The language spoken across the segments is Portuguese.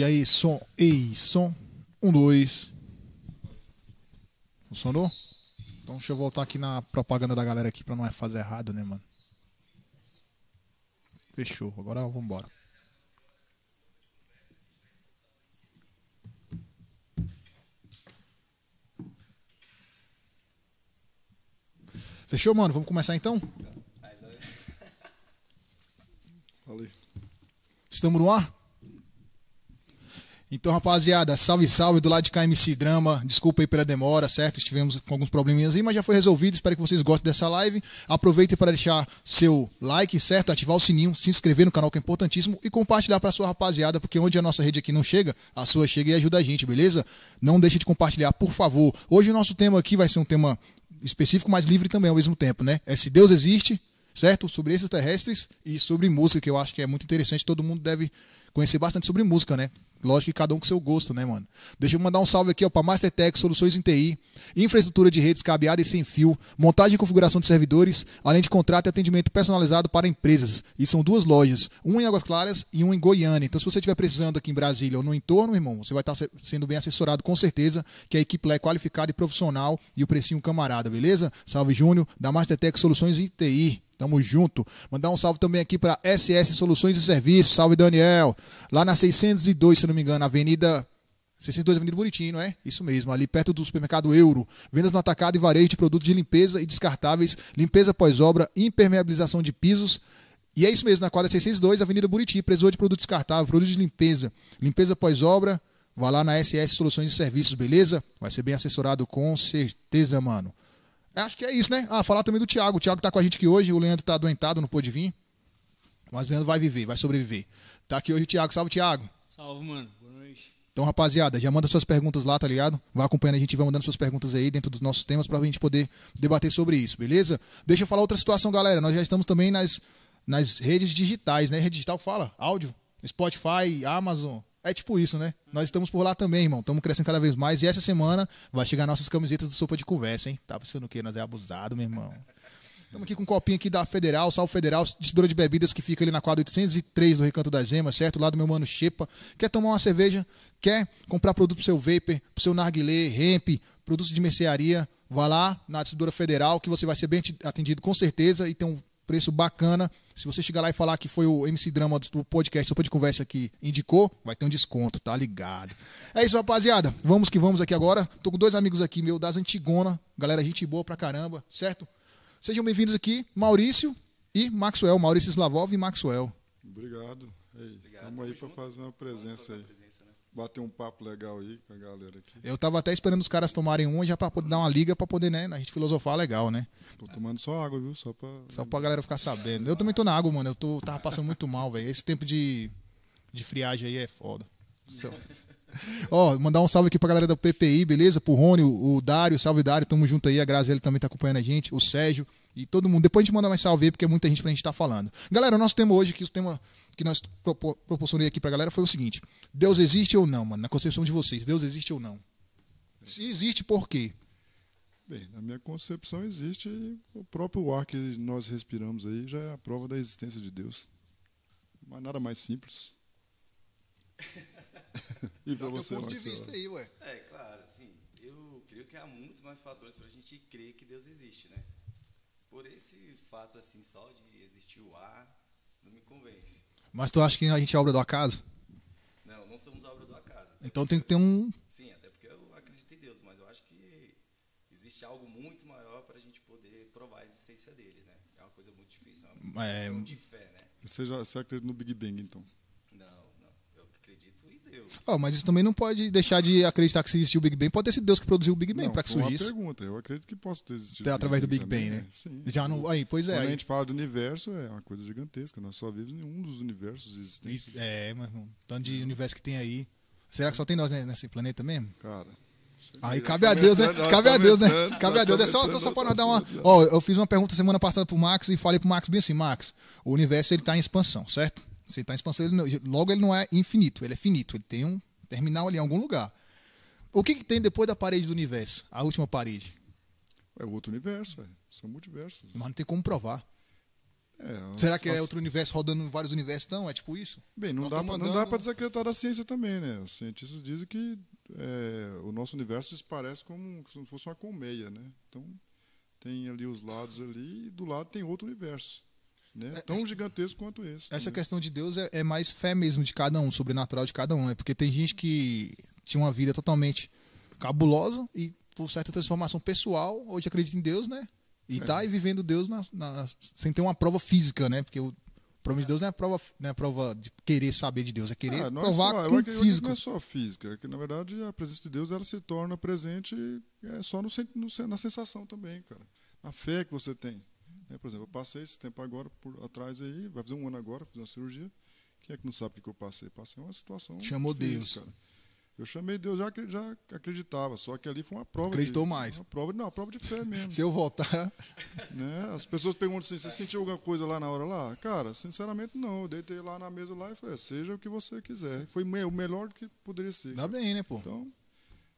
E aí, som. Ei, som. Um, dois. Funcionou? Então deixa eu voltar aqui na propaganda da galera aqui pra não fazer errado, né, mano? Fechou. Agora vamos embora. Fechou, mano? Vamos começar então? Falei. Estamos no ar? Então, rapaziada, salve, salve do lado de KMC Drama. Desculpa aí pela demora, certo? Estivemos com alguns probleminhas aí, mas já foi resolvido. Espero que vocês gostem dessa live. Aproveitem para deixar seu like, certo? Ativar o sininho, se inscrever no canal que é importantíssimo e compartilhar para sua rapaziada, porque onde a nossa rede aqui não chega, a sua chega e ajuda a gente, beleza? Não deixe de compartilhar, por favor. Hoje o nosso tema aqui vai ser um tema específico, mas livre também ao mesmo tempo, né? É se Deus existe, certo? Sobre extraterrestres e sobre música, que eu acho que é muito interessante. Todo mundo deve conhecer bastante sobre música, né? Lógico que cada um com seu gosto, né, mano? Deixa eu mandar um salve aqui, ó, pra Mastertech, soluções em TI, infraestrutura de redes cabeada e sem fio, montagem e configuração de servidores, além de contrato e atendimento personalizado para empresas. E são duas lojas, uma em Águas Claras e uma em Goiânia. Então, se você estiver precisando aqui em Brasília ou no entorno, irmão, você vai estar sendo bem assessorado com certeza, que a equipe lá é qualificada e profissional e o precinho camarada, beleza? Salve, Júnior, da Mastertech Soluções em TI. Tamo junto. Mandar um salve também aqui para SS Soluções e Serviços. Salve, Daniel. Lá na 602, se não me engano, Avenida 602 Avenida Bonitinho, não é? Isso mesmo, ali perto do supermercado Euro. Vendas no atacado e varejo de produtos de limpeza e descartáveis, limpeza pós-obra, impermeabilização de pisos. E é isso mesmo, na quadra 602, Avenida Buriti, presor de produto descartável, produtos de limpeza, limpeza pós-obra. Vá lá na SS Soluções e Serviços, beleza? Vai ser bem assessorado com certeza, mano. Acho que é isso, né? Ah, falar também do Thiago. O Thiago tá com a gente aqui hoje. O Leandro tá adoentado, não pôde vir. Mas o Leandro vai viver, vai sobreviver. Tá aqui hoje o Thiago. Salve, Thiago. Salve, mano. Boa noite. Então, rapaziada, já manda suas perguntas lá, tá ligado? Vai acompanhando a gente, vai mandando suas perguntas aí dentro dos nossos temas pra gente poder debater sobre isso, beleza? Deixa eu falar outra situação, galera. Nós já estamos também nas, nas redes digitais, né? Rede digital fala, áudio, Spotify, Amazon, é tipo isso, né? Nós estamos por lá também, irmão. Estamos crescendo cada vez mais. E essa semana vai chegar nossas camisetas do Sopa de Conversa, hein? Tá pensando o quê? Nós é abusado, meu irmão. Estamos aqui com um copinho aqui da Federal, Salvo Federal, distribuidora de bebidas que fica ali na quadra 803 do Recanto das Emas, certo? Lá do meu mano Xepa. Quer tomar uma cerveja? Quer comprar produto pro seu vapor, pro seu narguilé, hemp, produtos de mercearia? Vá lá na distribuidora Federal que você vai ser bem atendido com certeza e tem um preço bacana. Se você chegar lá e falar que foi o MC Drama do podcast Sopa de Conversa que indicou, vai ter um desconto, tá ligado? É isso, rapaziada. Vamos que vamos aqui agora. Tô com dois amigos aqui, meu, das Antigona. Galera, gente boa pra caramba, certo? Sejam bem-vindos aqui, Maurício e Maxwell. Maurício Slavov e Maxwell. Obrigado. Ei, Estamos aí para fazer uma presença aí. Bater um papo legal aí com a galera aqui. Eu tava até esperando os caras tomarem uma já pra poder dar uma liga pra poder, né, a gente filosofar legal, né? Tô tomando só água, viu? Só pra. Só pra galera ficar sabendo. Eu também tô na água, mano. Eu tô, tava passando muito mal, velho. Esse tempo de, de friagem aí é foda. Ó, mandar um salve aqui pra galera da PPI, beleza? Pro Rony, o, o Dário, salve Dário, tamo junto aí. A Graziele também tá acompanhando a gente, o Sérgio e todo mundo. Depois a gente manda mais salve aí, porque é muita gente pra gente estar tá falando. Galera, o nosso tema hoje, que o tema que nós propor, proporcionei aqui pra galera foi o seguinte: Deus existe ou não, mano? Na concepção de vocês, Deus existe ou não? Se existe, por quê? Bem, na minha concepção existe o próprio ar que nós respiramos aí já é a prova da existência de Deus. Mas nada mais simples. e pra você, ponto de vista aí, ué. É, claro, sim. Eu creio que há muitos mais fatores para a gente crer que Deus existe, né? Por esse fato assim só de existir o ar, não me convence. Mas tu acha que a gente é obra do acaso? Não, não somos obra do acaso. Então tem que ter um. Sim, até porque eu acredito em Deus, mas eu acho que existe algo muito maior para a gente poder provar a existência dele, né? É uma coisa muito difícil, é uma É. de fé, né? Você, já, você acredita no Big Bang, então? Não, não. Eu acredito Ó, mas isso também não pode deixar de acreditar que se existiu o Big Bang. Pode ter sido Deus que produziu o Big Bang para que surgisse. uma pergunta. Eu acredito que possa ter existido. Até através do Big Bang, né? Sim. Já não. Aí, pois é. Quando a aí- gente fala do universo, é uma coisa gigantesca. Nós só vivemos em um dos universos existentes. É, meu irmão. Tanto de universo que tem aí. Será que só tem nós né, nesse planeta mesmo? Cara. Aí cabe a Deus, né? Cabe a Deus, né? Cabe a Deus. É só, só pra nós dar uma. Ó, eu fiz uma pergunta semana passada pro Max e falei pro Max bem assim: Max, o universo ele tá em expansão, certo? Se ele tá em expansão, ele não- logo ele não é infinito, ele é finito. Ele tem um terminal ali em algum lugar. O que, que tem depois da parede do universo? A última parede? É outro universo, é. são multiversos. Mas não tem como provar. É, Será as- que é as- outro universo rodando em vários universos, então? É tipo isso? Bem, não Nós dá, andando- dá para desacreditar da ciência também, né? Os cientistas dizem que é, o nosso universo se parece como se fosse uma colmeia, né? Então, tem ali os lados ali e do lado tem outro universo, né? É, Tão essa- gigantesco quanto esse. Essa né? questão de Deus é, é mais fé mesmo de cada um, sobrenatural de cada um, né? Porque tem gente que tinha uma vida totalmente cabulosa e por certa transformação pessoal, hoje acredita em Deus, né? E É. tá aí vivendo Deus na- na- sem ter uma prova física, né? Porque o problema de Deus não é prova, não é prova de querer saber de Deus, é querer Ah, não é provar só, eu com que físico. não é só física, é que na verdade a presença de Deus ela se torna presente é, só no, no na sensação também, cara. Na fé que você tem. Né? por exemplo, eu passei esse tempo agora por atrás aí, vai fazer um ano agora, fiz uma cirurgia. Quem é que não sabe o que eu passei? Passei uma situação. Chamou difícil, Deus. Cara. Eu chamei Deus, já, já acreditava, só que ali foi uma prova. Acreditou de, mais. Uma prova, não, uma prova de fé mesmo. Se eu voltar, né? As pessoas perguntam assim: você sentiu alguma coisa lá na hora lá? Cara, sinceramente não. Eu deitei lá na mesa lá e falei: seja o que você quiser. Foi o melhor que poderia ser. dá bem, né, pô? Então,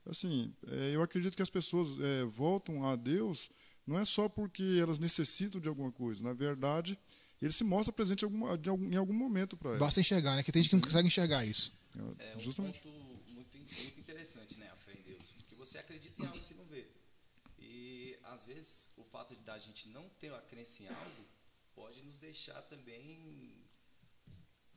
assim, é, eu acredito que as pessoas é, voltam a Deus não é só porque elas necessitam de alguma coisa. Na verdade, ele se mostra presente em, alguma, de algum, em algum momento para elas. Basta enxergar, né? Que tem gente que não consegue enxergar isso. É um Justamente. ponto muito, muito interessante, né, a fé em Deus. Porque você acredita em algo que não vê. E, às vezes, o fato de da gente não ter a crença em algo pode nos deixar também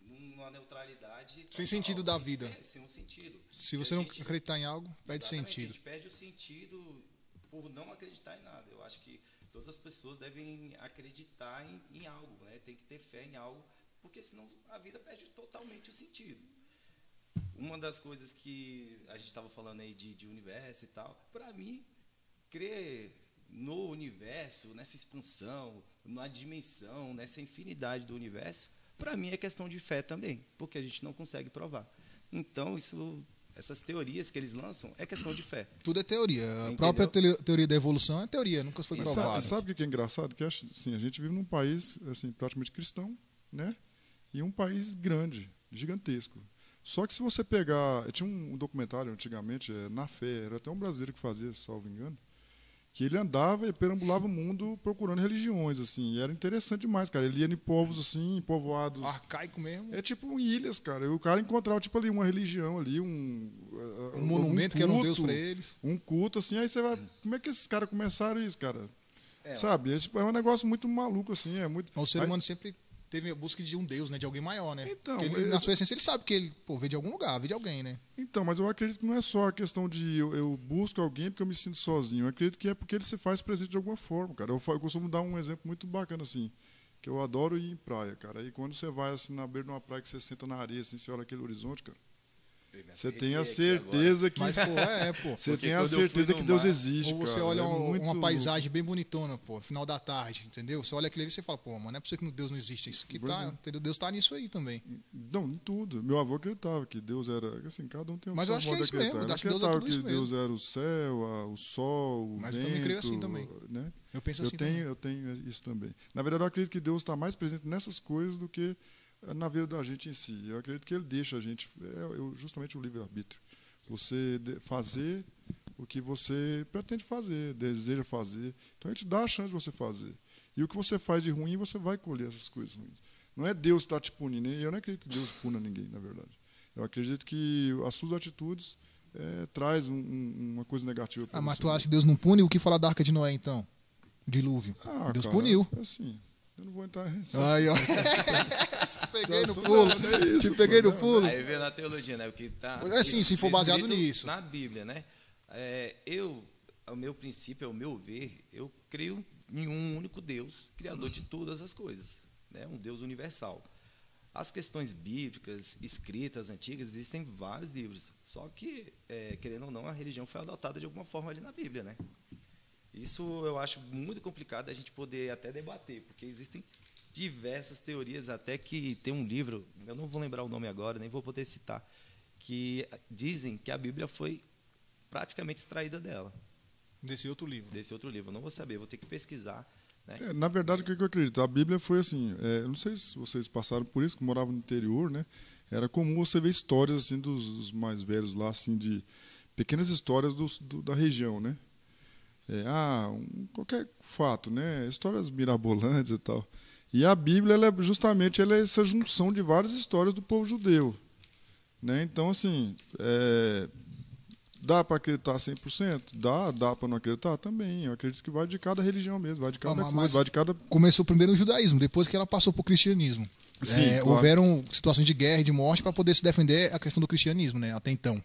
numa neutralidade. Sem total, sentido da sem- vida. Sem, sem um sentido. Se você a não gente- acreditar em algo, perde Exatamente, A sentido. gente perde o sentido por não acreditar em nada. Eu acho que todas as pessoas devem acreditar em, em algo, né? Tem que ter fé em algo, porque senão a vida perde totalmente o sentido. Uma das coisas que a gente estava falando aí de, de universo e tal, para mim, crer no universo, nessa expansão, na dimensão, nessa infinidade do universo, para mim é questão de fé também, porque a gente não consegue provar. Então, isso, essas teorias que eles lançam é questão de fé. Tudo é teoria. A Entendeu? própria tele- teoria da evolução é teoria, nunca foi E provado. sabe, sabe o que é engraçado? Que assim, a gente vive num país assim, praticamente cristão, né? E um país grande, gigantesco. Só que se você pegar. Tinha um documentário antigamente, é, Na Fé, era até um brasileiro que fazia, salvo engano, que ele andava e perambulava o mundo procurando religiões, assim. E era interessante demais, cara. Ele ia em povos, assim, povoados. Arcaico mesmo. É tipo ilhas, cara. E o cara encontrava, tipo, ali uma religião ali, um. uh, Um monumento que era um deus culto, pra eles. Um culto, assim. Aí você vai. Como é que esses caras começaram isso, cara? É, Sabe? Tipo, é um negócio muito maluco, assim. É muito. Mas o ser Aí- humano sempre teve a busca de um deus, né? De alguém maior, né? Então, ele, eu- na sua essência, ele sabe que ele pô, veio de algum lugar, veio de alguém, né? Então, mas eu acredito que não é só a questão de eu, eu busco alguém porque eu me sinto sozinho. Eu acredito que é porque ele se faz presente de alguma forma, cara. Eu, eu costumo dar um exemplo muito bacana, assim. Que eu adoro ir em praia, cara. E quando você vai, assim, na beira de uma praia, que você senta na areia, assim, você olha aquele horizonte, cara. Você tem a certeza que. Mas, pô, é, pô. Você tem a eu certeza que Deus mar, existe, Ou você cara. olha É um- muito uma paisagem bem bonitona, pô, no final da tarde, entendeu? Você olha aquilo ali e você fala, pô, mano, não é possível que Deus não existe. Isso que tá, entendeu? Deus tá nisso aí também. Não, em tudo. Meu avô acreditava que Deus era. Assim, cada um tem o Mas eu acho que é de isso mesmo, eu acho que Deus é acreditava tudo isso que Deus era o céu, a- o sol, o Mas eu vento. também creio assim também. Né? Eu penso Eu assim tenho, também. eu tenho isso também. Na verdade, eu acredito que Deus está mais presente nessas coisas do que na vida da gente em si. Eu acredito que Ele deixa a gente, é eu- justamente o livre-arbítrio. Você fazer o que você pretende fazer, deseja fazer. Então, a gente dá a chance de você fazer. E o que você faz de ruim, você vai colher essas coisas ruins. Não é Deus que está te punindo. Eu não acredito que Deus puna ninguém, na verdade. Eu acredito que as suas atitudes eh, traz um- um- uma coisa negativa para Ah, você. mas tu acha que Deus não pune? O que falar da arca de Noé, então? Dilúvio. Ah, Deus cara, puniu. Assim, eu não vou entrar nessa. Aí, ó. Te peguei no pulo. não é isso, Te peguei no pulo. Aí vê na teologia, né? O que tá É, sim, se for baseado nisso. Na Bíblia, né? É, eu, o meu princípio, ao meu ver, eu creio em um único Deus, criador de todas as coisas, né? Um Deus universal. As questões bíblicas, escritas, antigas, existem vários livros. Só que, é, querendo ou não, a religião foi adotada de alguma forma ali na Bíblia, né? Isso eu acho muito complicado a gente poder até debater, porque existem diversas teorias, até que tem um livro, eu não vou lembrar o nome agora, nem vou poder citar, que dizem que a Bíblia foi praticamente extraída dela, Desse outro livro. desse outro livro. Eu não vou saber, vou ter que pesquisar. Né? É, na verdade, o que eu acredito? A Bíblia foi assim. é, eu não sei se vocês passaram por isso, que moravam no interior, né? Era comum você ver histórias assim dos, dos mais velhos lá, assim, de pequenas histórias dos- do- da região, né? É, ah, um- qualquer fato, né? Histórias mirabolantes e tal. E a Bíblia, ela é justamente ela é essa junção de várias histórias do povo judeu. Né? Então, assim, é, dá para acreditar 100%? Dá, dá para não acreditar? Também. Eu acredito que vai de cada religião mesmo, vai de cada Ah, mas- coisa, vai de cada... Começou primeiro no judaísmo, depois que ela passou pro cristianismo. Sim, É, claro. Houveram situações de guerra e de morte para poder se defender a questão do cristianismo, né? Até então.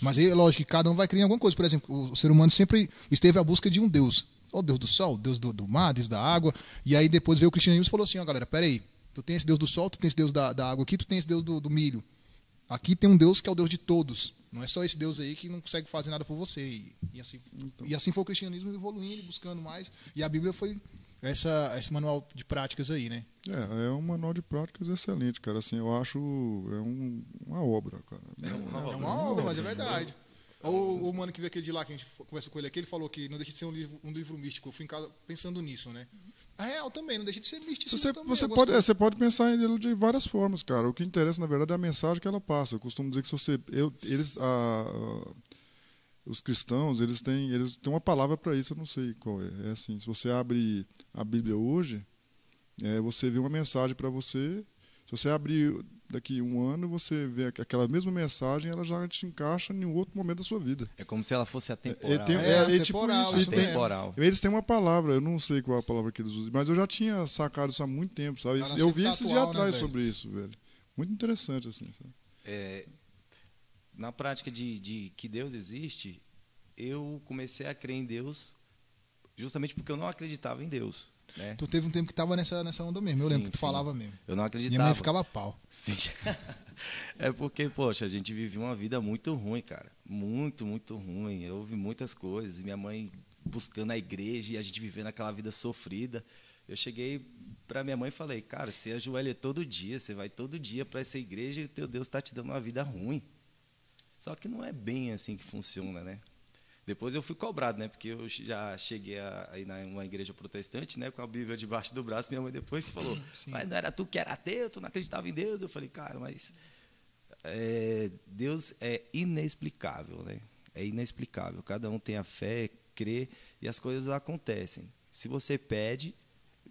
Mas é lógico que cada um vai criar alguma coisa. Por exemplo, o ser humano sempre esteve à busca de um Deus. O Deus do sol, Deus do, do mar, Deus da água. E aí depois veio o cristianismo e falou assim, ó galera, peraí. Tu tem esse Deus do sol, tu tem esse Deus da, da água aqui, tu tem esse Deus do, do milho. Aqui tem um Deus que é o Deus de todos. Não é só esse Deus aí que não consegue fazer nada por você. E, e assim, e assim foi o cristianismo evoluindo, buscando mais. E a Bíblia foi essa, esse manual de práticas aí, né? É, é um manual de práticas excelente, cara. Assim, eu acho é um- uma obra, cara. É uma É uma obra, mas é verdade. O, o mano que veio aquele de lá, que a gente conversou com ele aqui, ele falou que não deixa de ser um livro, um livro místico. Eu fui em casa pensando nisso, né? A real também, não deixa de ser místico. Você, também, você, pode, é, você pode pensar nele de várias formas, cara. O que interessa, na verdade, é a mensagem que ela passa. Eu costumo dizer que se você. Eu, eles, a- a- os cristãos, eles têm, eles têm uma palavra para isso, eu não sei qual é. É assim: se você abre a Bíblia hoje, é, você vê uma mensagem para você. Se você abrir daqui um ano, você vê aqu- aquela mesma mensagem, ela já te encaixa em um outro momento da sua vida. É como se ela fosse atemporal. tem- É, é, é tipo atemporal, e tem-. Eles têm uma palavra, eu não sei qual é a palavra que eles usam, mas eu já tinha sacado isso há muito tempo, sabe? Ela Eu vi tá esses dias né, atrás velho? sobre isso, velho. Muito interessante, assim. sabe? É, na prática de, de que Deus existe, eu comecei a crer em Deus justamente porque eu não acreditava em Deus. Né? Tu teve um tempo que tava nessa, nessa onda mesmo. Eu Sim, lembro que tu sim. falava mesmo. Eu não Minha acreditava. mãe ficava pau. Sim. É porque, poxa, a gente vivia uma vida muito ruim, cara. Muito, muito ruim. Eu ouvi muitas coisas. Minha mãe buscando a igreja e a gente vivendo aquela vida sofrida. Eu cheguei para minha mãe e falei, cara, você ajoelha todo dia, você vai todo dia para essa igreja e o teu Deus está te dando uma vida ruim. Só que não é bem assim que funciona, né? Depois eu fui cobrado, né? Porque eu já cheguei aí numa igreja protestante, né? Com a Bíblia debaixo do braço. Minha mãe depois falou, Sim. mas não era tu que era ateu, tu não acreditava em Deus? Eu falei, cara, mas é, Deus é inexplicável, né? É inexplicável. Cada um tem a fé, crê e as coisas acontecem. Se você pede,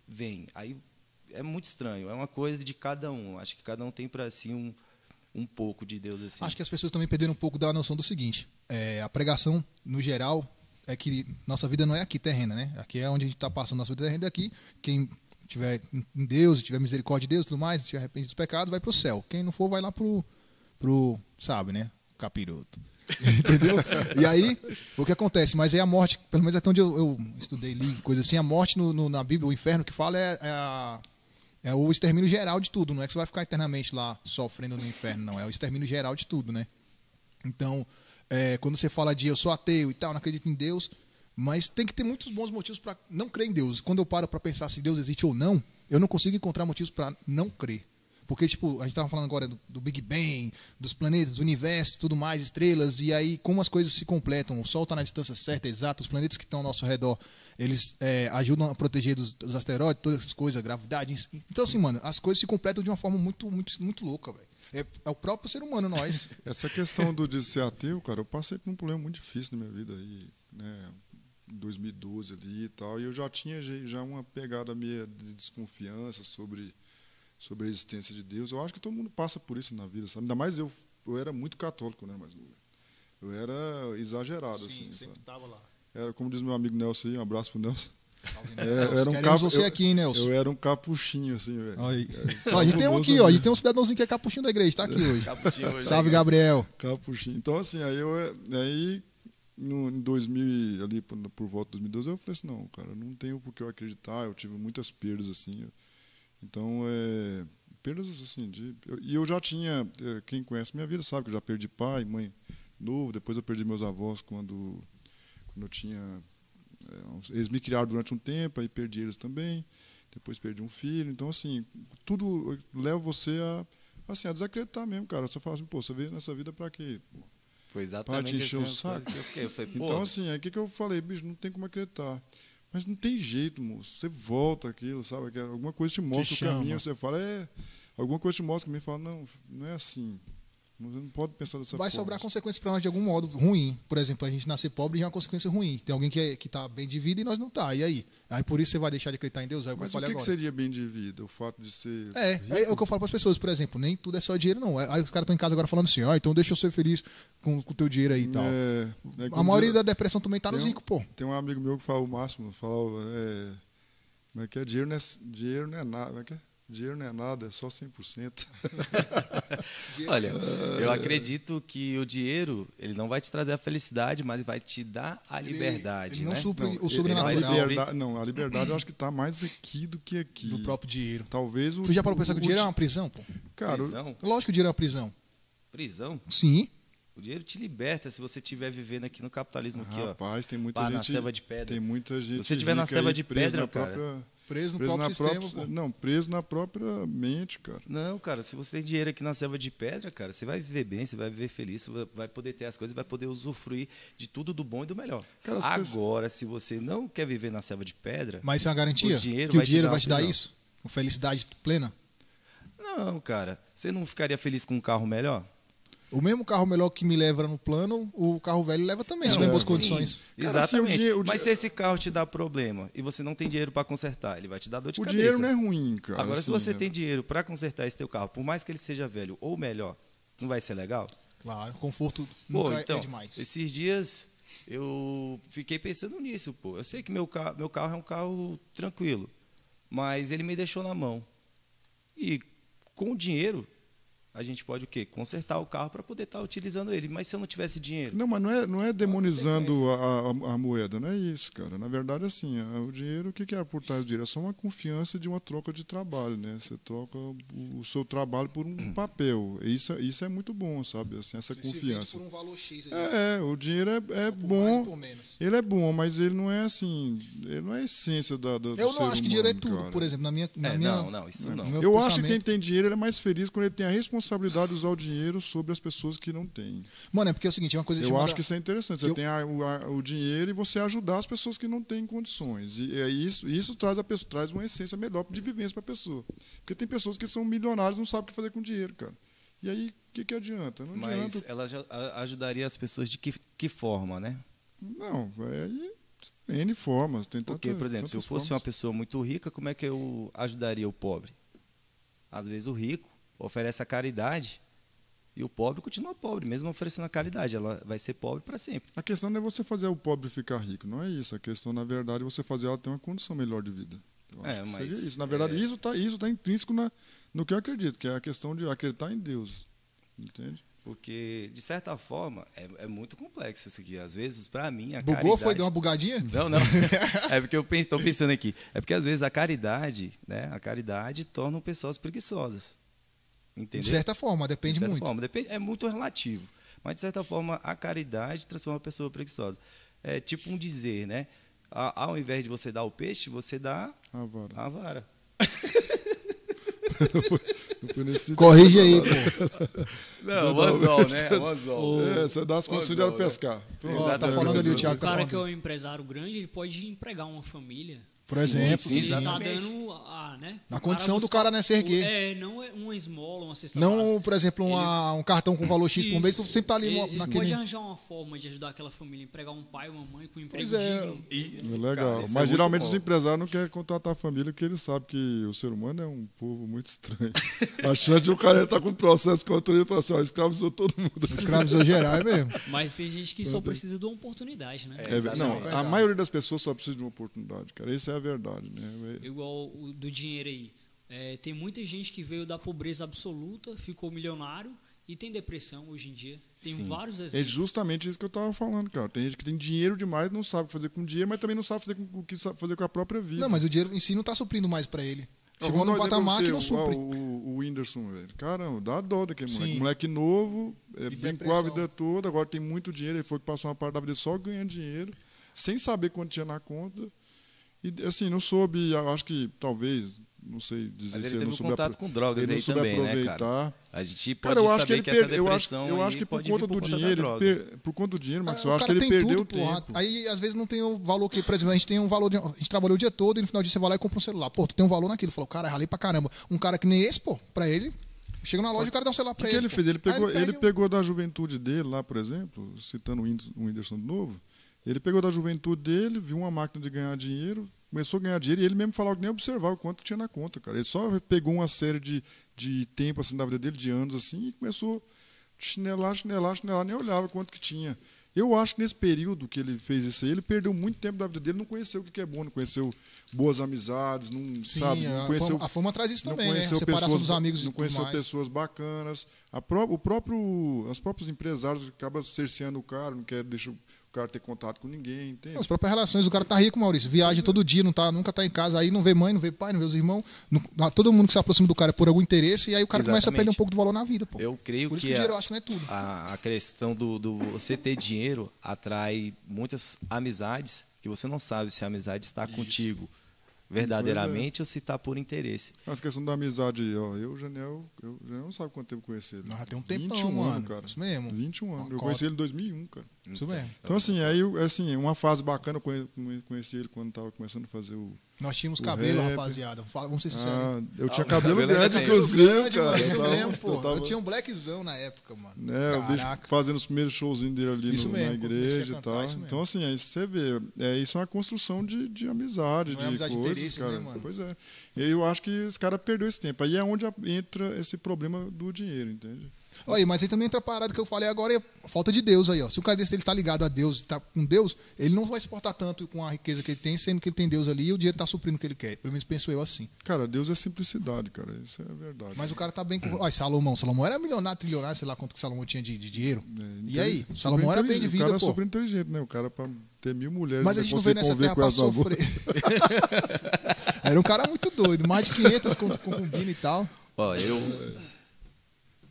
vem. Aí é muito estranho. É uma coisa de cada um. Acho que cada um tem para si um, um pouco de Deus assim. Acho que as pessoas também perderam um pouco da noção do seguinte: é, a pregação, no geral, é que nossa vida não é aqui terrena, né? Aqui é onde a gente está passando nossa vida terrena daqui. Quem tiver em Deus, tiver misericórdia de Deus, tudo mais, tiver arrependido dos pecados, vai para o céu. Quem não for, vai lá pro, pro sabe, né? Capiroto. Entendeu? E aí, o que acontece? Mas aí a morte, pelo menos até onde eu, eu estudei, li, coisa assim, a morte no, no- na Bíblia, o inferno que fala é, é a- é o extermínio geral de tudo. Não é que você vai ficar eternamente lá sofrendo no inferno, não. É o extermínio geral de tudo, né? Então, é, quando você fala de eu sou ateu e tal, não acredito em Deus, mas tem que ter muitos bons motivos para não crer em Deus. Quando eu paro para pensar se Deus existe ou não, eu não consigo encontrar motivos para não crer. Porque, tipo, a gente estava falando agora do, do Big Bang, dos planetas, do universo, tudo mais, estrelas, e aí como as coisas se completam. O Sol está na distância certa, exata, os planetas que estão ao nosso redor, eles é, ajudam a proteger dos, dos asteroides, todas essas coisas, gravidade. Então, assim, mano, as coisas se completam de uma forma muito, muito, muito louca, velho. É, é o próprio ser humano, nós. Essa questão do, de ser ateu, cara, eu passei por um problema muito difícil na minha vida aí, né? Em 2012 ali e tal, e eu já tinha já- uma pegada meio de desconfiança sobre, sobre a existência de Deus. Eu acho que todo mundo passa por isso na vida, sabe? Ainda mais eu, eu era muito católico, né? Mas eu era exagerado, assim, sabe? tava lá. Era, como diz meu amigo Nelson aí, um abraço pro Nelson. Salve, É, Nelson. eu era um capo- você eu- aqui, hein, Nelson? Eu era um capuchinho, assim, velho. A gente tem um aqui, ó. A gente tem um cidadãozinho que é capuchinho da igreja, tá aqui hoje. Hoje. Salve, Gabriel. Capuchinho. Então, assim, aí eu. Aí, no, em 2000, ali por, por volta de 2012, eu falei assim: não, cara, não tenho por que eu acreditar. Eu tive muitas perdas, assim. Então, é. Perdas, assim, de. eu- e eu já tinha. eh, Quem conhece minha vida sabe que eu já perdi pai, mãe novo. Depois eu perdi meus avós quando, quando eu tinha. uns- eles me criaram durante um tempo, aí perdi eles também. Depois perdi um filho. Então, assim, tudo leva você a, assim, a desacreditar mesmo, cara. Você fala assim, pô, você veio nessa vida pra quê? Foi exatamente Pra te encher o assim, saco. eu fiquei. Eu falei, Então, assim, aí o que, que eu falei? Bicho, não tem como acreditar. Mas não tem jeito, moço. Você volta aquilo, sabe? Que Alguma coisa te mostra o chama. caminho. Você fala, é. Alguma coisa te mostra o caminho fala, não, não é assim. Não, não pode pensar dessa vai forma. sobrar consequências para nós de algum modo ruim. Por exemplo, a gente nascer pobre já é uma consequência ruim. Tem alguém que, é, que tá bem de vida e nós não tá. E aí? Aí por isso você vai deixar de acreditar em Deus? É o que eu Mas o falei que, que agora. seria bem de vida? O fato de ser. É, é o que eu falo para as pessoas, por exemplo, nem tudo é só dinheiro, não. Aí os caras estão em casa agora falando assim, ó, então deixa eu ser feliz com o teu dinheiro aí e tal. É, né, a maioria diz- da depressão também tá tem um- ricos, pô. Tem um amigo meu que fala o máximo, fala, é, como é que é? Dinheiro não é, dinheiro não é nada, como é que é? Dinheiro não é nada, é só 100%. Olha, eu acredito que o dinheiro, ele não vai te trazer a felicidade, mas vai te dar a liberdade, ele não né? supre Não, o ele- sobrenatural ele liberdade, não, a liberdade eu acho que está mais aqui do que aqui. do próprio dinheiro. Talvez o. Tu já parou pra pensar que o dinheiro é uma prisão, pô? Cara, prisão, Lógico que o dinheiro é uma prisão. prisão. Sim. O dinheiro te liberta se você estiver vivendo aqui no capitalismo aqui, ó. rapaz, tem muita Pá, na gente. selva de pedra. Tem muita gente. você tiver na aí de pedra, na cara, própria, Preso no preso próprio na sistema, própria, pô. Não, preso na própria mente, cara. Não, cara, se você tem dinheiro aqui na selva de pedra, cara, você vai viver bem, você vai viver feliz, você vai- vai poder ter as coisas, vai poder usufruir de tudo do bom e do melhor. Cara, as pessoas- Agora, se você não quer viver na selva de pedra, Mas isso é uma garantia? O dinheiro que o vai te dinheiro dar vai uma te dar isso? Com felicidade plena? não, cara, você não ficaria feliz com um carro melhor? O mesmo carro melhor que me leva no plano, o carro velho leva também, se Não, tiver em boas é, condições. Sim, Cara, assim, o exatamente. dinheiro- o Mas di- se esse carro te dá problema e você não tem dinheiro para consertar, ele vai te dar dor de O cabeça. dinheiro não é ruim, cara. Agora, se assim, você é- tem dinheiro para consertar esse teu carro, por mais que ele seja velho ou melhor, não vai ser legal? Claro, conforto Pô, nunca então, é demais. esses dias eu fiquei pensando nisso, pô. Eu sei que meu carro, meu carro é um carro tranquilo, mas ele me deixou na mão. E com o dinheiro, a gente pode o quê? Consertar o carro para poder estar utilizando ele. Mas se eu não tivesse dinheiro? Não, mas não é, não é demonizando a, a- a moeda, não é isso, cara. Na verdade, assim, a- o dinheiro, o que é por trás do dinheiro? É só uma confiança de uma troca de trabalho, né? Você troca o, o seu trabalho por um papel. Isso, é- isso é muito bom, sabe? Assim, essa confiança. um valor X É, é, o dinheiro é, é bom. Ele é bom, mas ele não é assim. Ele não é a essência da, do, do Eu ser não acho que dinheiro é humano, tudo, cara. por exemplo, na minha. Na É, minha não, não, isso no não. Eu acho que quem tem dinheiro ele é mais feliz quando ele tem a responsabilidade de usar o dinheiro sobre as pessoas que não têm. Mano, é porque é o seguinte, é uma coisa Eu chamada- acho que isso é interessante. Você Eu- tem a- o, a- o dinheiro e você ajudar as pessoas que não têm condições. E é isso, isso traz, a pessoa, traz uma essência melhor de vivência para a pessoa. Porque tem pessoas que são milionárias e não sabem o que fazer com dinheiro, cara. E aí, o que, que adianta? Não Mas adianta. ela ajudaria as pessoas de que, que forma, né? Não, é aí N formas. Tem Porque, tanta- por exemplo, se eu fosse uma formas. pessoa muito rica, como é que eu ajudaria o pobre? Às vezes o rico oferece a caridade e o pobre continua pobre, mesmo oferecendo a caridade. Ela vai ser pobre para sempre. A questão não é você fazer o pobre ficar rico, não é isso. A questão, na verdade, é você fazer ela ter uma condição melhor de vida. Eu É, acho mas, seria isso. Na verdade, é- isso está isso tá intrínseco na, no que eu acredito, que é a questão de acreditar em Deus. Entende? Porque, de certa forma, é, é muito complexo isso aqui. Às vezes, para mim, a Bugou, caridade... foi? Deu uma bugadinha? Não, não. É porque eu estou pensando aqui. É porque às vezes a caridade, né? A caridade torna pessoas preguiçosas. Entendeu? De certa forma, depende de certa muito. Forma, depende, é muito relativo. Mas, de certa forma, a caridade transforma a pessoa preguiçosa. É tipo um dizer, né? A- Ao invés de você dar o peixe, você dá A vara. a vara. Não foi nesse sentido. Corrige aí, pô. Não, o anzol, né? O anzol. É, você dá as condições de né? pescar. Ó, tá falando ali o O Thiago. Tá cara que é um empresário grande, ele pode empregar uma família. Por exemplo, sim, Ele tá exatamente. dando a, né? Na o condição do buscar- cara, né, se erguer. É, não é uma esmola, uma cesta Não, básica. por exemplo, uma- um cartão com valor X por mês, tu sempre tá ali ele, ele naquele. pode arranjar uma forma de ajudar aquela família, empregar um pai, uma mãe com um emprego Pois é. digno. Isso, É legal. cara, isso é Mas muito geralmente bom. os empresários não querem contratar a família porque eles sabem que o ser humano é um povo muito estranho. a chance de o cara estar com um processo contra ele e falar assim, ó, escravizou todo mundo. Escravizou geral, é mesmo. Mas tem gente que só precisa de uma oportunidade, né? É, É, não, a maioria das pessoas só precisa de uma oportunidade, cara. Essa é a verdade, né? Igual o do dinheiro aí. É, tem muita gente que veio da pobreza absoluta, ficou milionário e tem depressão hoje em dia. Tem vários É exemplos. justamente isso que eu tava falando, cara. Tem gente que tem dinheiro demais, não sabe o que fazer com dinheiro, mas também não sabe fazer com o que sabe fazer com a própria vida. Não, mas o dinheiro em si não tá suprindo mais pra ele. Chegou num um patamar que não supre. O, o, o Whindersson, velho. Caramba, dá dó daquele moleque. Sim. Moleque novo, é, brincou a vida toda, agora tem muito dinheiro. Ele foi que passou uma parte da vida só ganhando dinheiro, sem saber quanto tinha na conta. E assim, não soube, acho que talvez, não sei dizer Mas se ele ele não um soube contato com drogas ele não aí soube também, né, aproveitar. cara? A gente pode Cara, eu acho que ele que. Eu acho, eu acho que por conta por dinheiro, ele per- por conta do dinheiro, mas Ah, eu o acho que ele tem perdeu tudo, tempo. porra. Aí, às vezes, não tem o valor que, por exemplo, a gente tem um valor. De, a gente trabalhou o dia todo e no final do dia você vai lá e compra um celular. Pô, tu tem um valor naquilo. Falou, cara, ralei pra caramba. Um cara que nem esse, pô, pra ele, Chega na loja e o cara dá um celular O pra que, que ele pô. fez? Ele pegou, ele, pega- pegou da juventude dele lá, por exemplo, citando o Whindersson- o Whindersson de novo, ele pegou da juventude dele, viu uma máquina de ganhar dinheiro, começou a ganhar dinheiro e ele mesmo falava que nem observava o quanto tinha na conta, cara. Ele só pegou uma série de, de tempo assim da vida dele, de anos assim, e começou a chinelar, chinelar, chinelar, nem olhava quanto que tinha. Eu acho que nesse período que ele fez isso aí, ele perdeu muito tempo da vida dele, não conheceu o que é bom, não conheceu boas amizades, não Sim, sabe, não a, conheceu fama, a fama traz isso não também, né? conheceu Separação pessoas, dos amigos não conheceu pessoas bacanas. Pró o próprio, os próprios empresários acabam cerceando o cara, não quer deixar cara ter contato com ninguém, entende? As próprias relações, o cara tá rico, Maurício. Viaja todo dia, não tá, nunca tá em casa, aí não vê mãe, não vê pai, não vê os irmãos. Não- ah, todo mundo que se aproxima do cara é por algum interesse, e aí o cara começa a perder um Exatamente. pouco do valor na vida, pô. Eu creio Por isso que que o dinheiro a- eu acho que não é tudo. A, a questão do, do você ter dinheiro atrai muitas amizades que você não sabe se a amizade está contigo verdadeiramente ou se está por interesse. Mas a questão da amizade, ó, eu, Janel, eu, o Janel não sabe quanto tempo eu conheci ele. Ah, tem um tempão, 21 mano. anos, cara. Isso mesmo. 21 anos. Eu Cota. conheci ele em 2001, cara. Isso mesmo. Então, assim, aí, assim, uma fase bacana, eu conhe- conheci ele quando tava começando a fazer o... Nós tínhamos O cabelo, rap. rapaziada. Vamos ser sinceros. Ah, eu tinha o cabelo cabelo grande, ainda tem. inclusive, Grande, cara. Eu tava- mesmo, pô. eu tava- Eu tinha um blackzão na época, mano. né, o bicho fazendo os primeiros showzinhos dele ali Isso no- mesmo, na igreja e tal. Então, assim, aí você vê, é, isso é uma construção de, de amizade, Não é de amizade de coisas, interesses, cara. né, mano? Pois é. E aí eu acho que os caras perderam esse tempo. Aí é onde entra esse problema do dinheiro, entende? Olha aí, mas aí também entra a parada que eu falei agora, é a falta de Deus aí, ó. Se o cara desse ele tá ligado a Deus, tá com Deus, ele não vai se portar tanto com a riqueza que ele tem, sendo que ele tem Deus ali e o dinheiro tá suprindo o que ele quer. Pelo menos penso eu assim. Cara, Deus é simplicidade, cara. Isso é verdade. Mas o cara tá bem com. Olha, Salomão. Salomão era milionário, trilionário, sei lá quanto que Salomão tinha de, de dinheiro. É, E aí? Salomão era bem de vida, O cara é pô. super inteligente, né? O cara, pra ter mil mulheres, Mas a gente não veio nessa terra com pra sofrer. Era um cara muito doido, mais de 500 com concubina e tal. Ó, eu.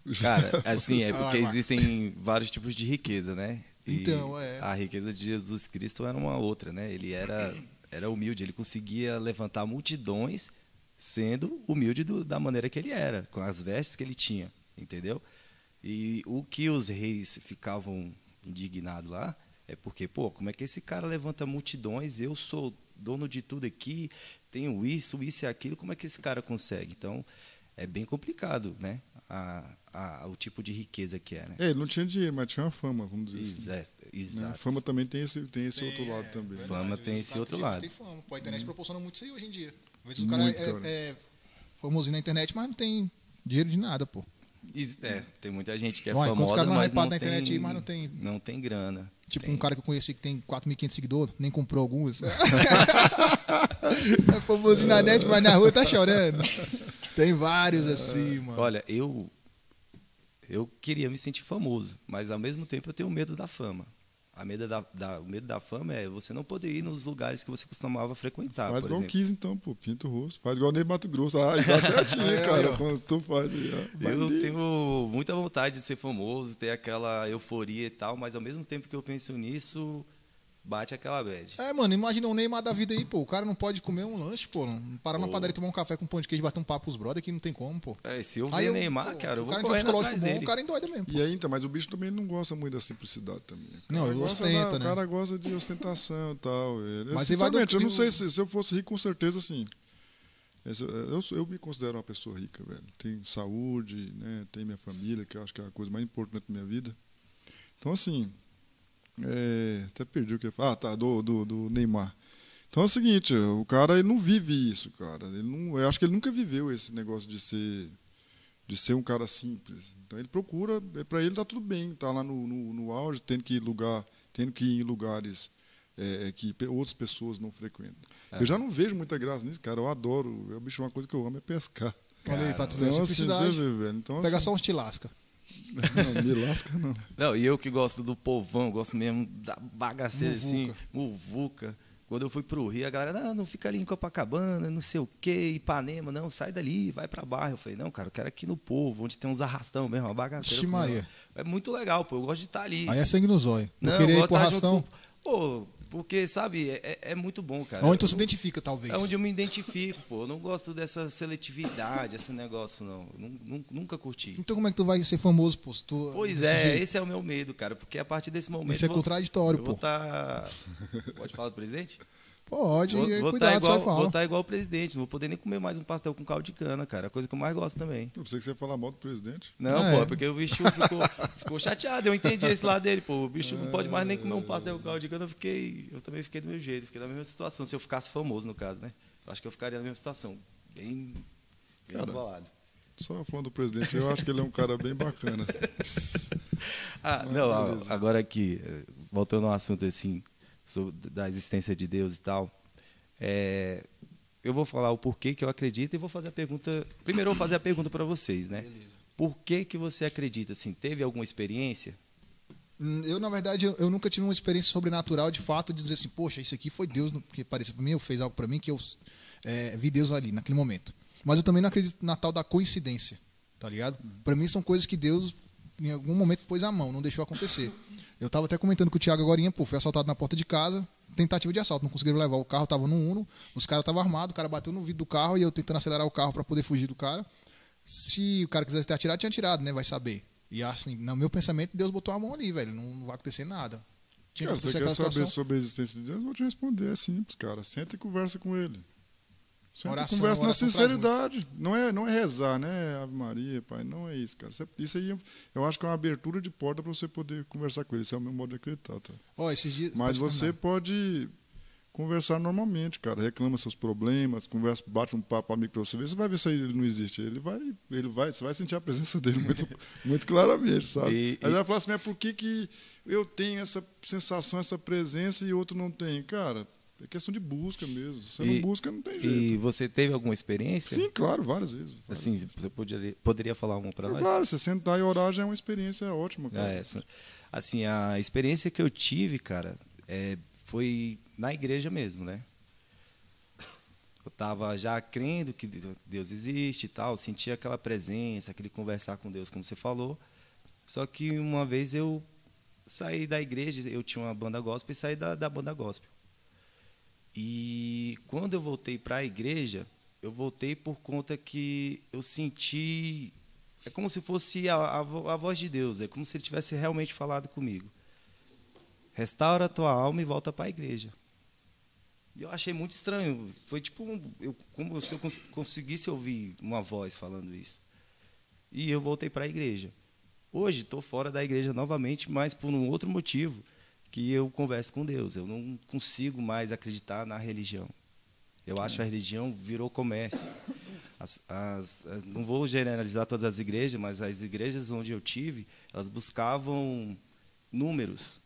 Cara, assim, é porque existem vários tipos de riqueza, né? E Então, é. A riqueza de Jesus Cristo era uma outra, né? Ele era, era humilde, ele conseguia levantar multidões sendo humilde do- da maneira que ele era, com as vestes que ele tinha, entendeu? E o que os reis ficavam indignados lá é porque, pô, como é que esse cara levanta multidões? Eu sou dono de tudo aqui, tenho isso, isso e aquilo, como é que esse cara consegue? Então, é bem complicado, né? A, a- o tipo de riqueza que é, né? É, ele não tinha dinheiro, mas tinha uma fama, vamos dizer assim. Exato. Né? A exato. fama também tem esse, tem esse outro lado É, também. verdade. Fama tem esse outro tem- lado. Tem fama. Pô, a internet proporciona muito isso aí hoje em dia. Às vezes o cara Muito, é, cara. é famosinho na internet, mas não tem dinheiro de nada, pô. É, tem muita gente que é Olha, quantos famosa, não mas não na internet tem, aí, mas não tem- não tem grana. Tipo Tem. um cara que eu conheci que tem 4.500 seguidores, nem comprou alguns. é famosinho na net, mas na rua tá chorando. Tem vários assim, mano. Olha, eu eu queria me sentir famoso, mas ao mesmo tempo eu tenho medo da fama. A medo da, da- o medo da fama é você não poder ir nos lugares que você costumava frequentar, Faz igual exemplo. quis, então, pô. Pinta o rosto. Faz igual nem Mato Grosso. Ah, dá certinho, Aí, aí, cara. ó. Quando tu faz. Vai Eu tenho muita vontade de ser famoso, ter aquela euforia e tal, mas ao mesmo tempo que eu penso nisso, bate aquela bad. É, mano, imagina o Neymar da vida aí, pô. O cara não pode comer um lanche, pô. Não parar na padaria tomar um café com pão de queijo e bater um papo com os brother que não tem como, pô. É, se eu Aí ver eu, Neymar, pô, cara, eu o vou cara não tiver correndo psicológico atrás bom, dele. o cara endoida mesmo. pô. E aí, então, mas o bicho também não gosta muito da simplicidade também. O cara Não, ele gosta ostenta, da- né? O cara gosta de ostentação e tal. Ele, Mas ele vai do- sinceramente, eu não sei se, se eu fosse rico, com certeza, assim. esse- Eu, sou- eu me considero uma pessoa rica, velho. Tenho saúde, né? Tenho minha família, que eu acho que é a coisa mais importante da minha vida. Então, assim. É, até perdi o que eu. Ah, tá, do, do, do Neymar. Então é o seguinte, o cara ele não vive isso, cara. Ele não, eu acho que ele nunca viveu esse negócio de ser de ser um cara simples. Então ele procura, para ele tá tudo bem, tá lá no, no, no auge, tendo que ir lugar, tendo que ir em lugares é, que pe- outras pessoas não frequentam. É. Eu já não vejo muita graça nisso, cara. Eu adoro, eu bicho uma coisa que eu amo é pescar. Olha aí, pra tu ver Então, assim, simplicidade. você vê. Então, Pegar assim, só uns tilasca. Não, me lasca não. Não, e eu que gosto do povão, gosto mesmo da bagaceira assim, Muvuca. muvuca. Quando eu fui pro Rio, a galera, não, não fica ali em Copacabana, não sei o quê, Ipanema, não, sai dali, vai pra bairro. Eu falei, não, cara, eu quero aqui no povo, onde tem uns arrastão mesmo, uma bagaceira. Vixe Eu falei, Maria. É muito legal, pô, eu gosto de estar ali. Aí é sangue no zóio. Não, eu ir pro junto arrastão. Pô, porque, sabe, é, é- é muito bom, cara. Onde tu se identifica, talvez. É onde eu me identifico, pô. Eu não gosto dessa seletividade, esse negócio, não. Eu nu- nu- Nunca curti. Então como é que tu vai ser famoso, pô? tu- Pois é, jeito? esse é o meu medo, cara, porque a partir desse momento. Isso é eu vou- contraditório, eu pô. vou tá... Pode falar do presidente? Pode, Vou, e aí, vou cuidado, tá igual, sai fala. vou tá igual o presidente, não vou poder nem comer mais um pastel com caldo de cana, cara. A coisa que eu mais gosto também. Eu pensei que você ia falar mal do presidente. Não, Ah, pô, é. porque o bicho ficou, ficou chateado. Eu entendi esse lado dele, pô. O bicho não pode mais nem comer um pastel com caldo de cana. Eu, fiquei, eu também fiquei do meu jeito, fiquei na mesma situação. Se eu ficasse famoso, no caso, né? Eu acho que eu ficaria na mesma situação. Bem, bem Cara, bolado. Só falando do presidente, eu acho que ele é um cara bem bacana. Ah, Mas não, beleza. a- agora aqui, eh, voltando ao assunto assim, sobre, da existência de Deus e tal, é, eu vou falar o porquê que eu acredito e vou fazer a pergunta. Primeiro eu vou fazer a pergunta para vocês, né? Por que, que você acredita? Assim, teve alguma experiência? Hum, Eu, na verdade, eu, eu nunca tive uma experiência sobrenatural de fato de dizer assim, poxa, isso aqui foi Deus, que apareceu pra mim, ou fez algo pra mim que eu é, vi Deus ali, naquele momento. Mas eu também não acredito na tal da coincidência, tá ligado? Pra mim são coisas que Deus, em algum momento, pôs a mão, não deixou acontecer. Eu tava até comentando com o Thiago agora, pô, fui assaltado na porta de casa, tentativa de assalto, não conseguiram levar. O carro tava no Uno, os caras estavam armados, o cara bateu no vidro do carro e eu tentando acelerar o carro pra poder fugir do cara. Se o cara quisesse ter atirado, tinha atirado, né? Vai saber. E assim, no meu pensamento, Deus botou a mão ali, velho. Não vai acontecer nada. Tinha Cara, você quer saber situação. sobre a existência de Deus? Eu vou te responder. É simples, cara. Senta e conversa com ele. Senta Oração, conversa na sinceridade. Não é, não é rezar, né? Ave Maria, pai. Não é isso, cara. Isso- aí eu acho que é uma abertura de porta para você poder conversar com ele. Esse é o meu modo de acreditar, tá? Esses dias. Mas pode você pode conversar normalmente, cara. Reclama seus problemas, conversa, bate um papo amigo pra você ver. Você vai ver se ele não existe. Ele vai, ele vai, você vai sentir a presença dele muito, muito claramente, sabe? E- Aí e- vai falar assim, mas por que, que eu tenho essa sensação, essa presença e outro não tem? Cara, é questão de busca mesmo. Se você E- não busca, não tem jeito. E você teve alguma experiência? Sim, claro, várias vezes. várias Assim, vezes. você poderia, poderia falar uma para nós? Claro, você sentar e orar já é uma experiência ótima, cara. É. Assim, a experiência que eu tive, cara, é, foi na igreja mesmo, né? Eu tava já crendo que Deus existe e tal, sentia aquela presença, aquele conversar com Deus, como você falou. Só que uma vez eu saí da igreja, eu tinha uma banda gospel e saí da, da banda gospel. E quando eu voltei para a igreja, eu voltei por conta que eu senti. É como se fosse a, a, a voz de Deus, é como se ele tivesse realmente falado comigo. Restaura a tua alma e volta para a igreja. E eu achei muito estranho. Foi tipo um, eu, como se eu cons- conseguisse ouvir uma voz falando isso. E eu voltei para a igreja. Hoje estou fora da igreja novamente, mas por um outro motivo, que eu converso com Deus. Eu não consigo mais acreditar na religião. Eu acho que a religião virou comércio. As- as- as- não vou generalizar todas as igrejas, mas as igrejas onde eu tive, elas buscavam números,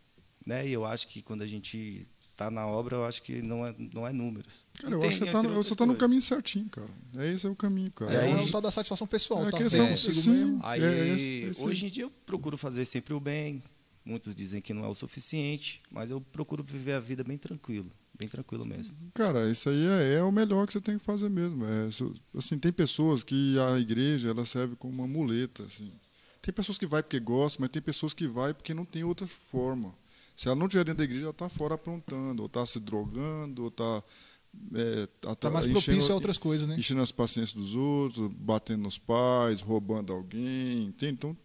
né? E eu acho que quando a gente está na obra, eu acho que não é não é números. Cara, eu acho que você tá, aquilo no, tá caminho certinho, cara. É esse é o caminho, cara. É, aí- o tal da satisfação pessoal, É tá? questão- consigo sim. mesmo. Aí, É, é aí. hoje em dia eu procuro fazer sempre o bem. Muitos dizem que não é o suficiente, mas eu procuro viver a vida bem tranquilo, bem tranquilo mesmo. Cara, isso aí é, é o melhor que você tem que fazer mesmo. É, assim, tem pessoas que a igreja ela serve como uma muleta. Assim. Tem pessoas que vai porque gostam, mas tem pessoas que vai porque não tem outra forma. Se ela não estiver dentro da igreja, ela está fora aprontando, ou está se drogando, ou está. É, tá- Tá mais enchendo- propício a outras coisas, né? enchendo as paciências dos outros, batendo nos pais, roubando alguém. Entende? Então,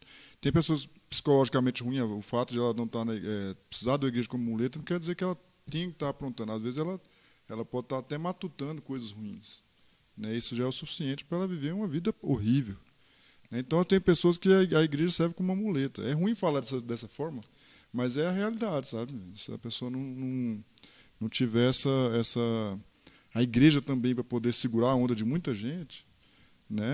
tem pessoas psicologicamente ruins. O fato de ela não estar na, é, precisar da igreja como muleta não quer dizer que ela tem que estar aprontando. Às vezes ela, ela pode estar até matutando coisas ruins. Né? Isso já é o suficiente para ela viver uma vida horrível. Né? Então, tem pessoas que a, a igreja serve como uma muleta. É ruim falar dessa, dessa forma, mas é a realidade, sabe? Se a pessoa não, não, não tiver essa, essa a igreja também para poder segurar a onda de muita gente, né?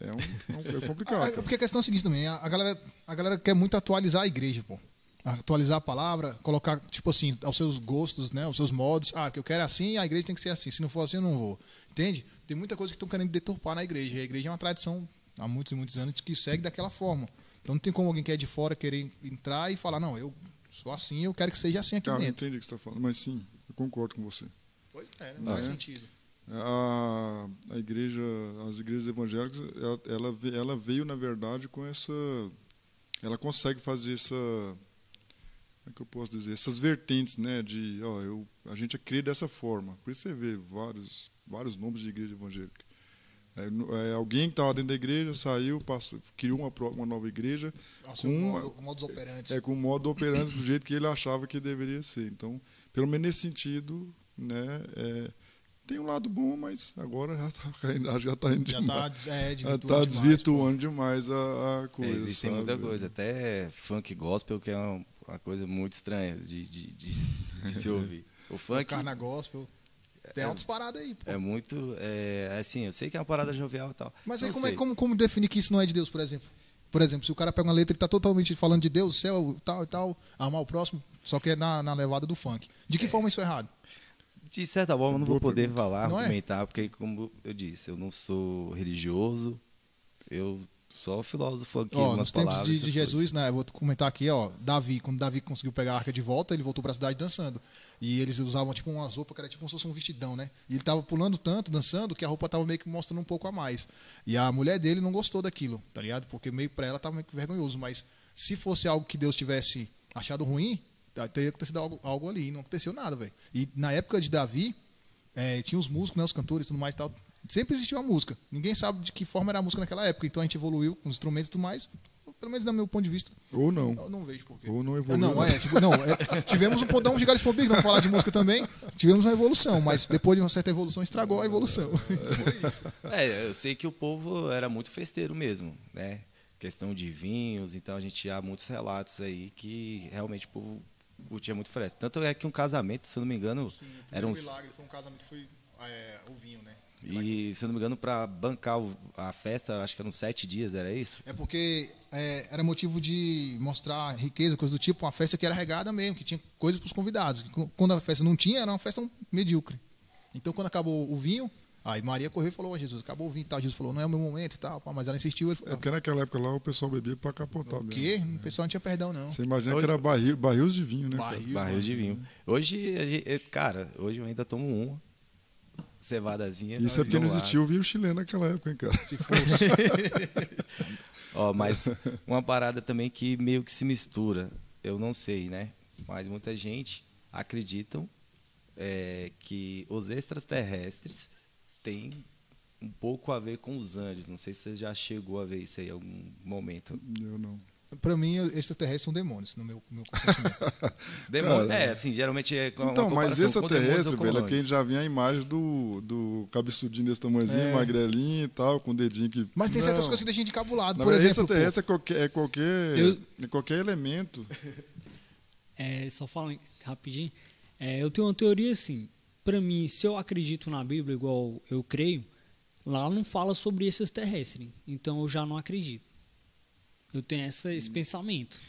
É, é, um, é é complicado. Ah, cara. porque a questão é a seguinte também, a galera, a galera quer muito atualizar a igreja, pô. Atualizar a palavra, colocar, tipo assim, aos seus gostos, né? Aos seus modos. Ah, que eu quero é assim, a igreja tem que ser assim. Se não for assim, eu não vou. Entende? Tem muita coisa que estão querendo deturpar na igreja. E a igreja é uma tradição há muitos e muitos anos que segue daquela forma. Então não tem como alguém que é de fora querer entrar e falar, não, eu sou assim, eu quero que seja assim aqui Cara, eu dentro. entendi o que você está falando, mas sim, eu concordo com você. Pois é, não faz É. sentido. A, a igreja, as igrejas evangélicas, ela, ela ve- ela veio na verdade com essa, ela consegue fazer essa, como é que eu posso dizer, essas vertentes, né, de, ó, eu, a gente crê dessa forma. Por isso você vê vários, vários nomes de igreja evangélica. É, é, alguém que estava dentro da igreja saiu, passou, criou uma, uma nova igreja Nossa, com modo, o modus operandi. é com o modo operante do jeito que ele achava que deveria ser. Então, pelo menos nesse sentido, né? É, tem um lado bom, mas agora já está caindo, já está indo Já demais. tá, é, Já desvirtuando está demais, desvirtuando demais a, a É, coisa. Existe sabe? muita coisa, até funk gospel, que é uma, uma coisa muito estranha de, de, de, se- de se ouvir. O funk Carna gospel. Tem altas paradas aí, pô. é muito. É, assim, eu sei que é uma parada jovial e tal. Mas aí como, é, como, como definir que isso não é de Deus, por exemplo? Por exemplo, se o cara pega uma letra e tá totalmente falando de Deus, céu, tal e tal, amar o próximo, só que é na, na levada do funk. De que forma isso é errado? De certa forma, eu não vou poder pergunta. falar, Não é? argumentar, porque, como eu disse, eu não sou religioso, eu sou filósofo aqui, Ó, nos tempos palavras. de, de Jesus, né? Eu vou comentar aqui, ó. Davi, quando Davi conseguiu pegar a arca de volta, ele voltou pra cidade dançando. E eles usavam tipo uma roupa que era tipo como se fosse um vestidão, né? E ele tava pulando tanto, dançando, que a roupa tava meio que mostrando um pouco a mais. E a mulher dele não gostou daquilo, tá ligado? Porque meio pra ela tava meio que vergonhoso. Mas se fosse algo que Deus tivesse achado ruim, teria acontecido algo, algo ali. E não aconteceu nada, velho. E na época de Davi, é, tinha os músicos, né, os cantores e tudo mais e tal. Sempre existiu a música. Ninguém sabe de que forma era a música naquela época. Então a gente evoluiu com os instrumentos e tudo mais. Pelo menos do meu ponto de vista, Ou não. eu não vejo porquê. Ou não evoluiu, Não, é, tipo, não é, tivemos um podão gigar esse público, não falar de música também. Tivemos uma evolução, mas depois de uma certa evolução estragou a evolução. Foi isso. É, eu sei que o povo era muito festeiro mesmo, né? Questão de vinhos, então a gente há muitos relatos aí que realmente o povo curtia muito festa. Tanto é que um casamento, se eu não me engano, era um, milagre foi um casamento, foi é, o vinho, né? e se eu não me engano, para bancar a festa, acho que eram sete dias, era isso? É porque é, era motivo de mostrar riqueza, coisa do tipo, uma festa que era regada mesmo, que tinha coisas para os convidados. Quando a festa não tinha, era uma festa medíocre. Então, quando acabou o vinho, aí Maria correu e falou: "Ó, Jesus, acabou o vinho e tal. Jesus falou: não é o meu momento e tal. pá, Mas ela insistiu. Ele É porque naquela época lá o pessoal bebia para capotar o mesmo. quê? O pessoal não tinha perdão, não. Você imagina que era barril, barris de vinho, né? Barril, Barril de vinho. Hoje, a gente- eu- cara, hoje eu ainda tomo uma cevadazinha. Isso é porque não existia o vinho chileno naquela época, hein, cara? Se fosse. Ó, mas uma parada também que meio que se mistura, eu não sei, né? Mas muita gente acreditam é, que os extraterrestres têm um pouco a ver com os anjos. Não sei se você já chegou a ver isso aí em algum momento. Eu não. Pra mim, extraterrestres são demônios, no meu, meu. Demônio. É, assim, geralmente é com Então, mas extraterrestre, velho, é anjos. que a gente já vinha a imagem do, do cabeçudinho desse tamanhozinho, É. magrelinho e tal, com o dedinho que. Mas tem certas Não. coisas que deixam a gente encabulado. Na Por verdade, exemplo, pô, extraterrestre é qualquer, é qualquer, Eu- é qualquer elemento. É, só falando rapidinho. É, eu tenho uma teoria assim. Pra mim, se eu acredito na Bíblia igual eu creio, lá não fala sobre esses terrestres. Então eu já não acredito. Eu tenho essa, esse pensamento.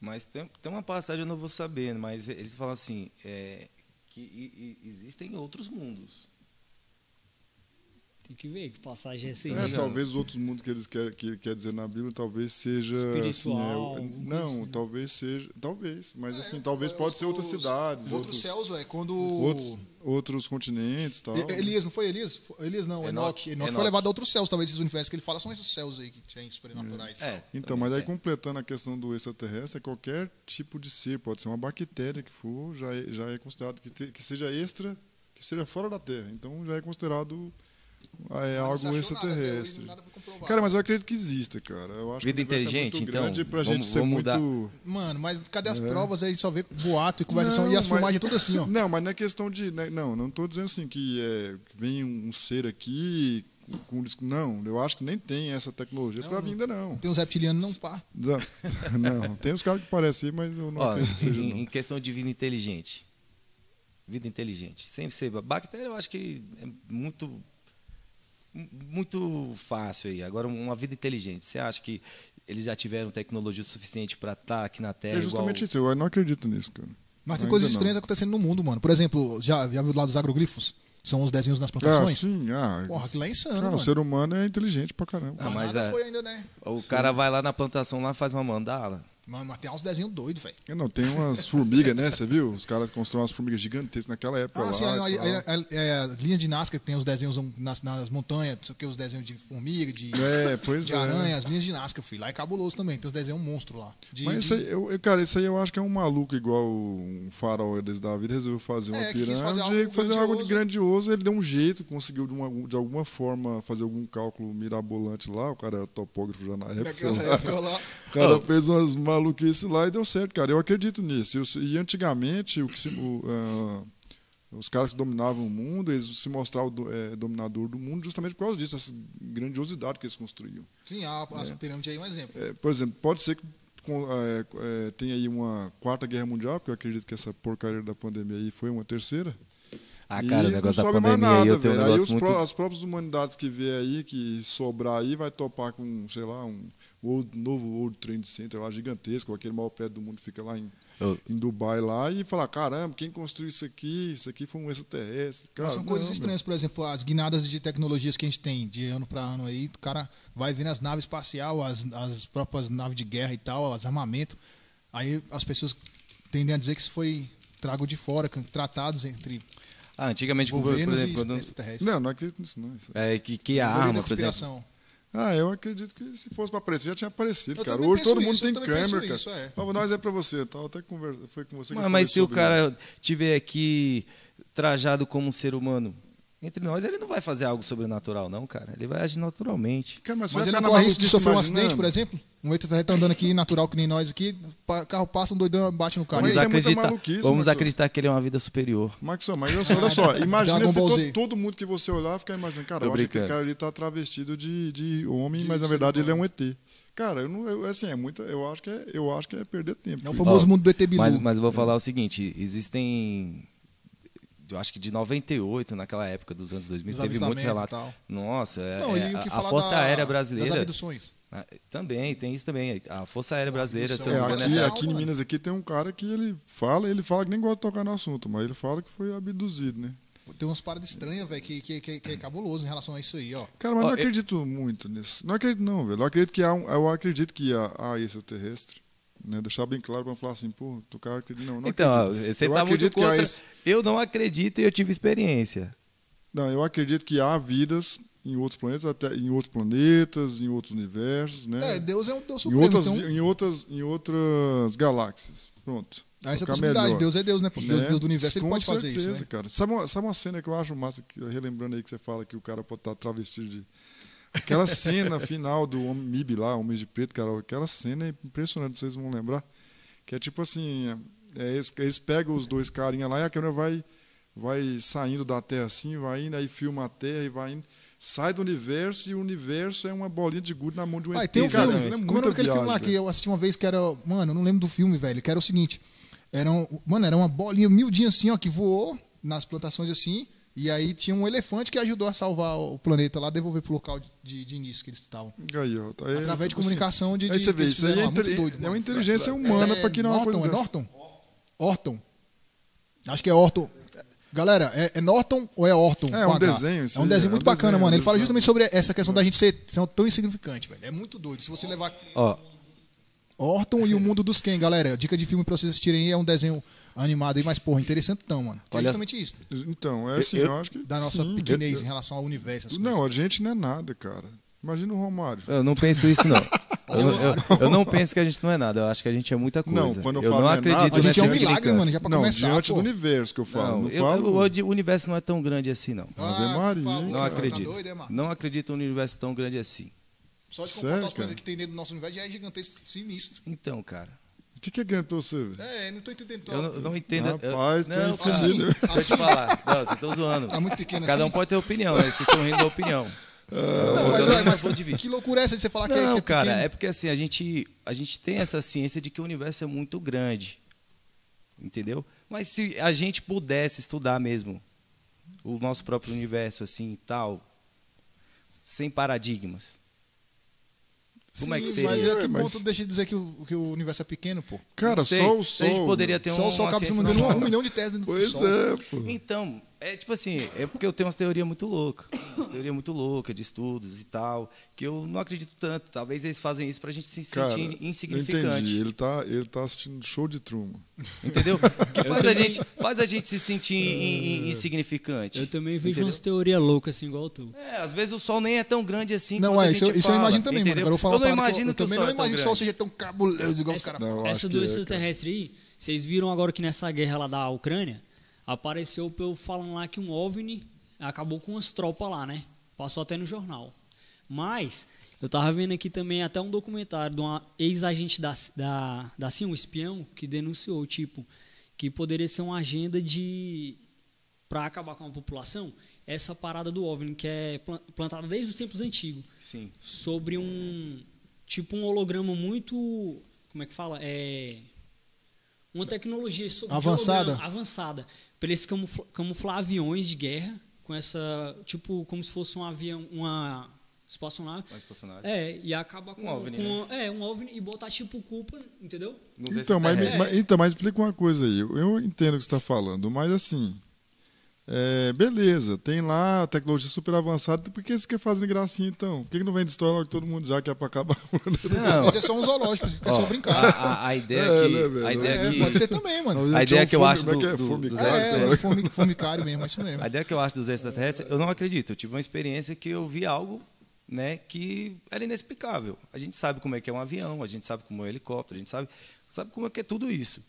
Mas tem, tem uma passagem, eu não vou saber, mas eles falam assim, é, que i- i- existem outros mundos. Tem que ver que passagem é essa aí. É, Legal. talvez os outros mundos que eles querem que quer dizer na Bíblia, talvez seja Espiritual, assim, é, não, assim. talvez seja, talvez, mas assim, é, talvez pode ser outras os- cidades, Os outros céus, é quando. outros, outros continentes, tal. E- Elias, não foi Elias? Elias não, Enoque. Enoque. Enoque, foi levado a outros céus, talvez esses universos que ele fala são esses céus aí que tem sobrenaturais. É, Então, mas aí completando a questão do extraterrestre, é qualquer tipo de ser, pode ser uma bactéria que for, já é, já é considerado que, te- que seja extra, que seja fora da Terra. Então já é considerado é Mas não algo nada, até extraterrestre. nada. Cara, mas eu acredito que exista, cara. Eu acho Vida que universo inteligente, é muito então, grande pra vamos- gente ser vamos muito. mudar. Mano, mas cadê as provas aí? Só vê boato e conversação. Não, e as mas- filmagens tudo assim, ó. Não, mas não é questão de. né, Não, não estou dizendo assim que é, vem um ser aqui com, com disco- Não, eu acho que nem tem essa tecnologia Não, para ainda, não. Tem uns reptilianos, não pá. Não, não, tem os caras que parecem, mas eu não Ó, acredito que seja. em, não. em questão de vida inteligente. Vida inteligente. Sempre ser. Bactéria eu acho que é muito. Muito fácil aí. Agora, uma vida inteligente. Você acha que eles já tiveram tecnologia suficiente para estar aqui na Terra? É justamente igual... isso, eu não acredito nisso, cara. Mas tem Ainda coisas não. estranhas acontecendo no mundo, mano. Por exemplo, já, já viu lá dos agroglifos? São os desenhos nas Ah, plantações? sim, ah. Porra, aquilo é insano, cara, o mano. ser humano é inteligente pra caramba. Ah, Mas mas nada é- foi ainda, né? O cara vai lá na plantação lá faz uma mandala. Mano, mas tem uns desenhos doidos, velho. É, Não, tem umas formigas, né? Você viu? Os caras constroem umas formigas gigantescas naquela época Ah, lá. sim, aí, aí, é, a linha de Nazca que tem os desenhos nas, nas montanhas, não sei o que, os desenhos de formiga, de, É, de é. aranha, as linhas de Nazca, filho. Lá é cabuloso também, tem os desenhos monstro lá. De, Mas isso de- aí, eu, cara, isso aí eu acho que é um maluco igual um farol desse da vida, resolveu fazer uma É, pirâmide, fazer algo fazer, fazer algo de grandioso. grandioso, ele deu um jeito, conseguiu de, uma- de alguma forma fazer algum cálculo mirabolante lá, o cara era topógrafo já na época, sei Naquela lá. época lá. O cara Oh. fez umas maluquices lá e deu certo, cara. Eu acredito nisso. Eu- e antigamente, o que se- o, ah, Os caras que dominavam o mundo, eles se mostravam do- é, dominador do mundo justamente por causa disso, essa grandiosidade que eles construíam. Sim, a, a pirâmide aí é um exemplo. É, por exemplo, pode ser que com- é, é, tenha aí uma quarta guerra mundial, porque eu acredito que essa porcaria da pandemia aí foi uma terceira. Ah, E cara, o não negócio da sobe mais pandemia aí eu nada, tenho um velho. Aí muito. pró- as próprias humanidades que vê aí, que sobrar aí, vai topar com, sei lá, um World- novo World Trade Center lá gigantesco, aquele maior prédio do mundo fica lá em, Eu- em Dubai lá, e falar, caramba, quem construiu isso aqui? Isso aqui foi um extraterrestre. Cara, Mas são coisas não, estranhas, por exemplo, as guinadas de tecnologias que a gente tem de ano para ano aí, o cara vai vendo as naves espaciais, as, as próprias naves de guerra e tal, os armamentos. Aí as pessoas tendem a dizer que isso foi trago de fora, tratados entre Ah, antigamente, por, por exemplo, quando. Não, não acredito nisso, não. Isso- é, que, que a da arma, por exemplo. Ah, eu acredito que se fosse para aparecer, já tinha aparecido, Eu cara. Hoje todo mundo isso, eu tem câmera, cara. isso, é. Vou dar um exemplo para você. Eu tava até conversa, foi com você que eu Mas, mas se o cara tiver aqui trajado como um ser humano, entre nós, ele não vai fazer algo sobrenatural, não, cara. Ele vai agir naturalmente. Cara, mas Mas ele não corre risco de sofrer um acidente, por exemplo? Um extraterrestre tá andando aqui, natural que nem nós aqui, o carro passa, um doidão bate no carro. Mas aí? isso é muita acreditar, maluquice, vamos acrtitar que ele é uma vida superior. Maxon, mas olha só, olha só, imagina se todo, todo mundo que você olhar ficar imaginando, cara, Tô eu acho que aquele cara ali tá travestido de, de homem, De mas na verdade ele é um ET. Cara, eu não, eu, assim, é muita, eu acho que é, eu acho que é perder tempo. É o famoso Ó, mundo do ET Bilu. Mas, mas eu vou falar o seguinte: existem. Eu acho que de 98, naquela época dos anos 2000, Os teve muitos relatos. Nossa, é, Não, é, a, a Força da- Aérea Das Brasileira. abduções. Ah, Também, tem isso também. A Força Aérea Brasileira, se eu abdução. não É, aqui, nessa- aqui em. Minas aqui tem um cara que ele fala, ele fala que nem gosta de tocar no assunto, mas ele fala que foi abduzido, né? Tem umas paradas estranhas, velho, que, que, que, que é cabuloso em relação a isso aí, ó. Cara, mas Ó, não eu- acredito muito nisso. Não acredito não, velho. Eu acredito que há um, eu acredito que há, há extraterrestre, né? Deixar bem claro para falar assim, pô, tu cara acredita não, não Então, ó, acredito. você Eu tá muito contra. esse- Eu não acredito e eu tive experiência. Não, eu acredito que há vidas em outros planetas, até em outros planetas, em outros universos, né? É, Deus é um Deus em supremo, outras, então... em outras, em outras galáxias. Pronto. Há essa Ficar possibilidade. melhor. Deus é Deus, né? Deus, Né? Deus do universo, ele Com pode fazer certeza, isso, né? cara. Sabe uma, sabe uma cena que eu acho massa, que, relembrando aí que você fala que o cara pode estar travestido de. Aquela cena final do Homem MIB lá, Homens de Preto, cara, aquela cena é impressionante, vocês vão lembrar. Que é tipo assim: é, eles, eles pegam os dois carinha lá e a câmera vai, vai saindo da Terra assim, vai indo, aí filma a Terra e vai indo. Sai do universo e o universo é uma bolinha de gude na mão de um Ah, tem um cara, filme, é como era aquele filme lá viagem, que velho. eu assisti uma vez que era, mano, eu não lembro do filme, velho, que era o seguinte, era um, mano, era uma bolinha miudinha assim, ó, que voou nas plantações assim, e aí tinha um elefante que ajudou a salvar o planeta lá, devolver pro local de, de início que eles estavam. Aí, ó, tá aí, Através de tipo assim, comunicação de, de Aí você que vê, isso aí é, fizeram lá, muito inte- doido, é uma inteligência humana É para criar uma Norton, é. Norton? Orton. Acho que é Orton. Galera, é, é Norton ou é Orton? É, um H? desenho, isso É um desenho é muito um bacana, desenho, mano. é Ele fala justamente sobre essa questão da gente ser, ser tão insignificante, velho. É muito doido. Se você levar Ó, Orton e o Mundo dos Ken, galera. Dica de filme pra vocês assistirem aí é um desenho animado aí, mas, porra, interessante tão, mano. Que é Olha- justamente isso. Então, é assim, eu, Eu- acho que. Da nossa sim, pequenez é- em relação ao universo. Não, a gente não é nada, cara. Imagina o Romário. eu não penso isso, não. Eu, eu- eu não penso que a gente não é nada. Eu acho que a gente é muita coisa. Não, quando eu eu falo não é acredito nada. A gente é um milagre, mano, já pra não, começar, diante pô. do universo que eu falo. Não, Não, eu- falo. eu- o universo não é tão grande assim, não. Ave Ah, Maria, favor, Não cara, acredito. Tá doido, é? Não acredito num universo tão grande assim. Só de Sério, computar os cara? planetas que tem dentro do nosso universo já é gigantesco, sinistro. Então, cara. O que, que é grande pra você? É, não tô entendendo. Eu não, eu não entendo. eu- Rapaz, tu é não, cara. Deixa eu te falar. Não, vocês estão zoando. Tá muito pequeno Cada um assim? pode ter opinião, né? Vocês estão rindo da opinião. Não, eu mas, mas que loucura é essa de você falar que, é- Não, que é cara, pequeno? é porque assim, a gente, a gente tem essa ciência de que o universo é muito grande. Entendeu? Mas se a gente pudesse estudar mesmo o nosso próprio universo, assim e tal, sem paradigmas. Como é que Sim, seria? Mas a que Mas- ponto deixa de dizer que o, que o universo é pequeno, pô? Cara, Não sei, só o se a gente sol. poderia ter Só um, o Sol cabe se não engano, um, milhão de teses dentro Pois do Sol. é, pô. Então, é tipo assim, é porque eu tenho uma teoria muito louca. Uma teoria muito louca de estudos e tal, que eu não acredito tanto. Talvez eles fazem isso pra gente se Cara, sentir eu insignificante. entendi. Ele tá, ele tá assistindo show de Truman. Entendeu? Que faz a, gente, faz a gente se sentir in- in- insignificante. Eu também vejo Entendeu? umas teorias loucas assim, igual tu. É, às vezes o sol nem é tão grande assim. Não, é, a isso, gente eu- isso eu imagino também, mano. entendeu? Eu, falar eu não imagino eu, que o também sol não é imagino que o Sol seja tão cabuloso igual os Essa, caras falam. acho essa do é, extraterrestre aí, vocês viram agora que nessa guerra lá da Ucrânia, apareceu povo falando lá que um OVNI acabou com as tropas lá, né? Passou até no jornal. Mas, eu tava vendo aqui também até um documentário de uma ex-agente da, da, da CIA, um espião, que denunciou, tipo, que poderia ser uma agenda de para acabar com a população, essa parada do OVNI, que é plan- plantada desde os tempos antigos, Sim. sobre um tipo um holograma muito, como é que fala? É uma tecnologia Avançada. avançada, para eles camufla- camuflar aviões de guerra com essa, tipo, como se fosse um avião, uma espaçonave. Mais personagem. É, e acabar com Um OVNI, com- é, um OVNI e botar tipo culpa, entendeu? Então, mas, extraterrestres. mas- então, mas explica uma coisa aí. Eu, eu entendo o que você está falando, mas assim. É, beleza, tem lá a tecnologia super avançada, por que você quer fazer gracinha então? Por que, que não vem de história logo todo mundo já que é para acabar? Não, Mas é só um zoológico, é só brincar. a, a- a ideia É, que. né, a ideia É, que. pode ser também, mano. A ideia que eu acho Como é que do- é? do- Fome- dos Claro, É, sei lá. é formi- formicário mesmo, é isso mesmo. A ideia que eu acho dos extraterrestres, eu não acredito. Eu tive uma experiência que eu vi algo né, que era inexplicável. A gente sabe como é que é um avião, a gente sabe como é um helicóptero, a gente sabe, sabe como é que é tudo isso.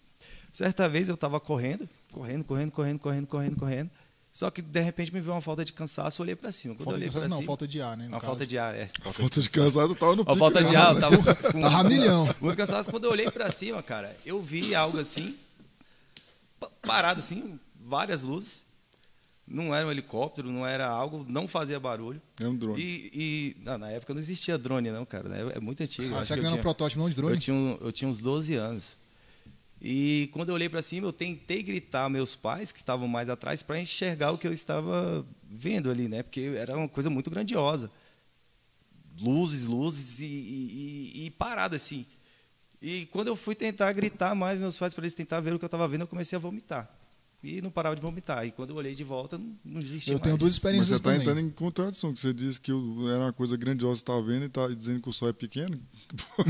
Certa vez eu estava correndo, correndo, correndo, correndo, correndo, correndo, correndo. Só que de repente me veio uma falta de cansaço, eu olhei para cima. Quando Falta eu de olhei cansaço, não, cima, falta de ar, né? uma caso. falta de ar, é. Falta de cansado, tava no pique falta de ar, eu tava com Tava milhão. muito cansaço. Quando eu olhei para cima, cara, eu vi algo assim, pa- parado assim, várias luzes. Não era um helicóptero, não era algo, não fazia barulho. É um drone. E, e- não, na época não existia drone, não, cara. né? É muito antigo. Ah, será que eu não era um tinha- protótipo não de drone? eu tinha, um- eu tinha uns 12 anos. E quando eu olhei para cima, eu tentei gritar meus pais, que estavam mais atrás, para enxergar o que eu estava vendo ali, né? Porque era uma coisa muito grandiosa. Luzes, luzes e, e, e- parada assim. E quando eu fui tentar gritar mais meus pais para eles tentar ver o que eu estava vendo, eu comecei a vomitar. E não parava de vomitar. E quando eu olhei de volta, não, não existia Eu tenho mais. duas Mas experiências você está entrando em contradição, que você disse que era uma coisa grandiosa que você estava vendo e está dizendo que o sol é pequeno.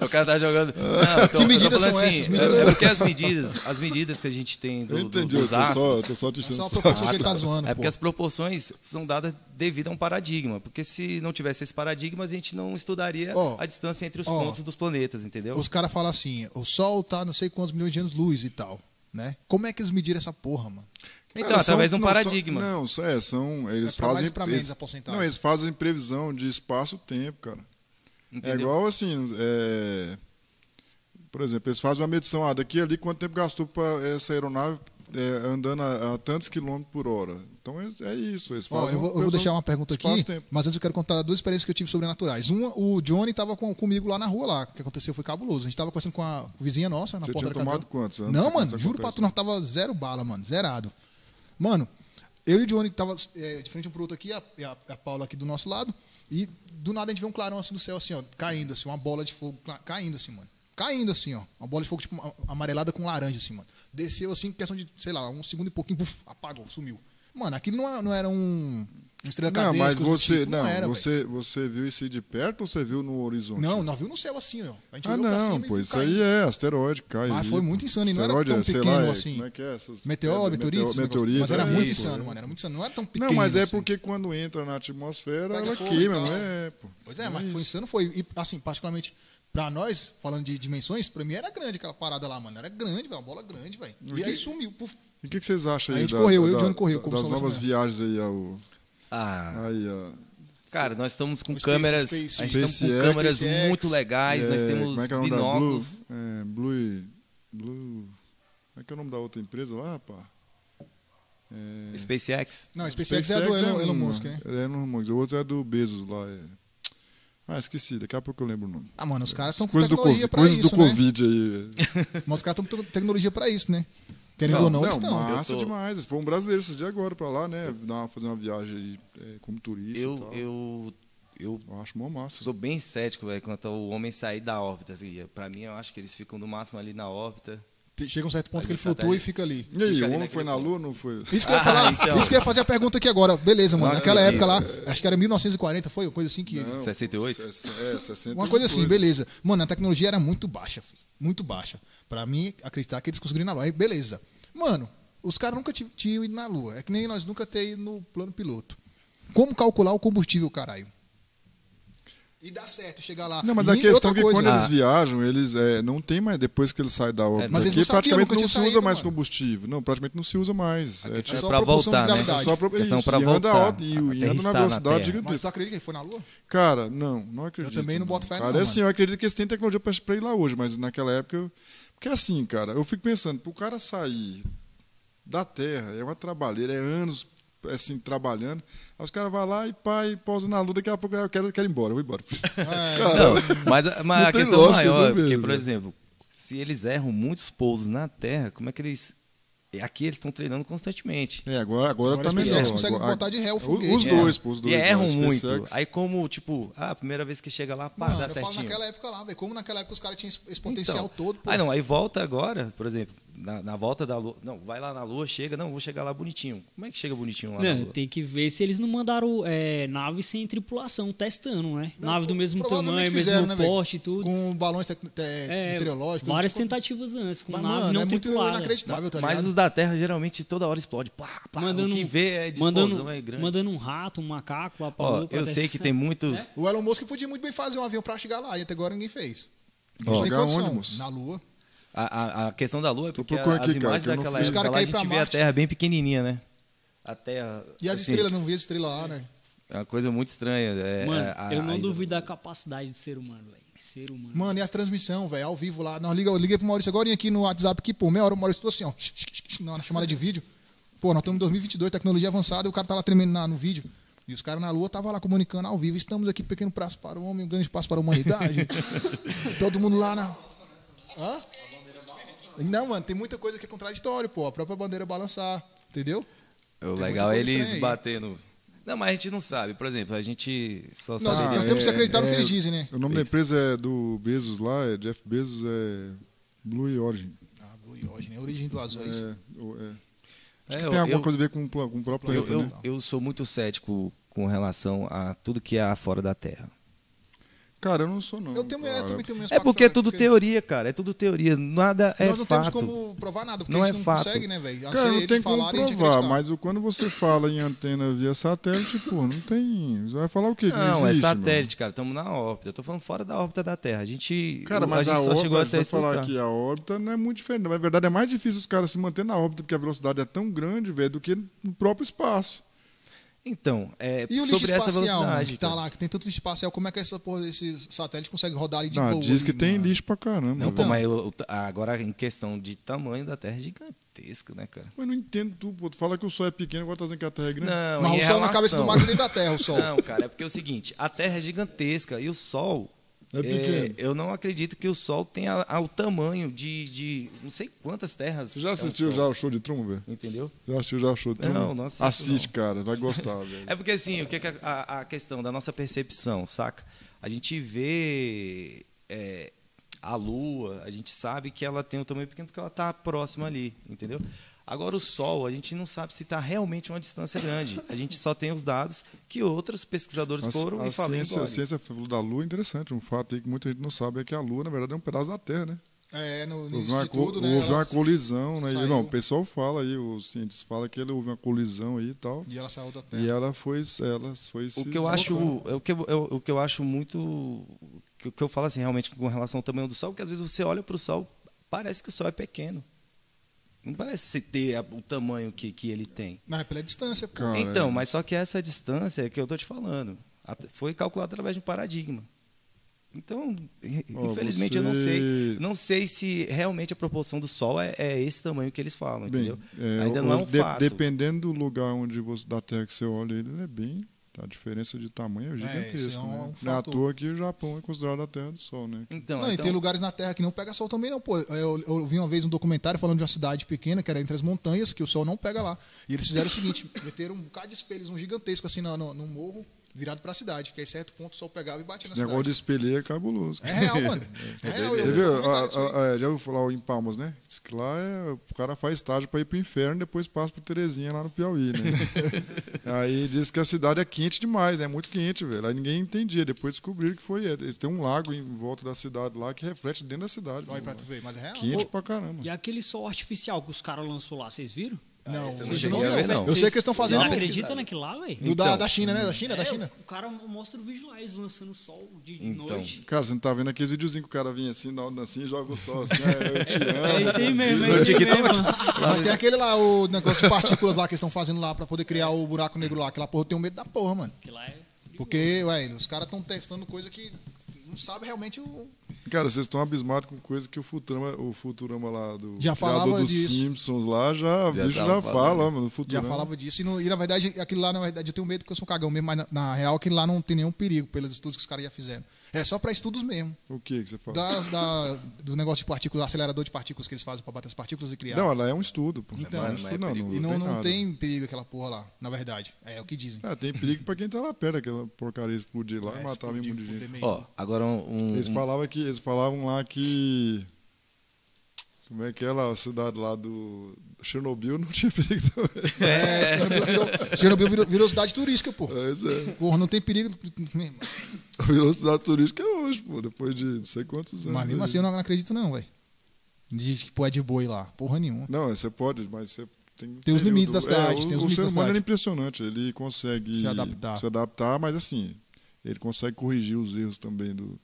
É, o cara tá jogando. Não, Que medidas tô são essas? é- Medidas- É porque as medidas, as medidas que a gente tem do, Eu do, entendi, eu dos tô só, eu astros, tô só te É só saco. proporção que ele tá zoando, é pô. porque as proporções são dadas devido a um paradigma. Porque se não tivesse esse paradigma, a gente não estudaria Ó, a distância entre os ó, pontos dos planetas, entendeu? Os caras falam assim, o Sol tá não sei quantos milhões de anos-luz e tal, né? Como é que eles mediram essa porra, mano? Então, Cara, através são- de um não, paradigma. São, não, é, são. Eles É mais fazem. pra menos a porcentagem. Não, eles fazem previsão de espaço-tempo, cara. É entendeu? igual assim. é, por exemplo, eles fazem uma medição. Ah, daqui ali quanto tempo gastou para essa aeronave é, andando a, a tantos quilômetros por hora. Então é, é isso. Eles Ó, eu, vou, eu vou deixar uma pergunta aqui, mas antes eu quero contar duas experiências que eu tive sobrenaturais. Uma, o Johnny tava com, comigo lá na rua lá. O que aconteceu foi cabuloso. A gente tava conversando com a vizinha nossa na Você porta tinha da casa tomado quantos anos Não, mano, juro pra tu, nós tava zero bala, mano, zerado. Mano, eu e o Johnny tava é, de frente um pro outro aqui, a, a, a Paula aqui do nosso lado, e do nada a gente vê um clarão assim do céu, assim, ó, caindo, assim, uma bola de fogo ca- caindo, assim, mano. Caindo assim, ó. Uma bola de fogo, tipo, amarelada com laranja, assim, mano. Desceu assim, questão de, sei lá, um segundo e pouquinho, buf, apagou, sumiu. Mano, aquilo não, é- não era um. Um estrela Não, mas você, tipo, não, era, velho. você, você viu isso de perto ou você viu no horizonte? Não, nós vimos no céu assim, ó. A gente Ah, não, pô, viu isso aí é asteroide, cai. Mas foi muito insano, e não era tão é, pequeno lá, é, assim. Como é que é? Essas, Meteoro, é, meteorito, meteorito, mas era é muito isso. insano, mano. Era muito insano. Não era tão pequeno. Não, mas é assim. porque quando entra na atmosfera, Pega ela fogo queima, não é? Pô. Pois é, Não mas foi isso. insano, foi. E, assim, particularmente pra nós, falando de dimensões, pra mim era grande aquela parada lá, mano. Era grande, velho. Uma bola grande, velho. E aí sumiu. Puf. E o que, que vocês acham A aí gente da- correu, eu e o da- Johnny correu, das como somos novas viagens aí ao... Ah, Aí, ó. cara, nós estamos com Space- câmeras. Space- a gente estamos com SpaceX, câmeras SpaceX, muito legais, nós É, temos como é é da binóculos. Blue, é, Blue, Blue... Como é que é o nome da outra empresa lá, pá? É, SpaceX. Não, a SpaceX é a do Elon, Elon uma, Musk, né? É Elon Musk. O outro é do Bezos lá. é. Ah, esqueci. Daqui a pouco eu lembro o nome. Ah, mano, os caras estão com do, tecnologia COVID, pra coisa isso, do né? Covid aí. Mas os caras estão com tecnologia pra isso, né? Querendo Não, ou não, não eles estão. massa tô- demais. Foi um brasileiro esses dias agora pra lá, né? Dar uma, fazer uma viagem aí, é, como turista Eu, tal. eu, eu Eu acho mó massa. sou bem cético, velho, quanto ao homem sair da órbita. Assim. Pra mim, eu acho que eles ficam no máximo ali na órbita. Chega um certo ponto que ele tá flutua até- e fica ali. E aí, Fica o homem foi na. Lua ou não foi? Isso que eu ia Ah, falar, então. isso que eu ia fazer a pergunta aqui agora. Beleza, mano. Não Naquela época acredito. lá, acho que era 1940, foi? Uma coisa assim que. Não, 68? É, é, 60 Uma coisa assim, beleza. Mano, a tecnologia era muito baixa, filho. Muito baixa. Pra mim, acreditar que eles conseguiram ir na Lua. Aí, beleza. Mano, os caras nunca ti- tinham ido na Lua. É que nem nós nunca ter ido no plano piloto. Como calcular o combustível, caralho? E dá certo chegar lá. Não, mas E a questão é que coisa, quando Ah. eles viajam, eles é, não tem mais, depois que eles saem da órbita, Mas eles aqui, não praticamente não se usa mais mano. combustível. Não, praticamente não se usa mais. É, tipo, é só pra a propulsão voltar, de né? gravidade. só pra, questão isso, pra e anda, voltar, alto, e, e anda na na velocidade. Mas gigantesca. tu acredita que ele foi na Lua? Cara, não, não acredito. também não boto fé Cara, não, é assim, eu acredito que eles têm tecnologia pra, pra ir lá hoje, mas naquela época... Eu, porque assim, cara, eu fico pensando, pro cara sair da Terra. É uma trabalheira, é anos assim, trabalhando. Aí os caras vão lá e pai, pousa na lua, daqui a pouco eu quero, eu quero ir embora, eu vou embora. É, Não, mas, mas Não a questão lógica, maior é não porque, por né? exemplo, se eles erram muitos pousos na Terra, como é que eles. Aqui eles estão treinando constantemente. É, agora, agora, Agora tá a SpaceX melhor. consegue Agora- botar de ré o Os- foguete. Os É. dois, pô, os dois. e lá, erram muito. SpaceX. Aí, como, tipo, ah, a primeira vez que chega lá, pá, Mano, dá eu falo certinho. naquela época lá, velho. Como naquela época os caras tinham esse- esse potencial Então, todo, pô. Aí não, aí volta agora, por exemplo, na, na volta da lua. Não, vai lá na lua, chega, não, vou chegar lá bonitinho. Como é que chega bonitinho lá na Não, lua? tem que ver se eles não mandaram é, nave sem tripulação, testando, né? Não, nave do mesmo tamanho, fizeram, mesmo né, porte e tudo. Com balões tec- te- É, meteorológicos. várias tipo, tentativas antes, com Mas, nave mano, não é muito tripulada. inacreditável, tá Mas os da Terra geralmente toda hora explode. Plá, plá, Mandando, o que vê é de mandando, é grande. mandando um rato, um macaco lá pra Ó, lua pra eu sei que tem muitos. É? O Elon Musk podia muito bem fazer um avião pra chegar lá, e até agora ninguém fez. Ó, tem condição. moço? Na Lua. A, a, a questão da Lua é porque as aqui, cara, imagens não daquela época cara lá, a gente pra vê a. Terra bem pequenininha, né? A Terra... E as assim, estrelas, não via as estrelas lá, né? É uma coisa muito estranha. É, Mano, a- eu não a- duvido da capacidade do ser humano, velho. Ser humano. Mano, e as transmissões, velho, ao vivo lá. Nós liga, eu liguei pro Maurício agora aqui no WhatsApp, que, pô, meia hora o Maurício falou assim, ó, na na chamada de vídeo. Pô, nós estamos em 2022, tecnologia avançada, e o cara tá lá tremendo na- no vídeo. E os caras na lua estavam lá comunicando ao vivo. Estamos aqui, pequeno passo para o homem, um grande passo para a humanidade. Todo mundo lá na. Hã? Não, mano, tem muita coisa que é contraditório, pô. A própria bandeira balançar, entendeu? O Tem legal é eles batendo. Não, mas a gente não sabe. Por exemplo, a gente só sabe. nós temos que é- acreditar no que é- eles dizem, né? O nome da empresa é do Bezos lá, é Jeff Bezos, é Blue Origin. Ah, Blue Origin, a origem do azul. é isso. É, é. É, Tem eu- alguma eu- coisa a ver com, com o próprio Eu, planeta, eu, né? eu sou muito cético com relação a tudo que há fora da Terra. Cara, eu não sou não. Eu, tenho, eu cara. também tenho É porque é tudo teoria, cara. É tudo teoria. Nada é Nós não fato. temos como provar nada, porque Não a gente é não fato. consegue, né, velho? A não Cara, não eles tem como e a provar, mas quando você fala em antena via satélite, pô, não tem. Você vai falar o quê? Que Não, é existe, satélite, cara. Estamos na órbita. Eu tô falando fora da órbita da Terra. A gente. mano. Cara, a mas gente a, só órbita, chegou a gente até vai falar que a órbita não é muito diferente. Na verdade, é mais difícil os caras se manter na órbita, porque a velocidade é tão grande, velho, do que no próprio espaço. Então, é E o lixo sobre essa espacial, mano, velocidade. que tá cara. lá, que tem tanto lixo espacial, como é que essa porra desses satélites consegue rodar ali de Não, boa? diz que ali, tem mano? lixo pra caramba. Não, velho. pô, mas o- o- agora em questão de tamanho da Terra é gigantesco, né, cara? Mas não entendo tu, pô. Tu fala que o Sol é pequeno, agora tá dizendo que a Terra é grande. Não, Mas o sol na cabeça do relação- dentro da Terra, o sol. Não, cara, é porque é o seguinte, a Terra é gigantesca e o Sol. É pequeno. eu não acredito que o Sol tenha a- o tamanho de, de não sei quantas terras. Você já é o assistiu Sol, já o show de velho? Entendeu? Já assistiu já o show de Truman? Não, não assisto, Assiste, não. cara. Vai gostar, velho. É porque assim, o que é a, a questão da nossa percepção, saca? A gente vê é, a Lua, a gente sabe que ela tem um tamanho pequeno porque ela está próxima ali, entendeu? Agora o Sol, a gente não sabe se está realmente uma distância grande. A gente só tem os dados que outros pesquisadores A, foram a e falaram. ciência, a ciência falou da Lua é interessante. Um fato aí que muita gente não sabe é que a Lua, na verdade, é um pedaço da Terra, né? É, no, no Houve uma, tudo, né? houve uma colisão, né? E, saiu. não, o pessoal fala aí, os cientistas falam que ele houve uma colisão aí e tal. E ela saiu da Terra. E ela foi, ela foi O que eu acho, é o que eu, eu- o que eu acho muito, o que, o que eu falo assim realmente com relação ao tamanho do Sol, porque às vezes você olha para o Sol, parece que o Sol é pequeno. Não parece ter o tamanho que, que ele tem. Mas é pela distância, pô. Cara, então, é. mas só que essa distância que eu tô te falando, foi calculada através de um paradigma. Então, Ó, infelizmente eu não você- sei, não sei se realmente a proporção do Sol é, é esse tamanho que eles falam, Bem, entendeu? é, Ainda não é um de- fato. Dependendo do lugar onde você, da Terra que você olha ele é bem. A diferença de tamanho é isso gigantesca. é um- né? um Não é à toa que o Japão é considerado a Terra do Sol, né? Então, não, e então- tem lugares na Terra que não pega sol também, não, pô. Eu, eu vi uma vez um documentário falando de uma cidade pequena, que era entre as montanhas, que o sol não pega lá. E eles fizeram o seguinte: meteram um bocado de espelhos, um gigantesco assim no, no, no morro, virado pra cidade, que aí certo ponto o sol pegava e batia na Esse negócio de cidade. espelho aí é cabuloso. É real, mano. É real. eu Você vi viu? Ah, ah, ah, já ouviu falar o em Palmas, né? Diz que lá é, o cara faz estágio para ir pro inferno depois passa pro Terezinha lá no Piauí, né? Aí diz que a cidade é quente demais, é muito quente, velho. Aí ninguém entendia. Depois descobriram que foi. Têm um lago em volta da cidade lá que reflete dentro da cidade. Olha pra mano. tu ver, mas é real. Quente Ô, pra caramba. E aquele sol artificial que os caras lançou lá, vocês viram? Não, não isso não ver, não. Eu sei que eles estão fazendo. Não, acreditam naquilo lá, velho? Da, Então. da China, né? Da China, da É, China. O cara mostra o vídeo lá, eles lançando sol de Então. noite. Cara, você não tá vendo aqueles videozinhos que o cara vinha assim, dá onda assim, joga o sol assim, é, eu te amo. É isso aí mesmo, é isso aí mesmo. Mas tem aquele lá, o negócio de partículas lá que eles estão fazendo lá pra poder criar o buraco negro lá. Aquela porra eu tenho medo da porra, mano. Aquilo lá é... Porque, ué, os caras estão testando coisa que não sabe realmente o. Cara, vocês estão abismados com coisa que o Futurama, o Futurama lá do Já falava dos disso. Simpsons lá, já, Já bicho já fala, mano, no Já Futurama. falava disso. E, no- e, na verdade, aquilo lá, na verdade, eu tenho medo porque eu sou cagão mesmo, mas na, na real, aquilo lá não tem nenhum perigo pelos estudos que os caras já fizeram. É só para estudos mesmo. O que que você fala? Da, da- do negócio de partículas, acelerador de partículas que eles fazem para bater as partículas e criar. Não, ela é um estudo, pô. Então, não é um mas estudo, é não, não, e não, tem não tem perigo aquela porra lá, na verdade. É o que dizem. É, tem perigo pra quem tá lá perto, aquela porcaria explodir lá É, e matar explodir, mesmo de gente. Ó, agora um. um- Eles falavam que eles falavam lá que como é que é lá, a cidade lá do Chernobyl não tinha perigo também. É, Chernobyl virou, Chernobyl virou, virou cidade turística, pô. Pois é. Porra, não tem perigo. Virou cidade turística hoje, pô, depois de não sei quantos anos. Mas mesmo aí. assim eu não acredito, não, velho. De que pô, é de boi lá. Porra nenhuma. Não, você pode, mas você tem. Tem os limites da cidade, É, o, tem os o limites ser humano é impressionante, ele consegue Se adaptar. se adaptar, mas assim, ele consegue corrigir os erros também do,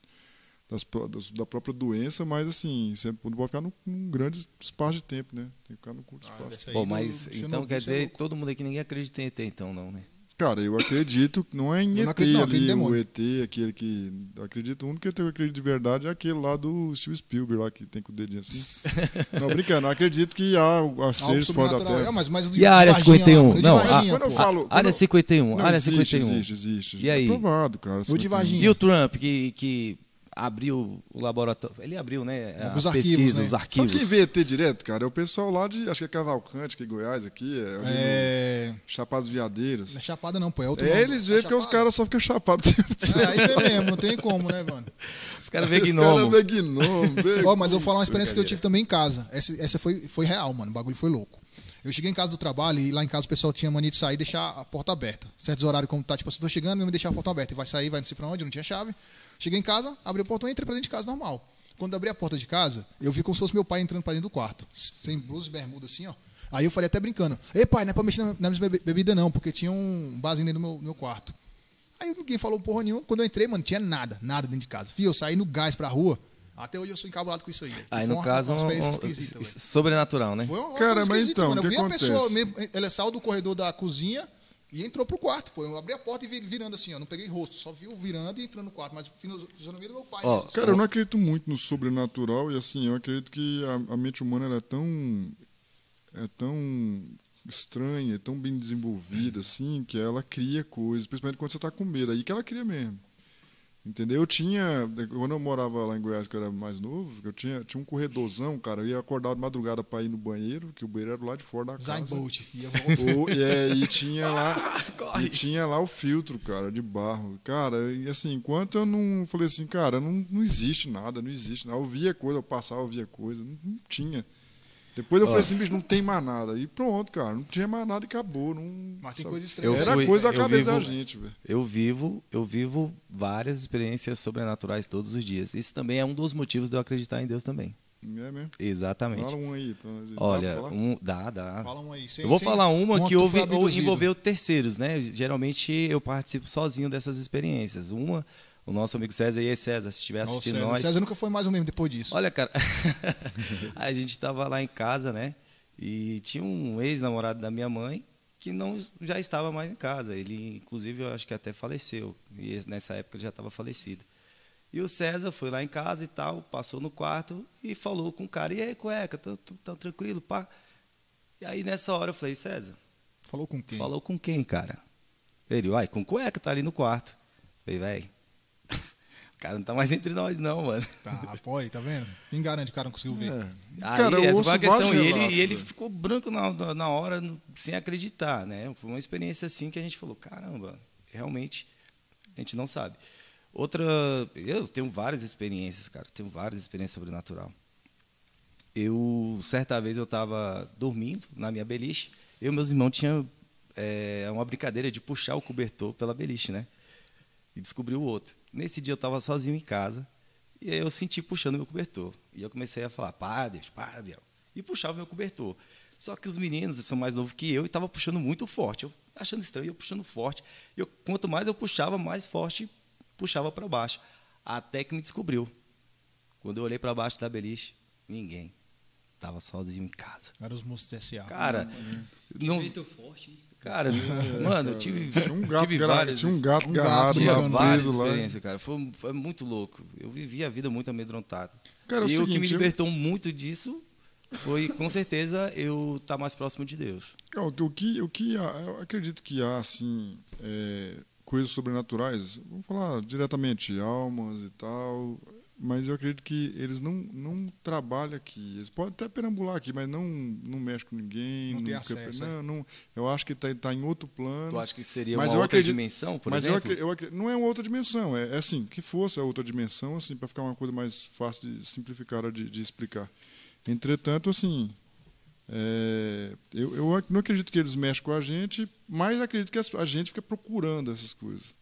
das, das- da própria doença, mas assim, você não pode ficar num, num grande espaço de tempo, né? Tem que ficar num curto Ah, espaço. Bom, do- mas do então Chernobyl, quer é dizer, todo mundo aqui ninguém acredita em ET, então, não, né? Cara, eu acredito que não é em Eu ET não acredito, não, ali, o. ET, aquele que. Acredito, o único que eu acredito de verdade é aquele lá do Steve Spielberg, lá que tem com o dedinho assim. não, brincando, acredito que há, há seres fora da. Terra. É, mas, mas E a área de Varginha 51? lá, o de Não, Varginha, quando eu falo- A- área eu- 51, Não, área existe, 51. Existe, existe. E aí? É provado, cara. O de Varginha. E o Trump, que, que abriu o laboratório. Ele abriu, né? A Os arquivos, pesquisa, né? os Sabe arquivos. quem vê ET direto, cara? É o pessoal lá de, acho que é Cavalcante, que é Goiás aqui, é, É. Chapados Veadeiros. Não é chapada, não, pô. É outro É, nome. eles É veem porque os caras só ficam chapados. É, aí vem mesmo, não tem como, né, mano? Os caras veem Os gnomo. caras vê gnomo. Ó, mas eu vou falar uma experiência que eu tive também em casa. Essa, essa foi, foi real, mano. O bagulho foi louco. Eu cheguei em casa do trabalho e lá em casa o pessoal tinha mania de sair e deixar a porta aberta. Certos horários, como tá, tipo, assim, tô chegando, mesmo deixar a porta aberta. E vai sair, vai não sei pra onde, não tinha chave. Cheguei em casa, abri o portão e entrei pra dentro de casa normal. Quando abri a porta de casa, eu vi como se fosse meu pai entrando pra dentro do quarto. Sem blusa e bermuda, assim, ó. Aí eu falei até brincando: Ei, pai, não é pra mexer na, na minha bebida, não, porque tinha um barzinho dentro do meu, meu quarto. Aí ninguém falou porra nenhuma. Quando eu entrei, mano, tinha nada, nada dentro de casa. Fio, eu saí no gás pra rua. Até hoje eu sou encabulado com isso aí. Aí, foi no uma, caso, uma experiência um- esquisita, um- sobrenatural, né? Foi uma Cara, coisa mas esquisita, então, mano. o Eu que vi a acontece? pessoa, mesmo, ela saiu do corredor da cozinha e entrou pro quarto, pô. Eu abri a porta e vi virando assim, ó. Não peguei rosto, só vi o virando e entrando no quarto. Mas fisionomia do meu pai. Assim. Cara, eu não acredito muito no sobrenatural e assim, eu acredito que a, a mente humana ela é tão é tão estranha, é tão bem desenvolvida assim, que ela cria coisas, principalmente quando você tá com medo, aí que ela cria mesmo. Entendeu? Eu tinha, quando eu morava lá em Goiás, que eu era mais novo, eu tinha, tinha um corredorzão, cara, eu ia acordar de madrugada para ir no banheiro, que o banheiro era lá de fora da casa. Bolt. E eu volto. O- e, é, e tinha lá Corre. e tinha lá o filtro, cara, de barro. Cara, e assim, enquanto eu não falei assim, cara, não, não existe nada, não existe nada. Eu via coisa, eu passava, eu via coisa, não, não tinha. Depois eu falei assim, bicho, não tem mais nada. E pronto, cara, não tinha mais nada e acabou. Não, Mas tem sabe? coisa estranha. Eu Era fui- coisa da cabeça da vivo- gente, velho. Eu vivo, eu vivo várias experiências sobrenaturais todos os dias. Isso também é um dos motivos de eu acreditar em Deus também. É mesmo? Exatamente. Fala um aí Olha, um, dá, dá. Fala um aí. sem- eu vou sem- falar uma que tu houve, envolveu terceiros, né? Geralmente eu participo sozinho dessas experiências. Uma, o nosso amigo César, e aí César, se estiver assistindo César. nós. César nunca foi mais o mesmo depois disso. Olha, cara, a gente estava lá em casa, né? E tinha um ex-namorado da minha mãe que não já estava mais em casa. Ele, inclusive, eu acho que até faleceu. E nessa época ele já estava falecido. E o César foi lá em casa e tal, passou no quarto e falou com o cara: E aí, cueca, tá, tá- tá tranquilo, pá? E aí nessa hora eu falei: César, Falou com quem? falou com quem, cara? Ele, uai, com cueca, tá ali no quarto. Falei, velho, o cara não tá mais entre nós, não, mano. Tá, apoia, tá vendo? Quem garante que o cara não conseguiu ver? É. Aí, Cara, eu essa foi a questão. E ele, e ele velho. ficou branco na, na- hora, no- sem acreditar, né? Foi uma experiência assim que a gente falou, caramba, realmente, a gente não sabe. Outra, eu tenho várias experiências, cara, tenho várias experiências sobrenatural. Eu, certa vez, eu estava dormindo na minha beliche, eu e meus irmãos tinham é, uma brincadeira de puxar o cobertor pela beliche, né? E descobri o outro. Nesse dia eu estava sozinho em casa, e aí eu senti puxando meu cobertor. E eu comecei a falar, para, Deus, para, Biel. E puxava meu cobertor. Só que os meninos são mais novos que eu e estavam puxando muito forte. Eu achando estranho, eu puxando forte. E eu, quanto mais eu puxava, mais forte puxava para baixo. Até que me descobriu. Quando eu olhei para baixo da beliche, ninguém. Tava sozinho em casa. Era os monstros S.A. Cara, Que não, vento forte, hein? Cara, mano, eu tive, Tinha um gato, tive várias, tinha um gato um gato várias experiências, cara. Foi, foi muito louco. Eu vivi a vida muito amedrontado. Cara, é o e o que me seguinte, eu- libertou muito disso foi, com certeza, eu estar mais próximo de Deus. O que, o que, eu acredito que há, assim, é, coisas sobrenaturais, vamos falar diretamente, almas e tal, mas eu acredito que eles não, não trabalham aqui. Eles podem até perambular aqui, mas não, não mexem com ninguém. Não tem nunca- acesso, não, não, eu acho que está tá em outro plano. Tu acha que seria Mas uma eu outra acredito- dimensão, por mas exemplo? acre- eu acre- não é uma outra dimensão, é, é assim, que fosse a outra dimensão, assim, para ficar uma coisa mais fácil de simplificar, de, de explicar. Entretanto, assim, é, eu, eu não acredito que eles mexem com a gente, mas acredito que a gente fica procurando essas coisas.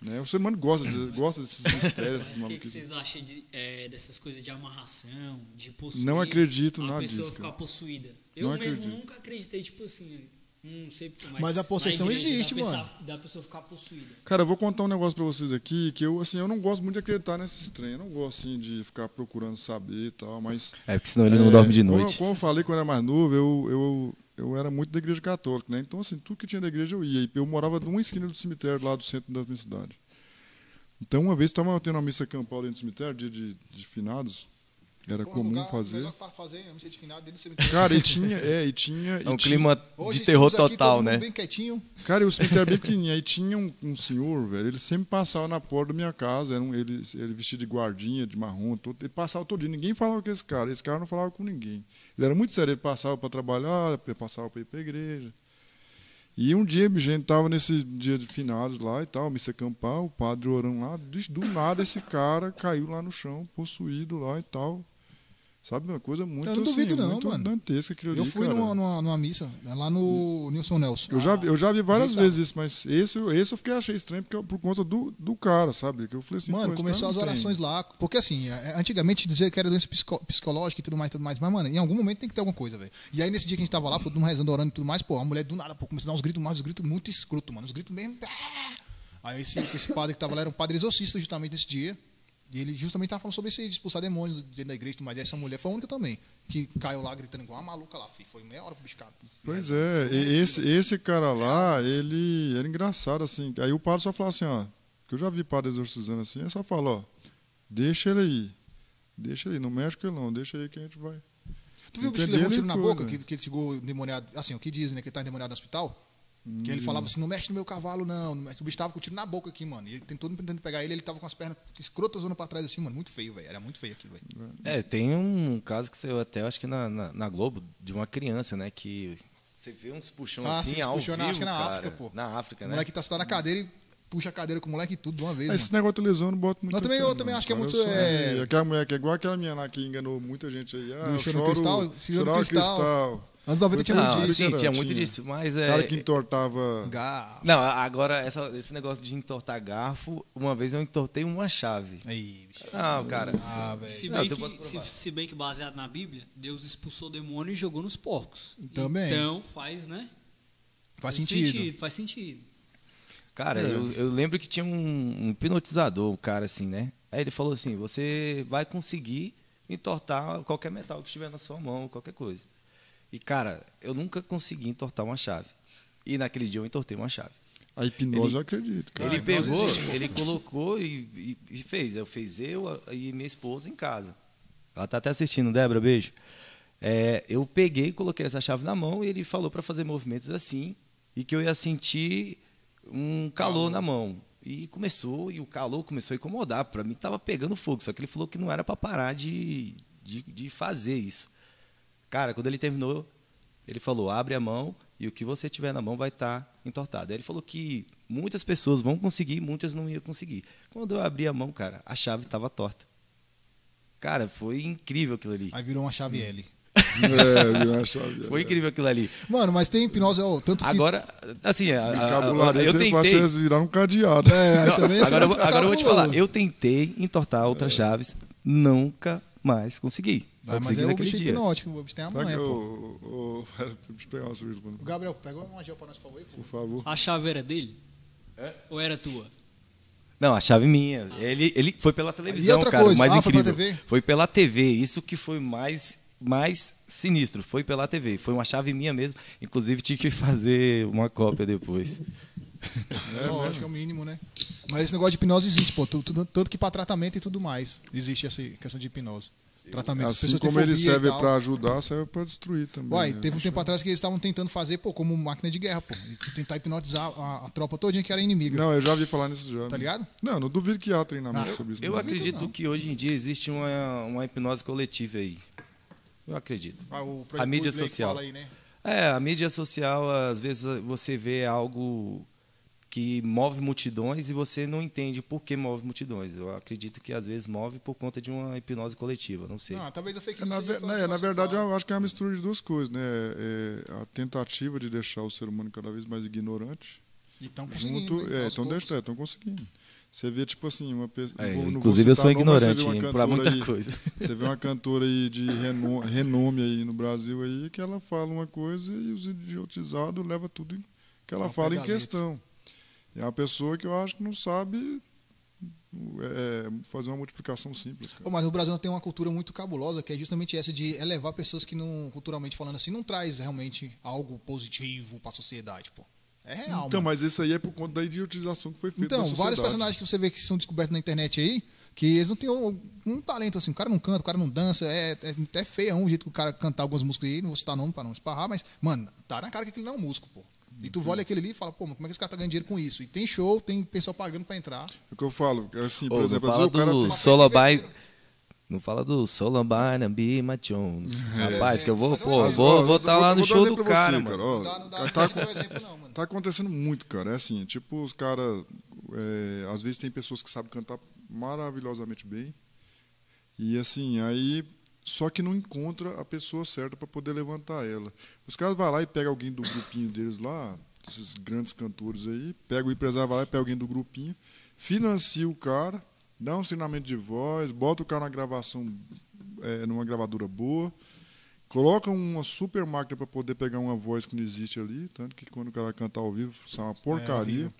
Né? O ser humano gosta, de, gosta desses mistérios. Mas o que, que vocês acham de, é, dessas coisas de amarração, de possuir? Não acredito a nada pessoa disso, ficar possuída. Eu Não mesmo acredito. nunca acreditei, tipo assim, não sei porque, Mas a possessão na igreja, existe, da mano. pessoa- Da pessoa ficar possuída. Cara, eu vou contar um negócio pra vocês aqui, que eu, assim, eu não gosto muito de acreditar nesses trem. Eu não gosto, assim, de ficar procurando saber e tal, mas... É, porque senão ele não dorme de como noite. Como, eu falei quando eu era mais novo, eu, eu, eu era muito da igreja católica, né? Então, assim, tudo que tinha da igreja eu ia. Eu morava numa esquina do cemitério lá do centro da minha cidade. Então, uma vez estava tendo uma missa campal dentro do cemitério, dia de, de finados. Era comum lugar fazer. melhor fazer a missa de final dentro do cemitério. Cara, e tinha, é, e tinha. É um e tinha- clima Hoje de terror aqui, total, todo né? bem quietinho. Cara, e o cemitério bem pequenininho. Aí tinha um, um senhor, velho, ele sempre passava na porta da minha casa. Era um, ele, ele vestido de guardinha, de marrom, todo, ele passava todo dia. Ninguém falava com esse cara. Esse cara não falava com ninguém. Ele era muito sério. Ele passava para trabalhar, passava para ir para a igreja. E um dia, a gente tava nesse dia de finados lá e tal, missa campal, o padre orando lá. Do, do nada, esse cara caiu lá no chão, possuído lá e tal. Sabe, uma coisa muito Eu não duvido assim, não, muito mano. dantesca aquilo Eu ali, fui numa, numa, numa missa, né, lá no Nilson Nelson. Eu já, vi- eu já vi várias vezes isso, mas esse, eu- esse eu fiquei achei estranho porque, por conta do, do cara, sabe? Que eu falei assim, Mano, começou as tem. orações lá. Porque assim, é, antigamente dizer que era doença psico- psicológica e tudo mais, tudo mais. Mas, mano, em algum momento tem que ter alguma coisa, velho. E aí nesse dia que a gente tava lá, todo mundo rezando, orando e tudo mais, pô, a mulher do nada, pô, começou a dar uns gritos, mais uns gritos muito escroto, mano. Uns gritos mesmo. Aí esse, esse padre que tava lá era um padre exorcista justamente nesse dia. E ele justamente tava falando sobre aí, de expulsar demônios dentro da igreja. E essa mulher foi a única também, que caiu lá gritando igual uma maluca lá, filho. Foi meia hora pro bicho cara. Pois é, e esse, esse cara lá, ele era engraçado, assim. Aí o padre só falava assim, ó, que eu já vi padre exorcizando assim, ele só fala, ó, deixa ele aí. Deixa ele aí, não mexe com ele não, deixa aí que a gente vai. Tu viu o bicho que levou um tiro na boca, coisa. que, que ele chegou endemoniado, assim, o que dizem, né, que ele tá endemoniado no hospital? Que ele falava assim, não mexe no meu cavalo, não. não mexe. O bicho tava com o tiro na boca aqui, mano. E ele tem todo mundo tentando pegar ele, ele tava com as pernas escrotas pra trás assim, mano. Muito feio, velho. Era muito feio aquilo, velho. É, tem um caso que saiu até, acho que na, na, na Globo, de uma criança, né? Que você vê uns puxão Ah, assim sim, ao puxou na- vivo, acho que na cara. África, pô. Na África, O né? moleque tá sentado na cadeira e puxa a cadeira com o moleque e tudo de uma vez, Esse mano. negócio não boto muito Não, também- eu também acho que é muito, sou- é- Aquela mulher que é igual aquela minha lá que enganou muita gente aí. Ah, Do Choro no choro, Cristal? Se Choro Cristal. cristal. Anos 90 tinha muito Não, disso. sim, tinha muito disso, mas é... cara que entortava... Garfo. Não, agora, essa- esse negócio de entortar garfo, uma vez eu entortei uma chave. Aí, bicho. Não, cara. Ah. Se Não, bem, eu que, se, se bem que baseado na Bíblia, Deus expulsou o demônio e jogou nos porcos. Também. Então faz, né? Faz sentido. Faz sentido. Cara, É. eu, eu lembro que tinha um, um hipnotizador, um cara assim, né? Aí ele falou assim: você vai conseguir entortar qualquer metal que estiver na sua mão, qualquer coisa. E, cara, eu nunca consegui entortar uma chave. E naquele dia eu entortei uma chave. A hipnose Ele- eu acredito, cara. ele pegou, existe. ele colocou e, e- e fez. Eu fiz eu a- e minha esposa em casa. Ela tá até assistindo, Débora, beijo. É, eu peguei e coloquei essa chave na mão e ele falou para fazer movimentos assim e que eu ia sentir um calor na mão. E começou, e o calor começou a incomodar. Para mim tava pegando fogo, só que ele falou que não era para parar de, de, de fazer isso. Cara, quando ele terminou, ele falou: abre a mão e o que você tiver na mão vai estar entortado. Aí ele falou que muitas pessoas vão conseguir, muitas não iam conseguir. Quando eu abri a mão, cara, a chave estava torta. Cara, foi incrível aquilo ali. Aí virou uma chave L. É, virou uma chave. Foi incrível aquilo ali. Mano, mas tem hipnose, ó, tanto que... Agora, assim, a- a- a- eu tentei. vocês virar um cadeado. É, Não, também você agora, eu vai vou- agora eu vou te falar. Eu tentei entortar outras chaves, nunca mais consegui. Só mas é o bicho dia. hipnótico, o bicho tem a manha, que pô. uma cerveja, O Gabriel, pega uma gel pra nós, por favor, aí, pô. por favor. A chave era dele? Ou era tua? Não, a chave minha. Ele, ele foi pela televisão, outra cara. coisa? o mais Ah, foi pela incrível. TV? Foi pela TV. Isso que foi mais mais sinistro. Foi pela TV. Foi uma chave minha mesmo. Inclusive, tive que fazer uma cópia depois. É, lógico, é o mínimo, né? Mas esse negócio de hipnose existe, pô. tu- Tanto que para tratamento e tudo mais. Existe essa questão de hipnose. Tratamento. As Assim como ele serve para ajudar, serve para destruir também. Uai, né? teve um tempo atrás que eles estavam tentando fazer, pô, como máquina de guerra, pô. Tentar hipnotizar a, a tropa todinha que era inimiga. Não, eu já vi falar nisso já. Tá ligado? Não, não duvido que há treinamento Ah, sobre isso. Eu não. acredito não. que hoje em dia existe uma, uma hipnose coletiva aí. Eu acredito. Ah, o A mídia social. Fala aí, né? É, a mídia social, às vezes você vê algo que move multidões e você não entende por que move multidões. Eu acredito que às vezes move por conta de uma hipnose coletiva, não sei. Não, talvez a fake É, news na, seja ve- só né, na verdade, eu acho que é uma mistura de duas coisas, né? É, a tentativa de deixar o ser humano cada vez mais ignorante. E estão conseguindo. Junto, né, é, estão estão conseguindo. Você vê, tipo assim, uma pessoa. É, inclusive eu sou ignorante para muita coisa. Você vê uma cantora aí de reno- renome aí no Brasil aí, que ela fala uma coisa e os idiotizados levam tudo que ela fala em questão. É uma pessoa que eu acho que não sabe é, fazer uma multiplicação simples. cara. Mas o Brasil tem uma cultura muito cabulosa, que é justamente essa de elevar pessoas que não, culturalmente falando assim, não traz realmente algo positivo para a sociedade, pô. É real, Então, mano. mas isso aí é por conta da idiotização que foi feita Então, vários personagens que você vê que são descobertos na internet aí, que eles não têm um, um talento assim, o cara não canta, o cara não dança, é, é até feião o jeito que o cara cantar algumas músicas aí, não vou citar nome pra não esparrar, mas, mano, tá na cara que aquele não é um músico, pô. E tu olha aquele ali e fala, pô, mas como é que esse cara tá ganhando dinheiro com isso? E tem show, tem pessoal pagando pra entrar. É o que eu falo, é assim, por Ô, exemplo, não às vezes fala o cara do tem- Solabai. Não fala do Solabai Be Jones. Rapaz, que eu vou, Mas pô, olha, vou, ó, vou estar lá vou no show do cara, você, mano. ó. Não dá, não dá tá, dar exemplo não, mano. tá acontecendo muito, cara. É assim, tipo, os caras. é, às vezes tem pessoas que sabem cantar maravilhosamente bem. E assim, aí. Só que não encontra a pessoa certa para poder levantar ela. Os caras vão lá e pegam alguém do grupinho deles lá, esses grandes cantores aí, pega o empresário, vai lá e pega alguém do grupinho, financia o cara, dá um treinamento de voz, bota o cara na gravação, é, numa gravadora boa, coloca uma super máquina para poder pegar uma voz que não existe ali, tanto que quando o cara canta ao vivo, sai uma porcaria. horrível.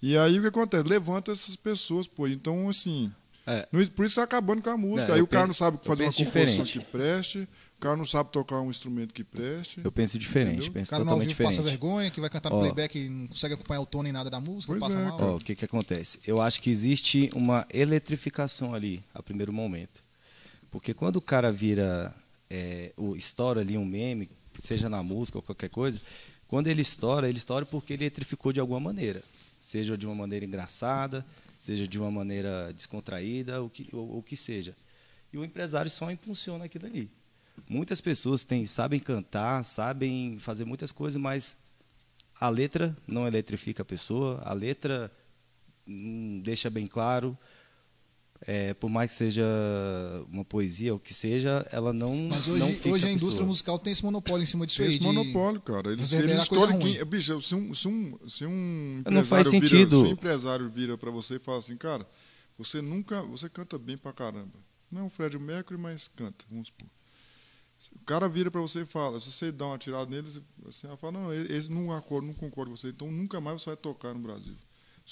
e aí o que acontece? Levanta essas pessoas, pô. Então, assim. É. Por isso tá acabando com a música. Não, aí o cara penso- não sabe fazer uma penso composição diferente. que preste, o cara não sabe tocar um instrumento que preste. Eu penso diferente, Entendeu? O penso cara totalmente vivo passa diferente. vergonha, que vai cantar no Ó. playback e não consegue acompanhar o tom nem nada da música, Pois passa é, mal. o que que acontece? Eu acho que existe uma eletrificação ali, a primeiro momento. Porque quando o cara vira, é, o, estoura ali um meme, seja na música ou qualquer coisa, quando ele estoura, ele estoura porque ele eletrificou de alguma maneira. Seja de uma maneira engraçada, seja de uma maneira descontraída, o que, ou, o que seja. E o empresário só impulsiona aquilo ali. Muitas pessoas têm, sabem cantar, sabem fazer muitas coisas, mas a letra não eletrifica a pessoa, a letra hum, deixa bem claro, é, por mais que seja uma poesia ou o que seja, ela não Mas não hoje, fixa hoje a pessoa. indústria musical tem esse monopólio em cima disso Tem aí. esse de monopólio, cara. Eles, eles escolhem quem. Bicho, se um, se um, se um Não faz empresário vira- sentido. se um empresário vira para você e fala assim, cara, você nunca. Você canta bem pra caramba. Não é um Fred Mercury, mas canta, vamos supor. O cara vira para você e fala, se você dá uma tirada neles, você vai falar, não, eles não acordam, não concordam com você, então nunca mais você vai tocar no Brasil.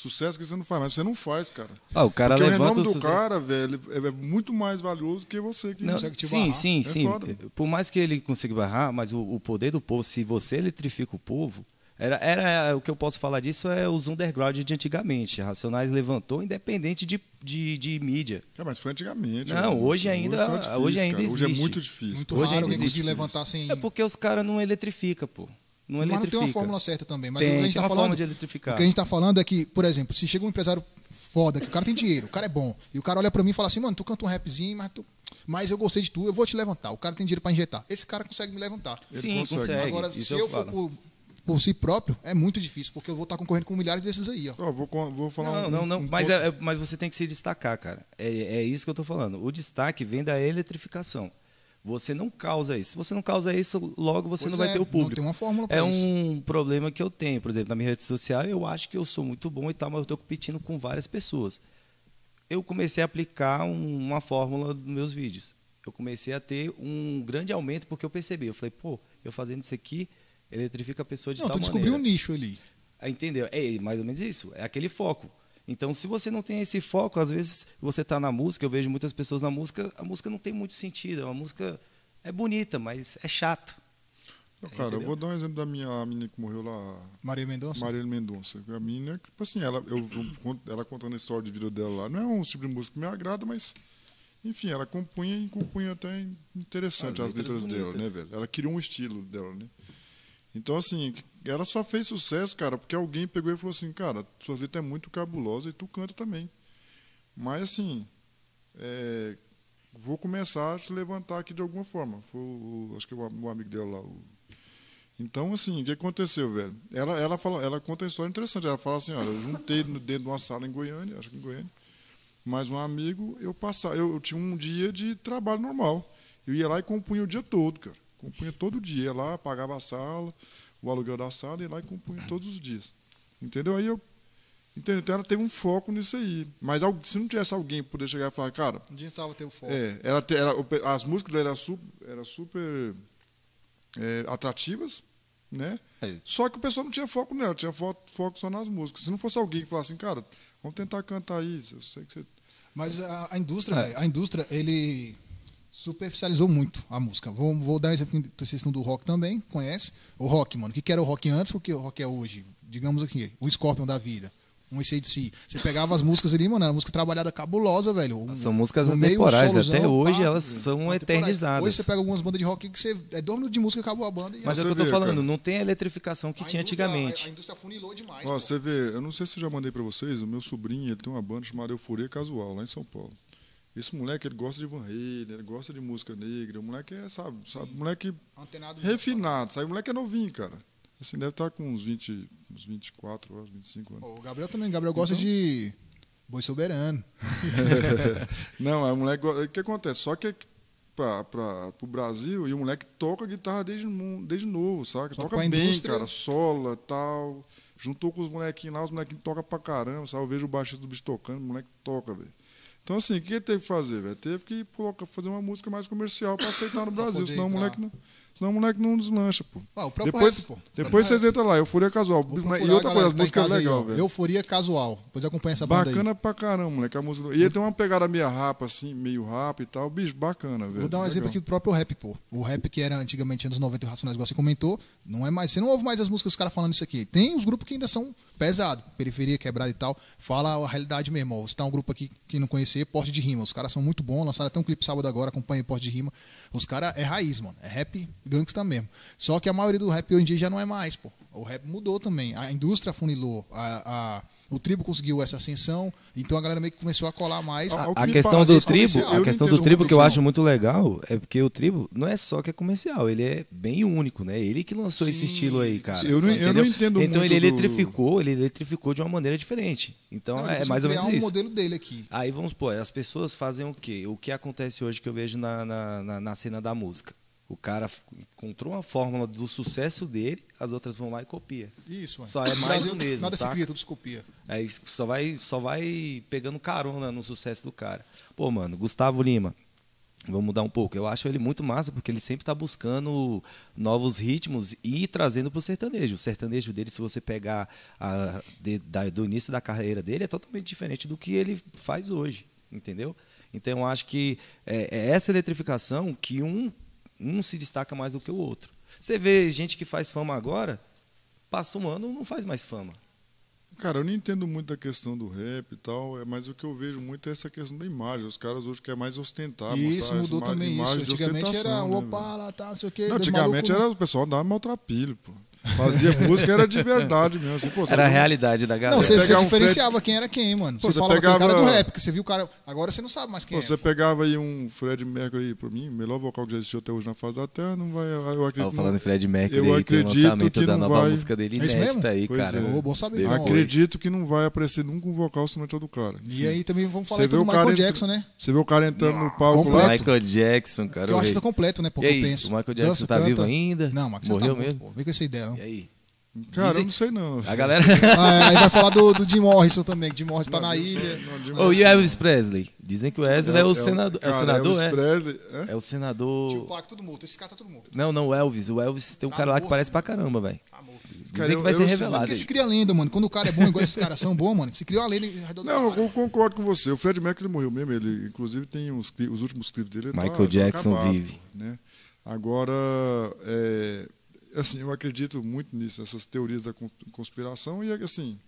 Sucesso que você não faz, mas você não faz, cara. Ah, o cara Porque o levanta renome o do sucesso. cara, velho, é muito mais valioso que você que Não, consegue te sim, barrar. sim, É sim. foda. Por mais que ele consiga barrar, mas o, o poder do povo, se você eletrifica o povo, era, era o que eu posso falar disso é os underground de antigamente. Racionais levantou independente de, de, de mídia. É, mas foi antigamente. Não, né? hoje ainda- tá difícil, hoje ainda cara. Hoje é existe. muito difícil. Muito Hoje raro ainda alguém conseguir existe levantar sem. É porque os caras não eletrificam, pô. Não Mas não tem uma fórmula certa também. Mas Tem, o que a gente tem tá uma falando. forma de eletrificar. O que a gente tá falando é que, por exemplo, se chega um empresário foda, que o cara tem dinheiro, o cara é bom, e o cara olha pra mim e fala assim, mano, tu canta um rapzinho, mas, tu... mas eu gostei de tu, eu vou te levantar. O cara tem dinheiro pra injetar. Esse cara consegue me levantar. Ele Sim, consegue. consegue. Agora, Isso se eu eu for por, por si próprio, é muito difícil, porque eu vou estar concorrendo com milhares desses aí, ó. Ó, vou, vou falar Não, um, não, não. um mas, é- é- mas você tem que se destacar, cara. É, é isso que eu estou falando. O destaque vem da eletrificação. Você não causa isso. Se você não causa isso, logo você Pois não vai é, ter o não público. tem uma fórmula É isso. um problema que eu tenho. Por exemplo, na minha rede social, eu acho que eu sou muito bom e tal, mas eu estou competindo com várias pessoas. Eu comecei a aplicar um- uma fórmula nos meus vídeos. Eu comecei a ter um grande aumento porque eu percebi. Eu falei, pô, eu fazendo isso aqui, eletrifica a pessoa de Não, tal tu descobriu um maneira. nicho ali. Entendeu? É mais ou menos isso. É aquele foco. Então, se você não tem esse foco, às vezes você está na música, eu vejo muitas pessoas na música, a música não tem muito sentido. A música é bonita, mas é chata. Não, cara, eu vou dar um exemplo da minha menina que morreu lá, Maria Mendonça? Marília Mendonça. A menina, tipo assim, ela, eu, ela contando a história de vida dela lá, não é um tipo de música que me agrada, mas, enfim, ela compunha e compunha até interessante As as letras letras dela, né, velho? Ela criou um estilo dela, né? Então, assim, ela só fez sucesso, cara, porque alguém pegou e falou assim, cara, sua letra é muito cabulosa e tu canta também. Mas, assim, é, vou começar a te levantar aqui de alguma forma. Foi o, acho que o, o amigo dela lá, o então, assim, o que aconteceu, velho? Ela, ela, fala, ela conta uma história interessante. Ela fala assim, olha, eu juntei dentro de uma sala em Goiânia, acho que em Goiânia, mais um amigo, eu passava, eu, eu tinha um dia de trabalho normal. Eu ia lá e compunha o dia todo, cara. Compunha todo dia. Ia lá, pagava a sala, o aluguel da sala, ia lá e compunha todos os dias. Entendeu? Aí eu. Entendeu? Então ela teve um foco nisso aí. Mas se não tivesse alguém poder chegar e falar, cara, Não adiantava ter o foco. é, ela, ela- as músicas dela eram super, era super é, atrativas, né? É. Só que o pessoal não tinha foco nela, tinha foco, foco só nas músicas. Se não fosse alguém que falasse assim, cara, vamos tentar cantar isso, eu sei que você. Mas a, a indústria, É. velho, a indústria, ele superficializou muito a música. Vou, vou dar um exemplo que vocês estão do rock também, conhece? O rock, mano. O que era o rock antes, o que o rock é hoje? Digamos aqui, o Scorpion da vida. Um ACDC. Você pegava as músicas ali, mano, era música trabalhada cabulosa, velho. Um- São músicas meio, um atemporais, solozão, até hoje pá, elas são eternizadas. Hoje você pega algumas bandas de rock que você é dois minutos de música acabou a banda e Mas é o Você que eu tô vê, falando, cara. não tem a eletrificação que a tinha antigamente. A, a indústria funilou demais. Ó, você vê, eu não sei se eu já mandei pra vocês, o meu sobrinho, ele tem uma banda chamada Euforia Casual, lá em São Paulo. Esse moleque, ele gosta de Van Halen, ele gosta de música negra, o moleque é, sabe, sabe moleque Antenado refinado, sabe? O moleque é novinho, cara. Assim, deve estar com uns 20, uns 24 anos, 25 anos. O Gabriel também. O Gabriel gosta de Boi Soberano. Não, aí o moleque. O que acontece? Só que para o Brasil, e o moleque toca guitarra desde, desde novo, saca? Só toca bem, indústria- cara, sola tal. Juntou com os molequinhos lá, os molequinhos tocam pra caramba, sabe? Eu vejo o baixista do bicho tocando, o moleque toca, velho. Então, assim, o que ele teve que fazer, velho? Teve que colocar, fazer uma música mais comercial para aceitar no Brasil, senão o entrar. moleque não. Senão o moleque não deslancha, pô. Ah, o próprio Depois, pô. depois vocês entram lá, Euforia Casual. E outra coisa, que tá em músicas é aí, legal, ó. velho. Euforia casual. Depois acompanha essa banda aí. Bacana pra caramba, moleque, a música. E ele tem uma pegada meio rapa, assim, meio rap e tal. Bicho, bacana, velho. Vou dar um Legal. exemplo aqui do próprio rap, pô. O rap que era antigamente anos 90 e Racionais, igual você comentou, não é mais. Você não ouve mais as músicas dos caras falando isso aqui. Tem os grupos que ainda são pesados, periferia quebrada e tal. Fala a realidade mesmo. Ó. Você tá um grupo aqui que não conhecer, Porte de Rima. Os caras são muito bons, lançaram até um clipe sábado agora, acompanha Porte de Rima. Os caras é raiz, mano. É rap gangsta mesmo. Só que a maioria do rap hoje em dia já não é mais, pô. O rap mudou também. A indústria funilou. A, a- o tribo conseguiu essa ascensão. Então a galera meio que começou a colar mais. A que questão do tribo, a questão do tribo que eu isso, acho muito legal é porque o tribo não é só que é comercial, ele é bem único, né? Ele que lançou esse Sim, estilo aí, cara. eu não- eu não entendo Então muito ele do- eletrificou, ele eletrificou de uma maneira diferente. Então Não, é mais ou criar menos um isso. modelo dele aqui. Aí vamos pôr, as pessoas fazem o quê? O que acontece hoje que eu vejo na, na, na- na cena da música. O cara encontrou uma fórmula do sucesso dele, as outras vão lá e copia. Isso, mano. Só é mais do mesmo, Nada saca? se cria, tudo se copia. Aí só vai, só vai pegando carona no sucesso do cara. Pô, mano, Gustavo Lima. Vamos mudar um pouco. Eu acho ele muito massa porque ele sempre está buscando novos ritmos e trazendo para o sertanejo. O sertanejo dele, se você pegar a- de- da- do início da carreira dele, é totalmente diferente do que ele faz hoje, entendeu? Então eu acho que é, é essa eletrificação que um, um se destaca mais do que o outro. Você vê gente que faz fama agora, passa um ano não faz mais fama. Cara, eu não entendo muito da questão do rap e tal, é, mas o que eu vejo muito é essa questão da imagem. Os caras hoje querem mais ostentar. isso, mudou também isso. Antigamente era ostentação, né, o velho? Opala, tá, não sei o quê. Não, antigamente malucos- era o pessoal dava maltrapilho, pô. Fazia música, era de verdade mesmo. Assim, pô, Era a não- realidade da galera. Não, você, Você um diferenciava quem era quem, mano. Pô, você você fala pegava- cara do rap, que você viu o cara. Agora você não sabe mais quem Pô, é. você pegava aí um Fred Mercury, pra mim, o melhor vocal que já existiu até hoje na face da Terra, não vai. Eu acredito. Tava falando em não, Fred Mercury Eu aí, tem o acredito lançamento que da não nova vai- música dele É isso inédita mesmo? aí, Pois cara. é. Ô, bom saber, então. acredito que não vai aparecer nunca um vocal ao do cara. E aí também vamos falar então do Michael Jackson, né? Você vê o cara entrando no palco Completo. lá. Michael Jackson, cara. Eu acho que tá completo, né? Pô, E que aí, eu penso. o Michael Jackson tá vivo ainda? Não, o Michael Jackson tá morto, mesmo? Vem com essa ideia, não. E aí? Cara, Dizem- eu não sei não. A galera. Ah, aí vai falar do, do Jim Morrison também, que Jim Morrison tá Não, na não ilha. de Ô, e. Elvis Presley? Dizem que o Wesley é, o senador. É o cara, senador, Elvis é? Presley, é? É o senador. Tupac, tudo morto. Esse cara tá tudo morto. Não, não, o Elvis. O Elvis tem um Tá cara lá que morto. parece pra caramba, velho. Tá morto. Cara, Dizem eu- que vai eu ser sei- revelado. Porque se cria lenda, mano. Quando o cara é bom, igual esses caras são bons, mano, se cria uma lenda Não, cara. eu concordo com você. O Fred Mercury morreu mesmo. Ele, inclusive, tem uns, os últimos clipes dele. Michael tá, tá Jackson acabado, vive. Né? Agora, é, assim, eu acredito muito nisso, nessas teorias da con- conspiração, e assim,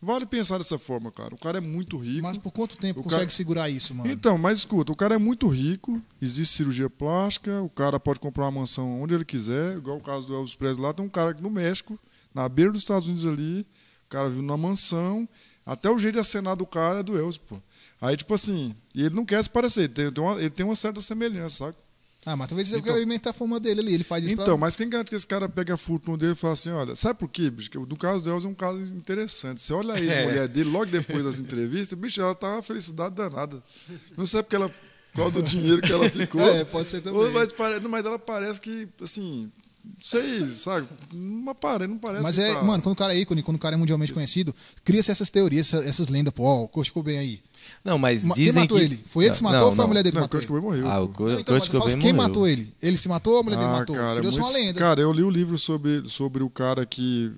vale pensar dessa forma, cara. O cara é muito rico. Mas por quanto tempo consegue cara- segurar isso, mano? Então, mas escuta, o cara é muito rico, existe cirurgia plástica, o cara pode comprar uma mansão onde ele quiser, igual o caso do Elvis Presley lá, tem um cara no México, na beira dos Estados Unidos ali, o cara vive numa mansão, até o jeito de acenar do cara é do Elvis, pô. Aí, tipo assim, e ele não quer se parecer, ele tem uma, ele tem uma certa semelhança, sabe? Ah, mas talvez ele Então- quer alimentar a fama dele ali. Ele faz isso Então, pra... mas quem garante que esse cara pega a fortuna dele e fala assim, olha, sabe por quê, bicho? No caso do Elvis é um caso interessante. Você olha a ex-mulher dele, logo depois das entrevistas, bicho, ela tá uma felicidade danada. Não sei porque ela. Qual do dinheiro que ela ficou. É, pode ser também. Mas, mas ela parece que, assim, não sei, sabe? Não apare- não parece Mas é, tá- mano, quando o cara é ícone, quando o cara é mundialmente conhecido, cria-se essas teorias, essa- essas lendas, pô, ó, o Kurt Cobain aí. Não, mas Ma- dizem Quem matou que... ele? Foi ele que se Não, matou ou não, foi a mulher dele que matou Kurt? Cobain morreu. Ah, o. Kurt Não, então, mas Kurt Cobain quem morreu. matou ele? Ele se matou ou a mulher dele Ah, matou? cara, Criou-se uma lenda. cara, eu li o livro sobre, sobre o cara que,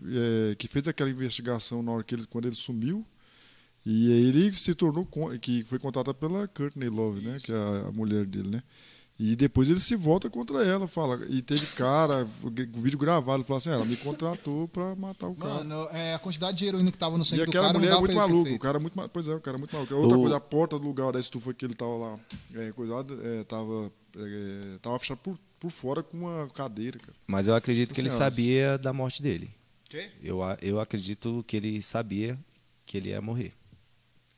é, que fez aquela investigação na hora que ele, quando ele sumiu. E aí ele se tornou, con- que foi contratado pela Courtney Love, né? Que é a mulher dele, né? E depois ele se volta contra ela, fala. E teve cara, o vídeo gravado, ele falou assim: ela me contratou pra matar o cara. Mano, é, a quantidade de heroína que tava no E sangue do aquela cara não mulher é muito maluca. O cara é muito Pois é, o cara é muito maluco. Outra O- coisa, a porta do lugar da estufa que ele tava lá, é, coisado, é, tava, é, tava fechado por, por fora com uma cadeira, cara. Mas eu acredito que ele Senhoras. sabia da morte dele. Quê? Eu, eu acredito que ele sabia que ele ia morrer.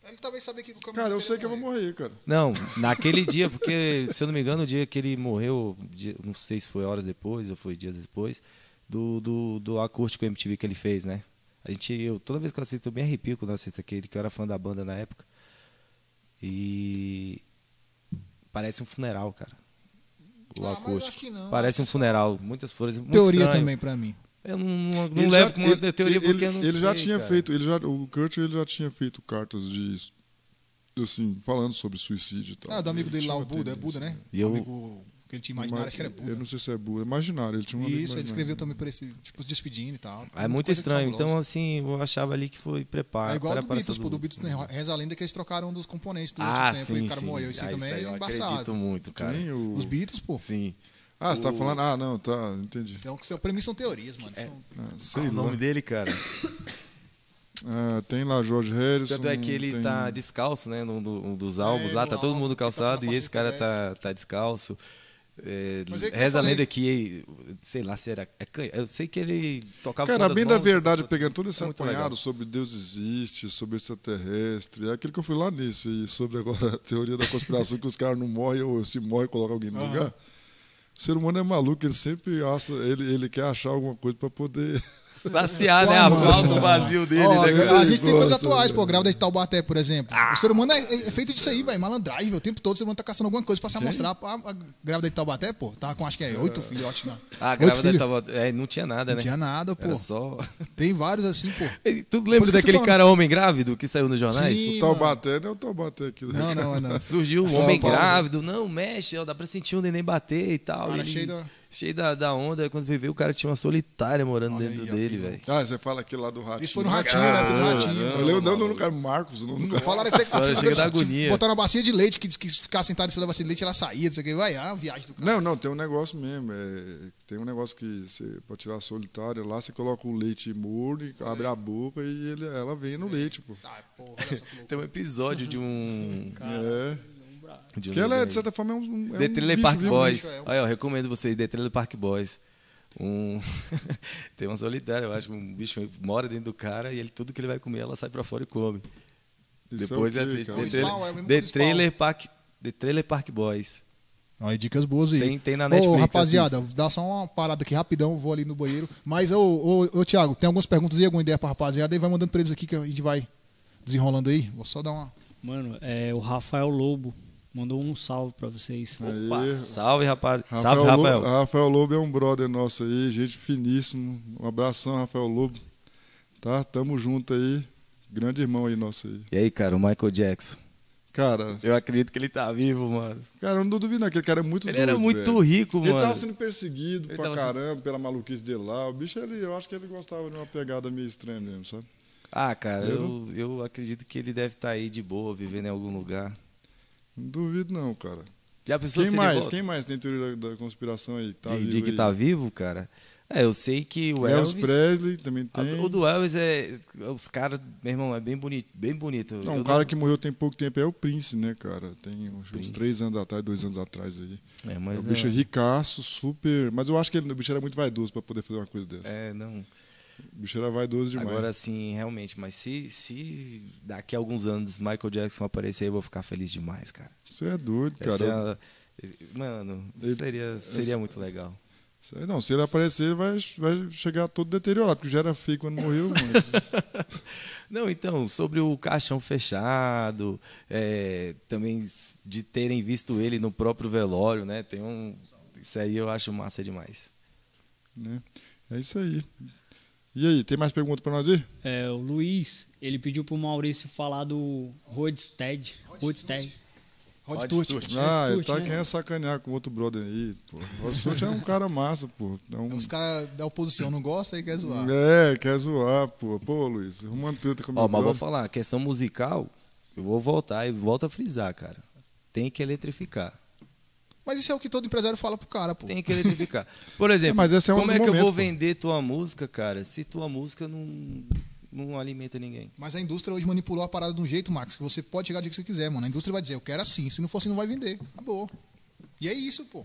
Ele talvez sabia que o caminho Cara, eu sei que eu vou morrer, cara. Não, naquele dia, porque, se eu não me engano, o dia que ele morreu, não sei se foi horas depois ou foi dias depois, do, do, do acústico MTV que ele fez, né? A gente, eu, toda vez que eu assisto, eu me arrepio quando eu assisto aquele, que eu era fã da banda na época. E parece um funeral, cara. O Ah, acústico. acho que não, Parece acho um funeral, muitas flores. Teoria estranho. também pra mim. Eu não, não, não Ele levo já- como ele- teoria ele- porque eu não ele já sei, tinha cara. feito, ele já, o Kurt ele já tinha feito cartas de assim, falando sobre suicídio e tal. Ah, do amigo Ele dele lá, o Buda, é Buda, né? E eu- O amigo que ele tinha imaginário, acho que era Eu Buda. não sei se é Buda, imaginário, ele tinha um amigo Isso, ele imaginário. escreveu também por esse, tipo, despedindo e tal. É muito estranho. Então, assim, eu achava ali que foi preparo. É igual do Beatles, pô. Do Beatles tem reza a lenda que eles trocaram um dos componentes do Ah, último tempo sim, e o cara sim. morreu. Isso aí Ah, também é eu embaçado. acredito muito, cara. O... Os Beatles, pô. Sim. Ah, você tá O- falando. Ah, não, tá, entendi. Então, seu- pra mim são teorias, mano. É. São- Ah, sei o lá. nome dele, cara? Ah, tem lá George Harrison. Tanto é que ele tem... tá descalço, né? Num, do- um dos álbuns É, lá, tá todo álbum, mundo tá calçado fazendo e esse cara tá, tá descalço. É, Mas é reza a lenda que, sei lá, se era. É, eu sei que ele tocava com Cara, bem da mãos, verdade, pegando todo esse é apanhado legal. sobre Deus existe, sobre extraterrestre, é aquilo que eu fui lá nisso, e sobre agora a teoria da conspiração que os caras não morrem, ou se morre, coloca alguém no Aham. lugar. O ser humano é maluco, ele sempre acha, ele, ele quer achar alguma coisa para poder. Saciar, né? A falta, o vazio dele, Ó, né, cara? a gente tem coisas atuais, pô. Grávida de Taubaté, por exemplo. O ser humano é, é feito disso aí, velho. Malandragem, velho. O tempo todo o ser humano tá caçando alguma coisa pra se amostrar. A, a grávida de Taubaté, pô, tava com acho que é oito filhos, eu acho que não. A Oito grávida filhos. tava. É, não tinha nada, Não né? tinha nada, pô. Era só. Tem vários assim, pô. Ei, Tu lembra daquele cara homem grávido que saiu nos jornais? Sim. o Taubaté não é o Taubaté aqui. Não, não, é não. Surgiu um homem grávido, não, mexe, ó, dá pra sentir o neném bater e tal. Cara, cheio da- cheio da, da onda. Quando veio ver, o cara tinha uma solitária morando Olha dentro aí, dele, velho. Ah, você fala aquele lá do Ratinho. Isso foi no Ratinho, né? Do Ratinho. Eu lembro, não, não, não, cara, Marcos. Não, nunca Falaram até que Nossa, chega da agonia. botaram uma bacia de leite, que diz que ficar sentado em cima da bacia de leite, ela saía, não sei o que. Vai, ah, viagem do cara. Não, não, tem um negócio mesmo. é, tem um negócio que você, pra tirar a solitária lá, você coloca o leite morno, abre a boca e ele, ela vem no leite, pô. Tá, porra. Tem um episódio de um. É. De um Que ela é, de certa forma, é um. um é The um Trailer Park Boys. bicho, é um- Olha, eu recomendo vocês, The Trailer Park Boys. Um... Tem uma solitária, eu acho, um bicho mora dentro do cara e ele, tudo que ele vai comer, ela sai pra fora e come. Isso Depois é assiste. cara? É o The, Trailer, é The. Trailer Park, The Trailer Park Boys. Olha, dicas boas aí. Tem- tem na Ô, Netflix, rapaziada, dá só uma parada aqui rapidão, vou ali no banheiro. Mas, ô, ô, ô Thiago, tem algumas perguntas e alguma ideia pra rapaziada? Aí vai mandando pra eles aqui que a gente vai desenrolando aí. Vou só dar uma. Mano, é, o Rafael Lobo mandou um salve pra vocês. Aí, Salve, rapaz. Rafael Salve, Lobo, Rafael. Rafael Lobo é um brother nosso aí, gente finíssimo. Um abração, Rafael Lobo. Tá? Tamo junto aí. Grande irmão aí nosso aí. E aí, cara, o Michael Jackson. Cara, Eu acredito que ele tá vivo, mano. cara, eu não duvido não, aquele cara é muito Ele doido, era muito velho. rico, Ele mano. tava sendo perseguido Ele pra tava sendo- caramba pela maluquice dele lá. O bicho, ele, eu acho que ele gostava de uma pegada meio estranha mesmo, sabe? Ah, cara, Eu eu, eu acredito que ele deve estar aí de boa, vivendo em algum lugar. Não duvido não, cara. Já pensou Quem mais? Quem mais tem teoria da, da conspiração aí? que Tá de, vivo de que aí? tá vivo, cara? É, eu sei que o Elvis Elvis... Presley também a- tem. O do Elvis é... Os caras, meu irmão, é bem bonito. Bem bonito. Não, Eu um cara que morreu tem pouco tempo é o Prince, né, cara? Tem uns, uns três anos atrás, dois anos atrás aí. É, mas o bicho é é, ricaço, super. Mas eu acho que ele, o bicho era muito vaidoso pra poder fazer uma coisa dessa. é, não... O bicho era vaidoso demais. Agora sim, realmente, mas se, se daqui a alguns anos Michael Jackson aparecer, eu vou ficar feliz demais, cara. Você é doido, Essa cara. é Mano, Ele- seria, seria muito legal. Não, se ele aparecer, ele vai, vai chegar todo deteriorado, porque já era feio quando morreu, mano. Não, então, sobre o caixão fechado, é, também de terem visto ele no próprio velório, né? Tem um. Isso aí eu acho massa demais. né? É isso aí. E aí, tem mais pergunta pra nós aí? É, o Luiz, ele pediu pro Maurício falar do Rodstead. Rodstead. Rod Rod Stewart. Ah, ele tá né? querendo sacanear com outro brother aí, pô. O Stewart é um cara massa, pô. É, um... Os caras da oposição não gostam e quer zoar. é quer zoar, pô. Pô, Luiz, arrumando treta com o meu Ó, mas vou falar, questão musical, eu vou voltar e volto a frisar, cara. Tem que eletrificar. Mas isso é o que todo empresário fala pro cara, pô. Tem que eletrificar. Por exemplo, É, mas esse é um como é que eu momento, vou pô. vender tua música, cara, se tua música não, não alimenta ninguém? Mas a indústria hoje manipulou a parada de um jeito, Max, que você pode chegar do jeito que você quiser, mano. A indústria vai dizer, eu quero assim. Se não for assim, não vai vender. Acabou. E é isso, pô.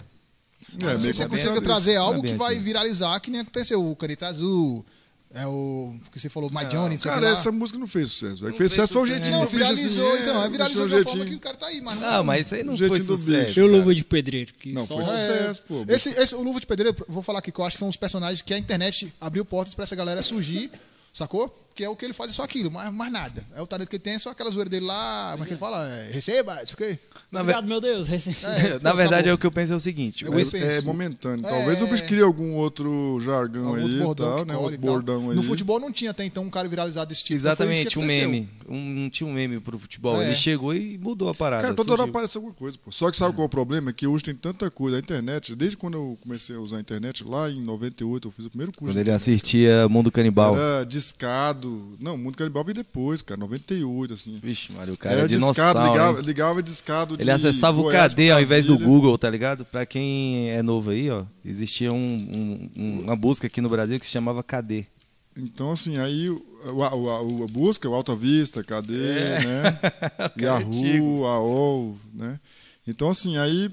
É, você assim. trazer algo que vai assim. viralizar, que nem aconteceu. O Caneta Azul, é o que você falou, My Johnny, não sei o que Cara, lá. essa música não fez sucesso. Não fez sucesso foi o jeitinho Não, bicho, viralizou, assim, então. é, É, viralizou de uma o forma que o cara tá aí, mas Ah, mas isso aí não foi sucesso. E o. Luva de Pedreiro, que Não, só... foi sucesso, pô. Esse, esse, o Luva de Pedreiro, eu vou falar aqui que eu acho que são os personagens que a internet abriu portas pra essa galera surgir, sacou? Que é o que ele faz, é só aquilo, mais, mais nada. É o talento que ele tem, é só aquela zoeira dele lá, como é que ele fala? É, receba, isso aqui. Na, Obrigado, meu Deus. rece- É, na verdade, é o que eu penso é o seguinte. Eu penso- É momentâneo. É. Talvez o bicho crie algum outro jargão Algum aí bordão tal, né? Outro bordão aí. No futebol não tinha até então um cara viralizado desse tipo. Exatamente, um meme. Um, não tinha um meme pro futebol. É. Ele chegou e mudou a parada. Cara, toda hora aparece alguma coisa, pô. Só que sabe qual é o problema? É que hoje tem tanta coisa. A internet, desde quando eu comecei a usar a internet, lá em 98, eu fiz o primeiro curso. Quando ele internet. assistia Mundo Canibal. Era discado. Não, o Mundo Canibal veio depois, cara, 98, assim. Vixe, Mário, o cara Era é discado, dinossauro. ligava, hein? ligava discado Ele de acessava o KD ao invés do. Google, tá ligado? Pra quem é novo aí, ó, existia um- um- uma busca aqui no Brasil que se chamava KD. Então, assim, aí a, busca, o Alta Vista, cadê, né? cara é. Yahoo, AOL, né? Então, assim, aí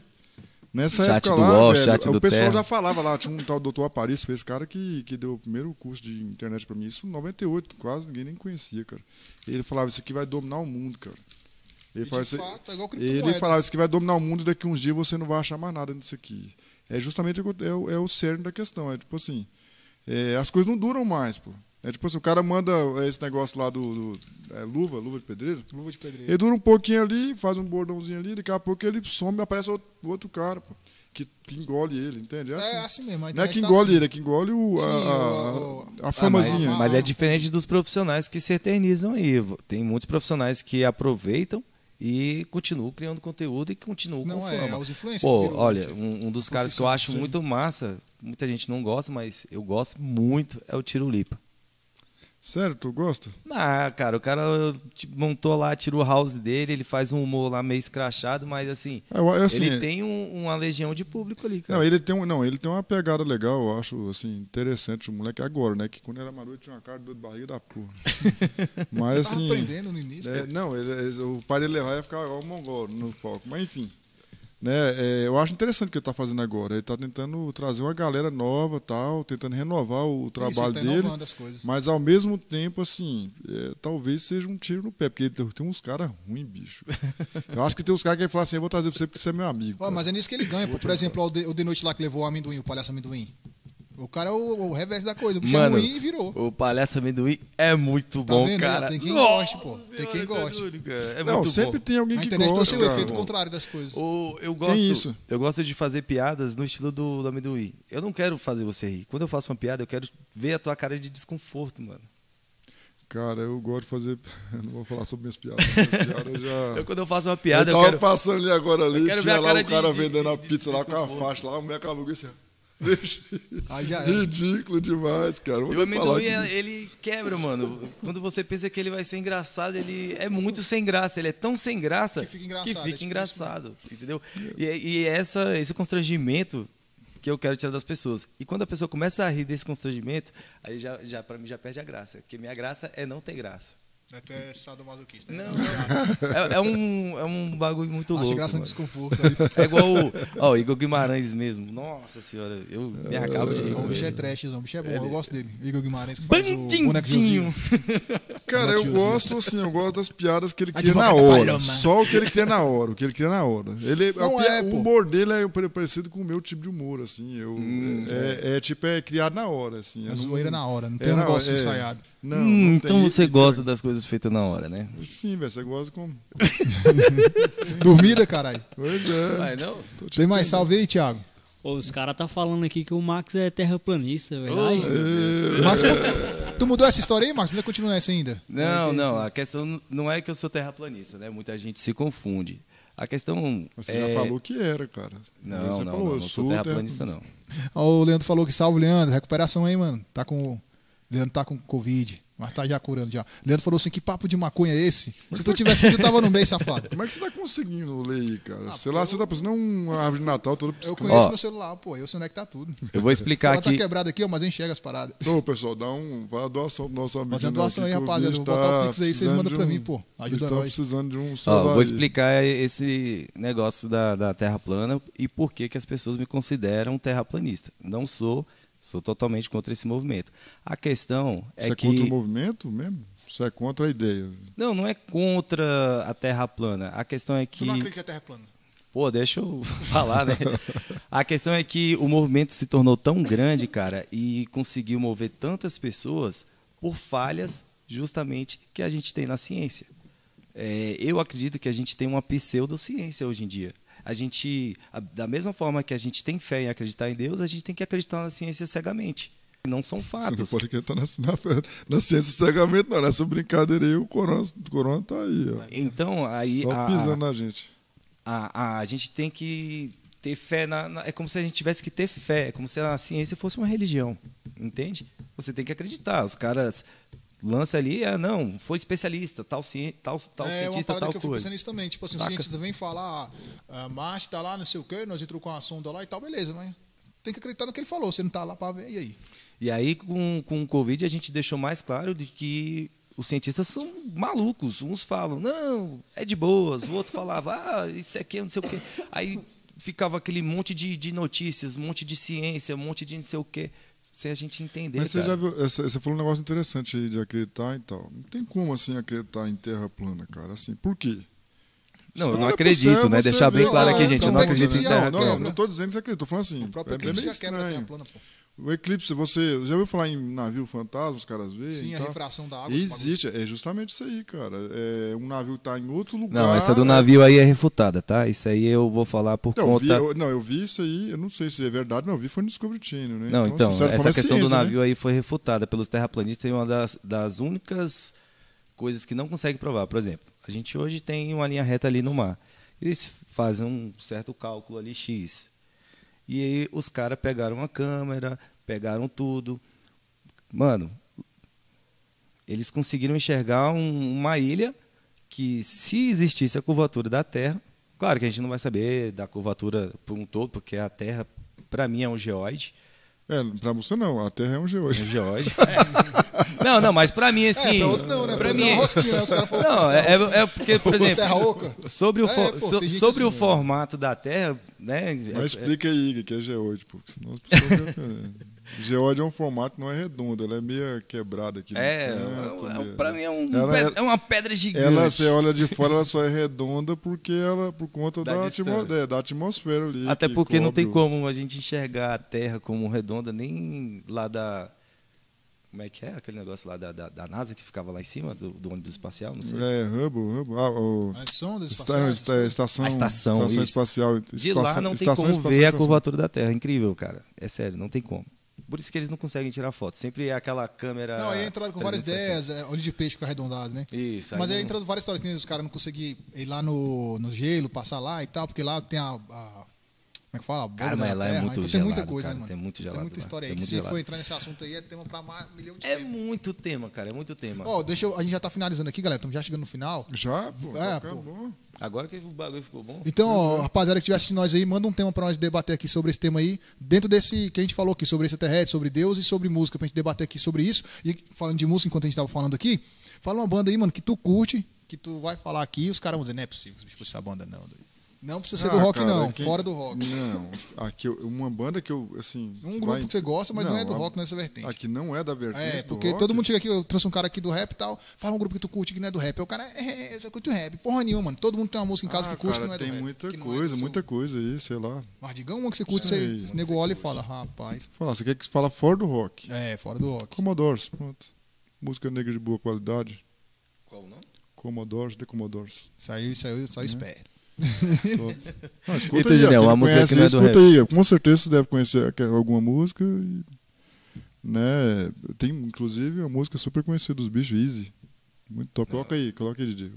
nessa Chat época do lá, UOL, velho, chat o do pessoal Terra. já falava lá, tinha um tal doutor Aparício, foi esse cara que, que deu o primeiro curso de internet pra mim, isso em 98, quase ninguém nem conhecia, cara. Ele falava, isso aqui vai dominar o mundo, cara. Ele, "Isso- fato, é igual ele falava, isso aqui vai dominar o mundo, daqui uns dias você não vai achar mais nada nisso aqui. É justamente o- é, o- é o cerne da questão, é tipo assim, é, as coisas não duram mais, pô. É tipo assim, o cara manda esse negócio lá do, do- é, luva, luva de pedreiro. Luva de pedreiro. Ele dura um pouquinho ali, faz um bordãozinho ali, daqui a pouco ele some e aparece outro, outro cara, pô, que, que engole ele, entende? É assim. É assim mesmo. não é que tá engole assim. ele, é que engole o, a, Sim, a- a Ah, famazinha. mas, mas é diferente dos profissionais que se eternizam aí. Tem muitos profissionais que aproveitam e continuam criando conteúdo e continuam Não com é, fama. os influencers. Pô, olha, um, um dos caras que eu acho sim. muito massa, muita gente não gosta, mas eu gosto muito, é o Tiro Lipa. Sério, tu gosta? Ah, cara, o cara tipo, montou lá, tirou o house dele, ele faz um humor lá meio escrachado, mas assim, É, eu- é assim, ele tem um- uma legião de público ali, cara. Não, ele tem, um, não, ele tem uma pegada legal, eu acho, assim, interessante o moleque agora, né? Que quando era maroto tinha uma cara de dor de barriga da porra. Mas Eu tava assim. aprendendo no início. é, não, ele- ele- o pai dele levar ia ficar igual o mongol no palco. Mas enfim. Né, é, eu acho interessante o que ele está fazendo agora. Ele está tentando trazer uma galera nova, tal, tentando renovar o Isso, trabalho ele tá dele. inovando as coisas. Mas ao mesmo tempo, assim, é, talvez seja um tiro no pé, porque ele tem- uns caras ruins, bicho. Eu acho que tem uns caras que falam assim: eu vou trazer pra você porque você é meu amigo. Ó, mas é nisso que ele ganha. pô. Por exemplo, o de, o de noite lá que levou o amendoim, o palhaço amendoim. O cara é o, o reverso da coisa. O bicho Mano, é ruim e virou. O Palhaço Amendoim é muito Tá bom, vendo cara. Tem quem Nossa goste, pô. Tem quem tá goste. É não, sempre bom. tem alguém A que internet gosta. trouxe o efeito contrário das coisas. O- eu gosto, isso. eu gosto de fazer piadas no estilo do, do amendoim. Eu não quero fazer você rir. Quando eu faço uma piada, eu quero ver a tua cara de desconforto, mano. Cara, eu gosto de fazer. Eu não vou falar sobre minhas piadas. Minhas piadas já. Eu, quando eu faço uma Eu piada, eu, tava quero. passando ali agora ali, eu tinha a lá cara o de- cara de- vendendo a de pizza lá com a faixa lá, a mulher acabou com isso. Era. Ridículo demais, cara. Vou E o amendoim, que- ele quebra, mano. Quando você pensa que ele vai ser engraçado, ele é muito sem graça. Ele é tão sem graça Que fica engraçado, que é tipo fica engraçado, entendeu? E, e essa, esse constrangimento que eu quero tirar das pessoas. E quando a pessoa começa a rir desse constrangimento, aí já, já para mim já perde a graça. Porque minha graça é não ter graça. Tu é sadomasoquista. né? Não, não. É, é um, é um bagulho muito Acho louco. graça no mano. desconforto. aí. É igual o ó, o Igor Guimarães mesmo. Nossa senhora, eu me acabo de rir. O bicho é trash, o bicho é bom. Eu gosto dele. Igor Guimarães, que faz o boneco Bandidinho. Josinho. Cara, eu gosto assim, eu gosto das piadas que ele cria na Advogado hora. Só o que ele cria na hora, o que ele cria na hora. Ele, Não é, o humor dele é pare- parecido com o meu tipo de humor, assim. Eu, Hum, é, é tipo, é criado na hora, assim. Não- zoeira na hora, não é tem um negócio é. ensaiado. Não, Hum, não então você gosta das coisas feitas na hora, né? Sim, velho, você gosta como. Dormida, caralho. Pois é. Vai, não? te Tem mais salve aí, Thiago. Ô, os caras tá falando aqui que o Max é terraplanista, é verdade? Marcos, pô, tu mudou essa história aí, Marcos? Ainda continua nessa ainda? Não, não. A questão não é que eu sou terraplanista, né? Muita gente se confunde. A questão Você é... já falou que era, cara. Não, você não, falou, não, eu não sou sou terraplanista, não. Ó, o Leandro falou que salve, Leandro. Recuperação aí, mano. Tá com. Leandro tá com Covid. Mas tá já curando já. Leandro falou assim: que papo de maconha é esse? Se tu tivesse aqui, tu tava no meio, safado. Como é que você tá conseguindo ler aí, cara? Ah, Sei lá, porque você tá pensando uma árvore de Natal toda Eu conheço Ó. meu celular, pô. Eu sei onde é que tá tudo. Eu vou explicar Ela tá aqui. quebrada aqui, ó, mas eu enxergo as paradas. Ô, pessoal, dá um. Vai a doação pro nosso amigo. Fazer uma doação aí, aqui, rapaziada. Vou botar o tá Pix aí, vocês precisando mandam pra um- mim, pô. Ajuda nós. precisando de um Ó, salve vou aí. explicar esse negócio da, da terra plana e por que, que as pessoas me consideram terraplanista. Não sou, sou totalmente contra esse movimento. A questão é Você é que. contra o movimento mesmo? Você é contra a ideia? Não, não é contra a terra plana. A questão é Tu que. não acredita que a Terra é plana? Pô, deixa eu falar, né? A questão é que o movimento se tornou tão grande, cara, e conseguiu mover tantas pessoas por falhas justamente que a gente tem na ciência. É, eu acredito que a gente tem uma pseudociência hoje em dia. A gente, a- da mesma forma que a gente tem fé em acreditar em Deus, a gente tem que acreditar na ciência cegamente. Não são Você não fatos. pode acreditar na, na, na ciência cegamente, não. Nessa brincadeira aí, o corona, o corona tá aí, ó. Então, aí Só a- pisando na gente. a, a, a gente tem que ter fé na, na- É como se a gente tivesse que ter fé. É como se a ciência fosse uma religião. Entende? Você tem que acreditar. Os caras lançam ali, ah, não, foi especialista, tal, ci, tal, tal é uma cientista, parada tal que eu fico coisa. pensando nisso também. Tipo assim, o cientista vem falar, ah, Marte tá lá, não sei o quê, nós entrou com a sonda lá e tal, beleza, mas tem que acreditar no que ele falou. Você não tá lá pra ver, e aí? E aí, com, com o Covid, a gente deixou mais claro de que os cientistas são malucos. Uns falam, não, é de boas. O outro falava, ah, isso aqui é não sei o quê. Aí ficava aquele monte de, de notícias, um monte de ciência, um monte de não sei o quê, sem a gente entender. Mas você cara. já viu, você falou um negócio interessante aí de acreditar e tal. Não tem como assim acreditar em terra plana, cara. Assim, por quê? Não, Você eu não acredito, céu, né? você Deixar bem claro aqui, gente. Eu não então, acredito em não, terra Não, plana. não, não tô dizendo que você acredita. Tô falando assim, O próprio é bem já quebra a Terra plana, pô. O eclipse, você já ouviu falar em navio fantasma, os caras veem? Sim, a tal? refração da água. Existe, é justamente isso aí, cara. É, um navio tá em outro lugar. Não, essa do navio aí é refutada, tá? Isso aí eu vou falar por Não, eu vi, conta. eu, não, eu vi isso aí, eu não sei se é verdade, mas eu vi foi no Discovery Channel, né? Não, então, certa essa forma, é questão do ciência, né? navio aí foi refutada pelos terraplanistas e uma das, das únicas coisas que não consegue provar. Por exemplo, a gente hoje tem uma linha reta ali no mar. Eles fazem um certo cálculo ali X. E aí os caras pegaram uma câmera, pegaram tudo. Mano, eles conseguiram enxergar um- uma ilha que, se existisse a curvatura da Terra, claro que a gente não vai saber da curvatura por um todo, porque a Terra, para mim, é um geóide. É, pra você não, a Terra é um Um geoide. geóide. Não, não, mas para mim, É, assim. pra outros não, né? Pra pra é mim, uma rosquinha, né? Os caras falam. não, é, é- é porque, por exemplo, Terra oca. sobre o, É, pô, so- sobre o assim, né? formato da Terra, né? Mas é- explica aí o que é geoide, pô, porque senão as pessoas... geoide é um formato que não é redondo, ela é meio quebrada aqui. É, canto, é, meio- é, pra mim é, um Ela- ped- é uma pedra gigante. Ela, você olha de fora, ela só é redonda porque ela, por conta Da da, atmo- é, da atmosfera ali. Até que porque não tem como a gente enxergar a Terra como redonda, nem lá da. Como é que é aquele negócio lá da, da, da NASA que ficava lá em cima, do, do ônibus espacial? Não sei. É, Hubble, Hubble. Ah, o... As sondas Esta- espaciais. esta- estação, A estação, isso. espacial. De lá espação- não tem estação como espacial ver a internacional. curvatura da Terra. Incrível, cara. É sério, não tem como. Por isso que eles não conseguem tirar foto. Sempre é aquela câmera. Não, aí é entrado com várias 360. ideias, é, olho de peixe com arredondado, né? Isso. Mas aí não- entrando várias histórias que os caras não conseguiam ir lá no, no gelo, passar lá e tal, porque lá tem a, a- Como é que fala? Cara, mas lá é muito então tem muita coisa, cara, né, mano? tem muito Tem gelado muita lá, história aí. tem que muito se gelado. for entrar nesse assunto aí, é tema pra mais um milhão de É tempo. muito tema, cara. É muito tema. Ó, deixa eu, a gente já tá finalizando aqui, galera. Estamos já chegando no final. Já, pô, É, tá pô. bom. Agora que o bagulho ficou bom. Então, ó, rapaziada que estiver assistindo nós aí, manda um tema pra nós debater aqui sobre esse tema aí. Dentro desse que a gente falou aqui, sobre extraterrestre, sobre Deus e sobre música, pra gente debater aqui sobre isso. E falando de música, enquanto a gente tava falando aqui, fala uma banda aí, mano, que tu curte, que tu vai falar aqui e os caras vão dizer, não é possível que esse bicho curte essa banda, não. doido." Não precisa ser do Ah, rock, cara, não. quem- Fora do rock. Não, aqui uma banda que eu, assim... Um vai- grupo que você gosta, mas não, é do a- rock nessa vertente. Aqui não é da vertente É, do porque rock. todo mundo chega aqui, eu trouxe um cara aqui do rap e tal, fala um grupo que tu curte que não é do rap. Aí o cara, é, é, eu só curto rap. Porra nenhuma, mano. Todo mundo tem uma música em casa Ah, que curte cara, que não é do tem rap. muita não é coisa, do seu- muita coisa aí, sei lá. Mas diga uma que você curte, Sei. você nego olha e fala, rapaz. Falar, você quer que fala fora do rock? É, fora do rock. Commodores, pronto. Música negra de boa qualidade. Qual não? Commodores, The Commodores. Saiu, saiu, só espera. Ah, escuta Gideão, quem uma música conhece que não é aí, do escuta rap. aí. Com certeza você deve conhecer alguma música. e, né, tem inclusive uma música super conhecida dos bichos, Easy. Muito top. Coloca aí, coloca aí, DJ.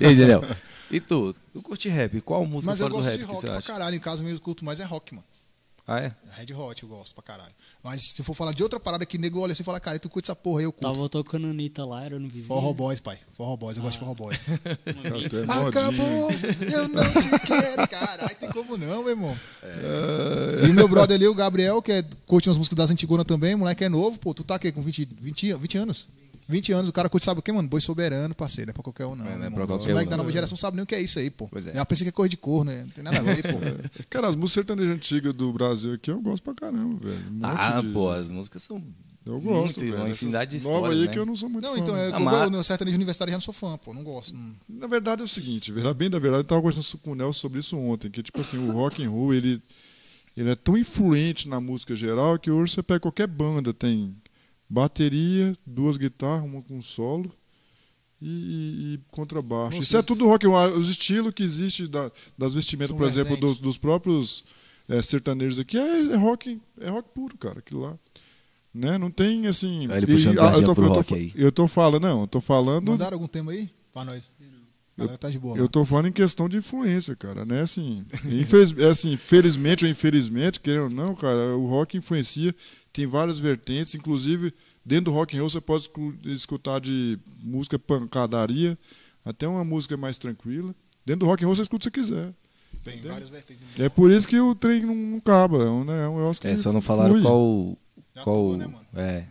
E aí, Daniel? E tu? Tu curte rap? Qual música Mas eu fora do gosto de rock pra acha? caralho. Em casa mesmo eu curto mais é rock, mano. Ah, é? Red Hot eu gosto pra caralho. Mas se eu for falar de outra parada que nego olha assim e fala, cara, tu curte essa porra aí, eu curto. Tava tocando Anitta lá, era no vizinho. Forró Boys, pai. Forró Boys, eu gosto de Forró Boys. É. Acabou, eu não te quero. Caralho, tem como não, meu irmão. E meu brother ali, o Gabriel, que é, curte umas músicas das Antigonas também, moleque é novo, pô, tu tá aqui com 20, 20, 20 anos? 20 anos, o cara curte, sabe o que, mano? Boi soberano, parceiro, não é pra qualquer um, não. É, não é pra qualquer um, da não. nova geração sabem nem o que é isso aí, pô. Pois é. Já pensei que é coisa de cor, né? Não tem nada a ver, pô. Cara, as músicas sertanejas antigas do Brasil aqui eu gosto pra caramba, velho. Um Ah, de- pô, as músicas são. Eu gosto, muito, velho. Uma infinidade de histórias, aí né? que eu não sou muito Não, fã. então, é, mas- Ah, eu, no sertanejo universitário já não sou fã, pô, não gosto. Hum. Na verdade é o seguinte, verdade, bem da verdade, eu tava conversando com o Nelson sobre isso ontem, que tipo assim, o rock and roll, ele, ele é tão influente na música geral que hoje você pega qualquer banda, tem bateria, duas guitarras, uma com solo e, e- e contrabaixo. Ou Isso é tudo rock and roll. Os estilos que existem da- das vestimentas, por exemplo, dos, dos próprios eh, sertanejos aqui, é, é rock, é rock puro, cara, aquilo lá. Né? Não tem assim. Ele puxando e- sardinha eu tô, pro eu tô eu tô falando, não, eu tô falando Mandaram algum tema aí? Pra nós. Galera tá de boa. eu né? tô falando em questão de influência, cara, né? Assim, infeliz, é assim, felizmente ou infelizmente, querendo ou não, cara, o rock influencia, tem várias vertentes, inclusive dentro do rock and roll você pode escu- escutar de música pancadaria até uma música mais tranquila. Dentro do rock and roll você escuta o que você quiser. Tem entendeu? várias vertentes. É por isso que o trem não, não acaba, é um, né, é um negócio que É, só não falaram flui. qual. Já qual atuou, né, mano? É.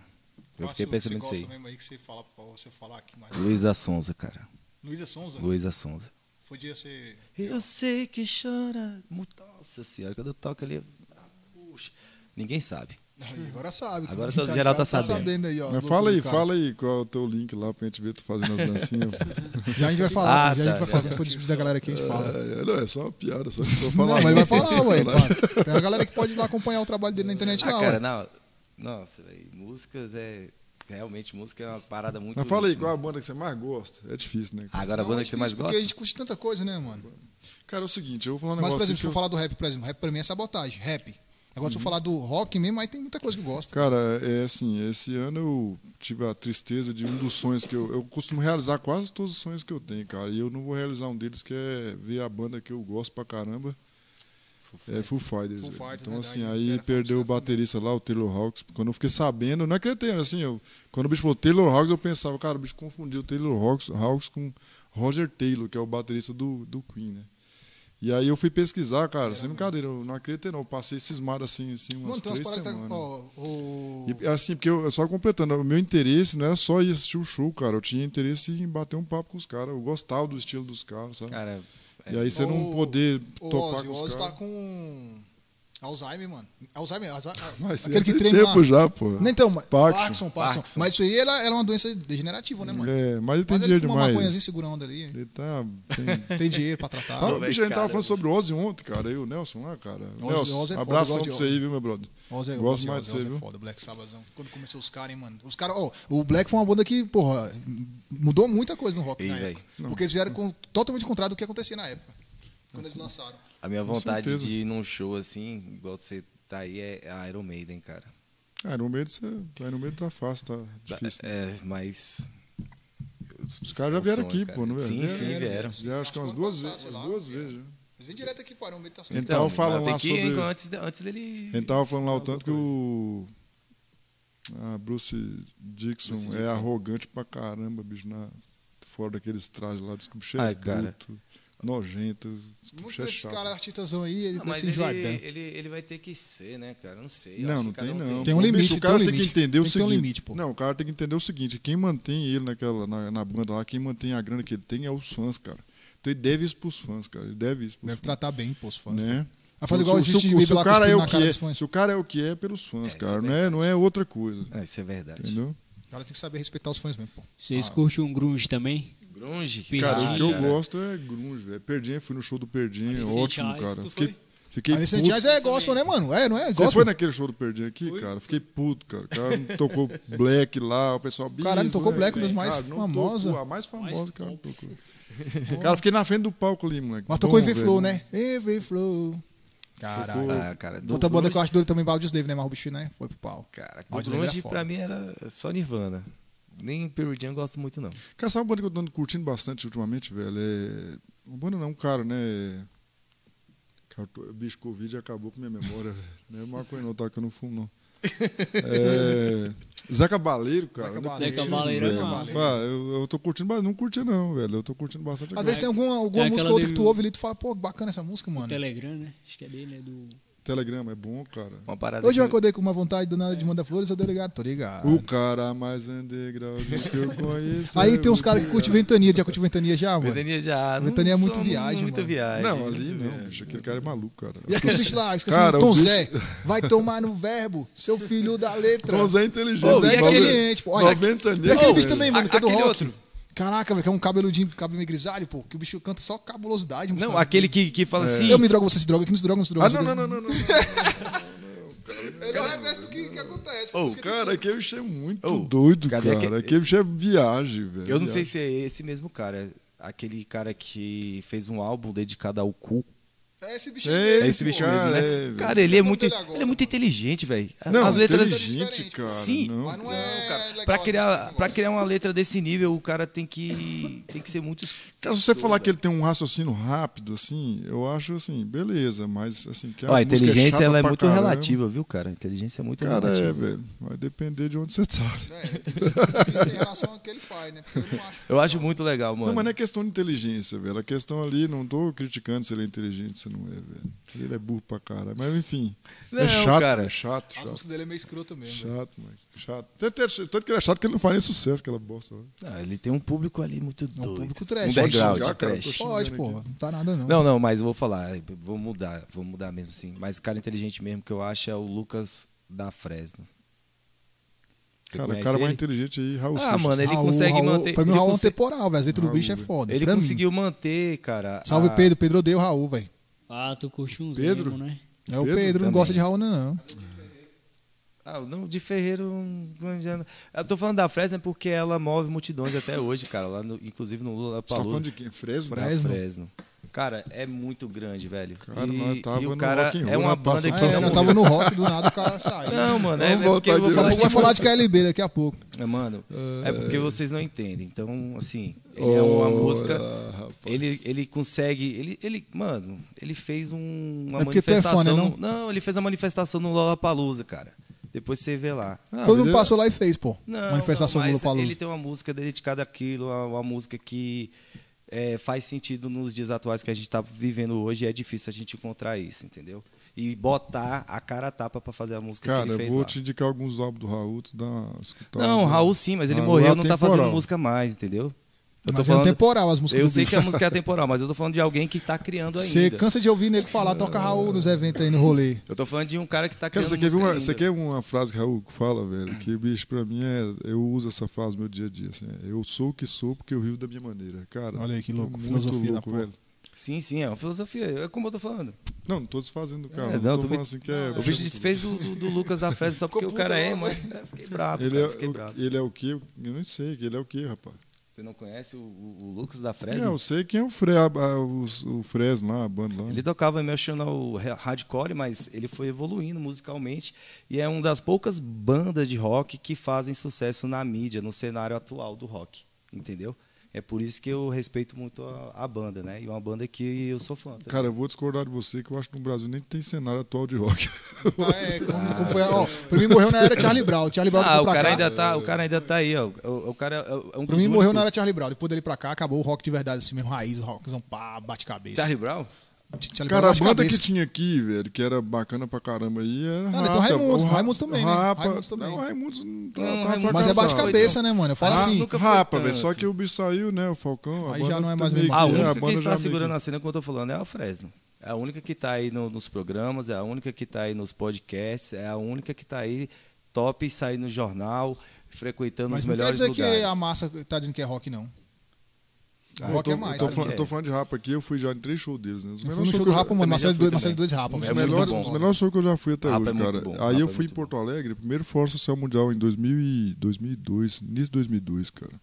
Eu fiquei pensando nisso aí. mesmo aí que você fala você falar aqui mais. Luísa Sonza, cara. Luísa Sonza? Luísa Sonza. Podia ser. Eu sei que chora. Nossa senhora, quando eu toco ali. ah, Puxa. Ninguém sabe. Aí, agora sabe. Agora todo em geral casa tá sabendo. aí, ó, Mas louco fala aí, cara. fala aí qual é o teu link lá pra gente ver tu fazendo as dancinhas. Já a gente vai falar, Ah, já a gente tá. vai falar. Quando for despedir da galera aqui, a gente fala. É, não, é só uma piada, só que eu tô Não, falando. mas vai falar, ué. Tem uma galera que pode ir lá acompanhar o trabalho dele na internet, Ah, não, cara, ué. não. Nossa, velho. Músicas é. Realmente, música é uma parada muito. Mas fala aí, qual é a banda que você mais gosta? É difícil, né? cara? Agora a Não, banda é que você mais gosta? Porque a gente curte tanta coisa, né, mano? Cara, é o seguinte, eu vou falar um Mas, negócio. por exemplo, se que falar do rap, por exemplo, rap pra mim é sabotagem, rap. Agora, se eu falar do rock mesmo, aí tem muita coisa que eu gosto. eu- Cara, é assim, esse ano eu tive a tristeza de um dos sonhos que eu. Eu costumo realizar quase todos os sonhos que eu tenho, cara. E eu não vou realizar um deles, que é ver a banda que eu gosto pra caramba. É Full Fighters. Full. Fighters, então, verdade, assim, aí era perdeu o era baterista lá, o Taylor Hawks. Quando eu fiquei sabendo, não acreditei, assim, eu, quando o bicho falou Taylor Hawks, eu pensava, cara, o bicho confundiu o Taylor Hawks, Hawks com Roger Taylor, que é o baterista do, do Queen, né? E aí eu fui pesquisar, cara, sem brincadeira, eu não acreditei não, eu passei cismado assim, assim umas Mano, três que semanas. tá. Ó, o. E, assim, porque eu, só completando, o meu interesse não era só ir assistir o show, cara. Eu tinha interesse em bater um papo com os caras. Eu gostava do estilo dos caras, sabe? Cara, e aí você não poder topar Ozzy, com o Ozzy tá com. Alzheimer, mano. Alzheimer, Alzheimer Mas aquele que tem treina lá. tempo já, pô. Não, então, mas- Parkinson. Parkinson, Parkinson. Mas isso aí ela, ela é uma doença degenerativa, né, mano? É, mas ele tem Mas ele dinheiro fuma uma demais. maconhazinha segurando ali. Ele tá. Tem... Tem dinheiro pra tratar. Ah, bicho, a gente tava falando sobre o Ozzy ontem, cara. Eu, o Nelson lá, cara. Nelson, Ozzy é foda, gosto pra de você aí, Ozzy. viu, meu brother? Ozzy, eu Gosto de mais de Ozzy, você, Ozzy é viu? foda, Black Sabbathão. Quando começou os caras, hein, mano. Os caras, ó, o Black foi uma banda que, porra, mudou muita coisa no rock Ei, na véi. época. Porque eles vieram com, totalmente contrário do que acontecia na época. Quando eles lançaram. A minha Com vontade certeza. de ir num show assim, igual você tá aí, é a Iron Maiden, cara. Ah, no meio você. No meio tá fácil, tá difícil. né? É, mas. Os caras já vieram aqui, cara. pô, não é? Sim, Vieram, sim, vieram. vieram. Já acho que umas duas vezes. Umas lá. duas vezes já. Vem direto aqui, parão, ele tá Então, Então, fala tem lá sobre- ir antes, de- antes dele. A tava falando lá o tanto que o ah, Bruce Dixon Bruce é Dixon. arrogante pra caramba, bicho, na, fora daqueles trajes lá, diz que o bicho é Ai, cara. Nojento, o Muitos é desses caras artistasão aí, ele Não, deve ser ele, enjoadão. ele, ele vai ter que ser, né, cara? Não sei. Não, acho não tem um não. Tem um Ô, limite, bicho, o tem cara um tem que entender o Tem que ter um seguinte. limite, pô. Não, o cara tem que entender o seguinte, quem mantém ele naquela na, na banda lá, quem mantém a grana que ele tem é os fãs, cara. Então ele deve isso pros fãs, cara. Ele deve isso pros Deve fãs. tratar bem, pô, os fãs. né? Vai fazer Se- igual o se, Justin se, Bieber o lá cara é o que é, se o cara é o que é pelos fãs, É, cara, é não é, não é outra coisa, Ah, isso é verdade. entendeu? O cara tem que saber respeitar os fãs mesmo, pô. Vocês curtem um grunge também? Grunge? Cara, o que eu cara. gosto é grunge, velho. Perdinha, fui no show do Perdinha, Alice in ótimo, cara. Fiquei, fiquei Alice puto. É gospel, né, mano? É, não é? Você Gospel. foi naquele show do Perdinha aqui, cara? Fiquei puto, cara. O cara não tocou Black lá, o pessoal... Caralho, "Bicho, tocou né, Black, uma das velho?" mais não famosas. tocou, a mais famosa, cara, não tocou. Cara, fiquei na frente do palco ali, moleque. Mas tocou Every Flow, né? Every Flow. Caralho. Ah, cara, do Outra banda que eu acho doido também, Balde Slave, né? Mas o bicho, né? Foi pro pau. Cara, o Audioslave grunge é pra mim era só Nirvana. Nem Pearl Jam eu gosto muito, não. Cara, sabe uma banda que eu tô andando curtindo bastante ultimamente, velho? É... Uma banda não, um cara, né? Cara, tô- bicho, Covid acabou com minha memória, velho. Não é maconha não, tá? Que eu não fumo, não. É... Zé Cabaleiro, cara. Zé Cabaleiro, curtindo, Cabaleiro é. Ah, eu, eu tô curtindo, mas não curti não, velho. Eu tô curtindo bastante Às agora. vezes tem alguma, alguma Tem música ou outra que tu ouve ali e tu fala, pô, bacana essa música, mano. Telegram, né? Acho que é dele, é do. Telegrama é bom, cara. Uma parada Hoje eu acordei com uma vontade do nada de mandar flores, eu tô ligado, tô ligado. O cara mais underground que eu conheço. Aí tem uns caras que curtem ventania, já curte ventania já, mano. Ventania já. Ventania é muito viagem, Muita viagem. Não, ali não, viagem. bicho. Aquele cara é maluco, cara. E aquele bicho lá, esqueci Cara, o Tom Zé, vai tomar no verbo, seu filho da letra. Tom Zé é inteligente. Tom Zé é inteligente, pô. Olha, Noventa E aquele bicho também, mano, que é do rock. Caraca, velho, que é um cabeludinho, cabelo meio grisalho, pô, que o bicho canta só cabulosidade. Não, aquele que, que fala assim. Eu me drogo, você se droga, que não se droga, não se droga. Ah, não, não, não, não, não. Ele é o reverso do que, que acontece. Que Cara, aquele bicho é muito doido, cara. aquele- bicho é viagem, velho. Eu não sei se é esse mesmo cara. Aquele cara que fez um álbum dedicado ao cu. É esse bicho É mesmo, É esse bicho cara, mesmo, né? é, cara, ele é muito, dele agora, ele é muito inteligente, velho. Não, As letras inteligente, diferente. cara. Sim, não. Mas não é. Cara, legal pra esse criar, negócio. pra criar uma letra desse nível, o cara tem que tem que ser muito Cara, se você falar que ele tem um raciocínio rápido, assim, eu acho assim, beleza, mas assim, que Ó, a inteligência chata ela é muito caramba. relativa, viu, cara? A inteligência é muito Cara, é, relativa. velho. Vai depender de onde você tá. É, em relação ao que ele faz, né? Porque eu não acho. Eu acho muito legal, mano. Não, mas não é questão de inteligência, velho. A questão ali, não tô criticando se ele é inteligente, se não é, velho. Ele é burro pra cara. Mas enfim. é Não, chato, cara. é chato, A chato. música dele é meio escrota mesmo. Chato, mano. Chato. Tanto, é- que ele é chato que ele não faz nem sucesso, aquela bosta. Ah, ele tem um público ali muito É doido. um público trash. Um Pode background xingar, cara, trash. Pode, pô. Não tá nada, não. Não, não, mas eu vou falar, vou mudar, vou mudar mesmo assim. Mas o cara inteligente mesmo que eu acho é o Lucas da Fresno. Você Cara, o cara mais ele? inteligente aí, Raul Ah, Seixas. mano, ele Raul, consegue Raul, manter- Pra mim, o Raul é conse- temporal, velho. As letras do bicho é foda. Ele pra mim. conseguiu manter, cara. Salve, a- Pedro. Pedro odeia o Raul, velho. Ah, tu curte uns Pedro? emo, né? É o Pedro Pedro, não gosta de Raul, não. Ah, não, de Ferreiro. Eu tô falando da Fresno porque ela move multidões até hoje, cara. Lá no- inclusive no Lula Você tá falando de quem? Fresno? da Fresno? Fresno. Cara, é muito grande, velho. Cara, e, nós tava e o no cara é uma banda que Ah, é, não, nós tava no rock, do nada o cara saiu. não, mano, é, é porque eu vou de falar de vai falar de KLB daqui a pouco. É, Mano, é porque vocês não entendem. Então, assim, ele é uma música. rapaz. Ele, ele consegue. Ele, ele, mano, ele fez um, uma É porque tu é manifestação. fã, né, no- não, ele fez a manifestação no Lollapalooza, cara. Depois você vê lá. Ah, Todo mundo passou lá e fez, pô. Não, Manifestação não, mas Lula Ele tem uma música dedicada àquilo, uma, uma música que é, faz sentido nos dias atuais que a gente está vivendo hoje. E é difícil a gente encontrar isso, entendeu? E botar a cara a tapa para fazer a música que Cara, ele eu fez vou lá. te indicar alguns álbuns do Raul, tu dá uma escutada. Não, Raul sim, mas ele Ah, morreu, agora não tá fazendo música mais, entendeu? Eu tô Mas é falando, temporal as músicas eu do sei bicho. que a música é temporal, mas eu tô falando de alguém que tá criando ainda. Você cansa de ouvir nego falar, toca Raul nos eventos aí no rolê. Eu tô falando de um cara que tá Cara, criando você quer, ver música uma, ainda. você quer uma frase que Raul fala, velho? Que, bicho, pra mim é. Eu uso essa frase no meu dia a dia. Assim, é, eu sou o que sou porque eu rio da minha maneira. Cara, Olha aí que louco, é filosofia louco, velho. Sim, sim, é uma filosofia. É como eu tô falando. Não, não tô desfazendo do cara. É, não, não, tô tu falando me- assim que é. O bicho desfez do, do, do Lucas da Festa só porque o cara é, agora, mas fiquei bravo, Ele cara, é, fiquei o- bravo. ele é o quê? Eu não sei. Ele é o quê, rapaz? Você não conhece o, o- o Lucas da Fresno? Não, eu sei quem é o, Fre, a, a, o, o Fresno lá, a banda lá. Ele tocava emotional hardcore, mas ele foi evoluindo musicalmente e é uma das poucas bandas de rock que fazem sucesso na mídia, no cenário atual do rock, entendeu? É por isso que eu respeito muito a, a banda, né? E uma banda que eu sou fã. também. Cara, eu vou discordar de você que eu acho que no Brasil nem tem cenário atual de rock. Ah, é, como, como foi, ó, pra mim morreu na era Charlie Brown. Charlie Brown ah, foi o cara, cá. ainda tá, o cara ainda tá aí, ó. O, o cara é é um Pra mim morreu na era Charlie Brown. Depois dele pra cá, acabou o rock de verdade, assim mesmo, raiz, o rockzão pá, bate cabeça. Charlie Brown? Charlie Cara, a banda que tinha aqui, velho, que era bacana pra caramba aí, era Ah, Rapa. então Raimundos, Ra- Raimundos também, né? Rapa, Raimundos também. Não, Raimundos não tá, Não, tá Raimundos- Mas é bate-cabeça, né, mano? Eu falo Ah, assim. Rapa, velho, só que o bicho saiu, né, o Falcão. a Aí banda já não é mais meio mesmo. A que- única banda que já está segurando a cena, como eu tô falando, é a Fresno. É a única que tá aí no- nos programas, é a única que tá aí nos podcasts, é a única que tá aí top, sair no jornal, frequentando Mas os não quer melhores dizer lugares. que a massa tá dizendo que é rock, não. Ah, eu rock tô, é mais. eu tô falando, É. eu tô falando de Rapa aqui, eu fui já em três shows deles, né? Os melhores no show shows do Rapa, mano. Marcelo fui dois- Marcelo também. dois Rapa. É muito melhores, bom. dos melhores shows que eu já fui até Rapa hoje, é muito cara. bom, Aí Rapa eu é fui em Porto Alegre, primeiro Fórum Social Mundial em 2000 e 2002, início de 2002, cara.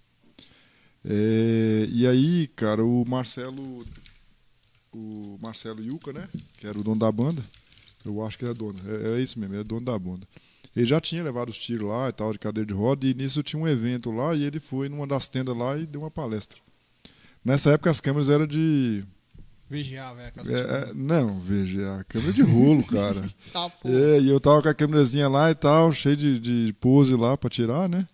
É, e aí, cara, o Marcelo, o Marcelo Yuca, né, que era o dono da banda, eu acho que é dono, é, é isso mesmo, é dono da banda. Ele já tinha levado os tiros lá e tal, de cadeira de roda, e nisso tinha um evento lá, e ele foi numa das tendas lá e deu uma palestra. Nessa época as câmeras eram de VGA, velho. é, é, não, veja, a câmera de rolo, cara. Tá, pô. É, e eu tava com a câmerazinha lá e tal, cheio de, de pose lá pra tirar, né?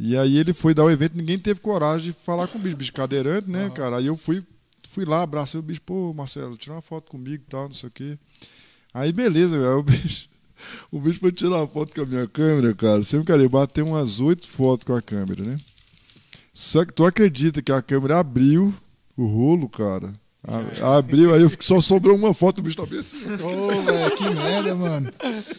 E aí ele foi dar o evento, ninguém teve coragem de falar com o bicho, bicho cadeirante, né, cara? Aí eu fui, fui lá, abracei o bicho, pô, Marcelo, tira uma foto comigo e tal, não sei o quê. Aí beleza, velho, o bicho, o bicho foi tirar uma foto com a minha câmera, cara. Sempre, cara, ele bateu umas oito fotos com a câmera, né? Só que tu acredita que a câmera abriu o rolo, cara. A- Abriu, aí eu fico- só sobrou uma foto, o bicho tá bem assim. Ô, velho, que merda, mano.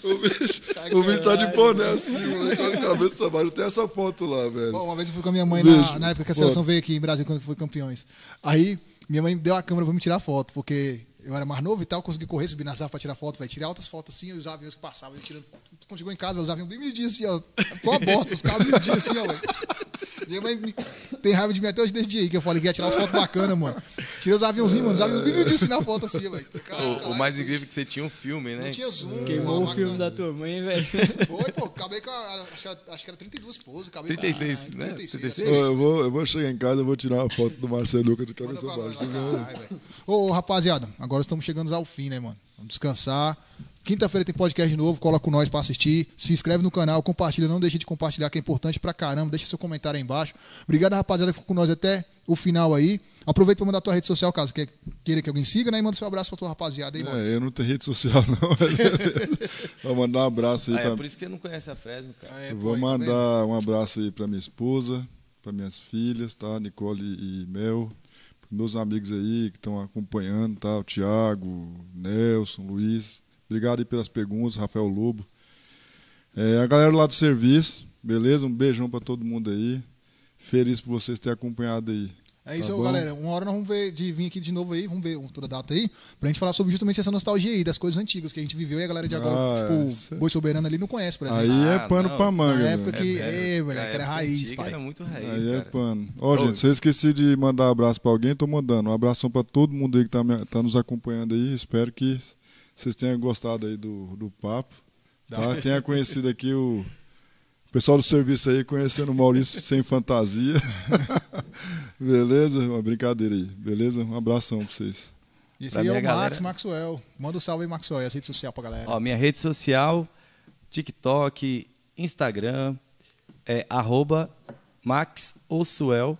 O bicho, o bicho tá de boné assim, moleque, olha a cabeça pra baixo. Tem essa foto lá, velho. Bom, uma vez eu fui com a minha mãe na, na época que a seleção veio aqui em Brasil, quando foi campeões. Aí, minha mãe deu a câmera pra me tirar foto, porque eu era mais novo e tal, consegui correr, subir nas árvores pra tirar foto, velho. Tirei altas fotos assim, os aviões que passavam, eu tirando foto. Quando chegou em casa, os aviões bem miudinhos assim, ó. Foi uma bosta, os carros miudinhos assim, ó, velho. Minha mãe me- tem raiva de mim até hoje desde dia aí, que eu falei que ia tirar as fotos bacanas, mano. Tirei os aviãozinhos, mano, os aviões bem miudinhos assim na foto assim, velho. O, o mais incrível é que você tinha um filme, né? Não tinha zoom. Queimou o filme da tua mãe, velho. Foi, pô, acabei com a, acho, que- acho que era 32 poses, acabei 36, com, né? 36, 36. Ô, Eu vou, eu vou chegar em casa, eu vou tirar uma foto do Marcelo Lucas de cabeça baixa. vai, caralho, velho. Ô, rapaziada, agora estamos chegando ao fim, né, mano? Vamos descansar. Quinta-feira tem podcast de novo, cola com nós pra assistir. Se inscreve no canal, compartilha, não deixe de compartilhar, que é importante pra caramba. Deixa seu comentário aí embaixo. Obrigado, rapaziada, que ficou com nós até o final aí. Aproveita pra mandar tua rede social, caso quer- queira que alguém siga, né? E manda seu abraço pra tua rapaziada aí, mano. É, eu não tenho rede social, não. Vou mandar um abraço aí Ah, pra, é por isso que você não conhece a Fresno, cara. É, Eu pô, vou mandar um abraço aí pra minha esposa, pra minhas filhas, tá? Nicole e Mel, meus amigos aí que estão acompanhando, tá? O Thiago, Nelson, Luiz. Obrigado aí pelas perguntas, Rafael Lobo. É, a galera lá do serviço, beleza? Um beijão pra todo mundo aí. Feliz por vocês terem acompanhado aí. É isso, Tá aí, bom? galera. Uma hora nós vamos ver de vir aqui de novo aí, vamos ver toda a data aí, pra gente falar sobre justamente essa nostalgia aí, das coisas antigas que a gente viveu e a galera de agora, Ah, tipo, isso é- Boi Soberano ali não conhece, por exemplo. Aí é Ah, pano não. pra manga, Na época que- velho. é, moleque, era raiz, antiga pai. Era muito raiz, Aí é cara. pano. Ó, Ô, gente, se eu esqueci de mandar um abraço pra alguém, tô mandando. Um abração pra todo mundo aí que tá, me- tá nos acompanhando aí. Espero que vocês tenham gostado aí do, do papo. Tá? Tenha conhecido aqui o pessoal do serviço aí, conhecendo o Maurício sem fantasia. Beleza? Uma brincadeira aí. Beleza? Um abração pra vocês. Esse Pra aí é o minha Max galera- Maxwell. Manda um salve aí, Maxwell, e a rede social pra galera. Ó, minha rede social, TikTok, Instagram, é arroba maxosuel,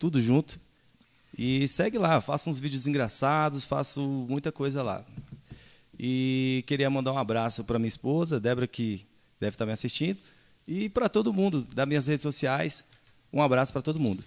tudo junto. E segue lá, faço uns vídeos engraçados, faço muita coisa lá. E queria mandar um abraço para minha esposa, Débora, que deve estar me assistindo, e para todo mundo das minhas redes sociais. Um abraço para todo mundo.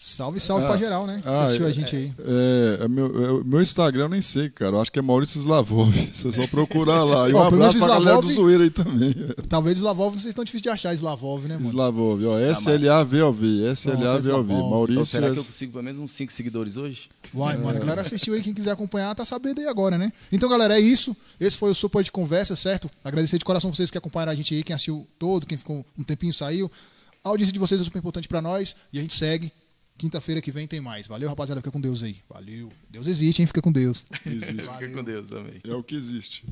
Salve, salve pra geral, né? Que Ah, assistiu a é- gente aí. É, é meu, é, meu Instagram eu nem sei, cara. Eu acho que é Maurício Slavov. Você só procurar lá. E um Ó, abraço pra galera do Slavov- zoeiro aí também. Talvez Slavov não seja tão difícil de achar, Slavov, né, mano? Slavov, ó. S-L-A-V-O-V. S-L-A-V-O-V. Slavov. Então, Maurício. será que eu consigo pelo menos uns 5 seguidores hoje? Vai, mano. A galera assistiu aí, quem quiser acompanhar, tá sabendo aí agora, né? Então, galera, é isso. Esse foi o Super de Conversa, certo? Agradecer de coração vocês que acompanharam a gente aí, quem assistiu todo, quem ficou um tempinho saiu. A audiência de vocês é super importante pra nós e a gente segue. Quinta-feira que vem tem mais. Valeu, rapaziada. Fica com Deus aí. Valeu. Deus existe, hein? Fica com Deus. Existe. Fica com Deus também. É o que existe.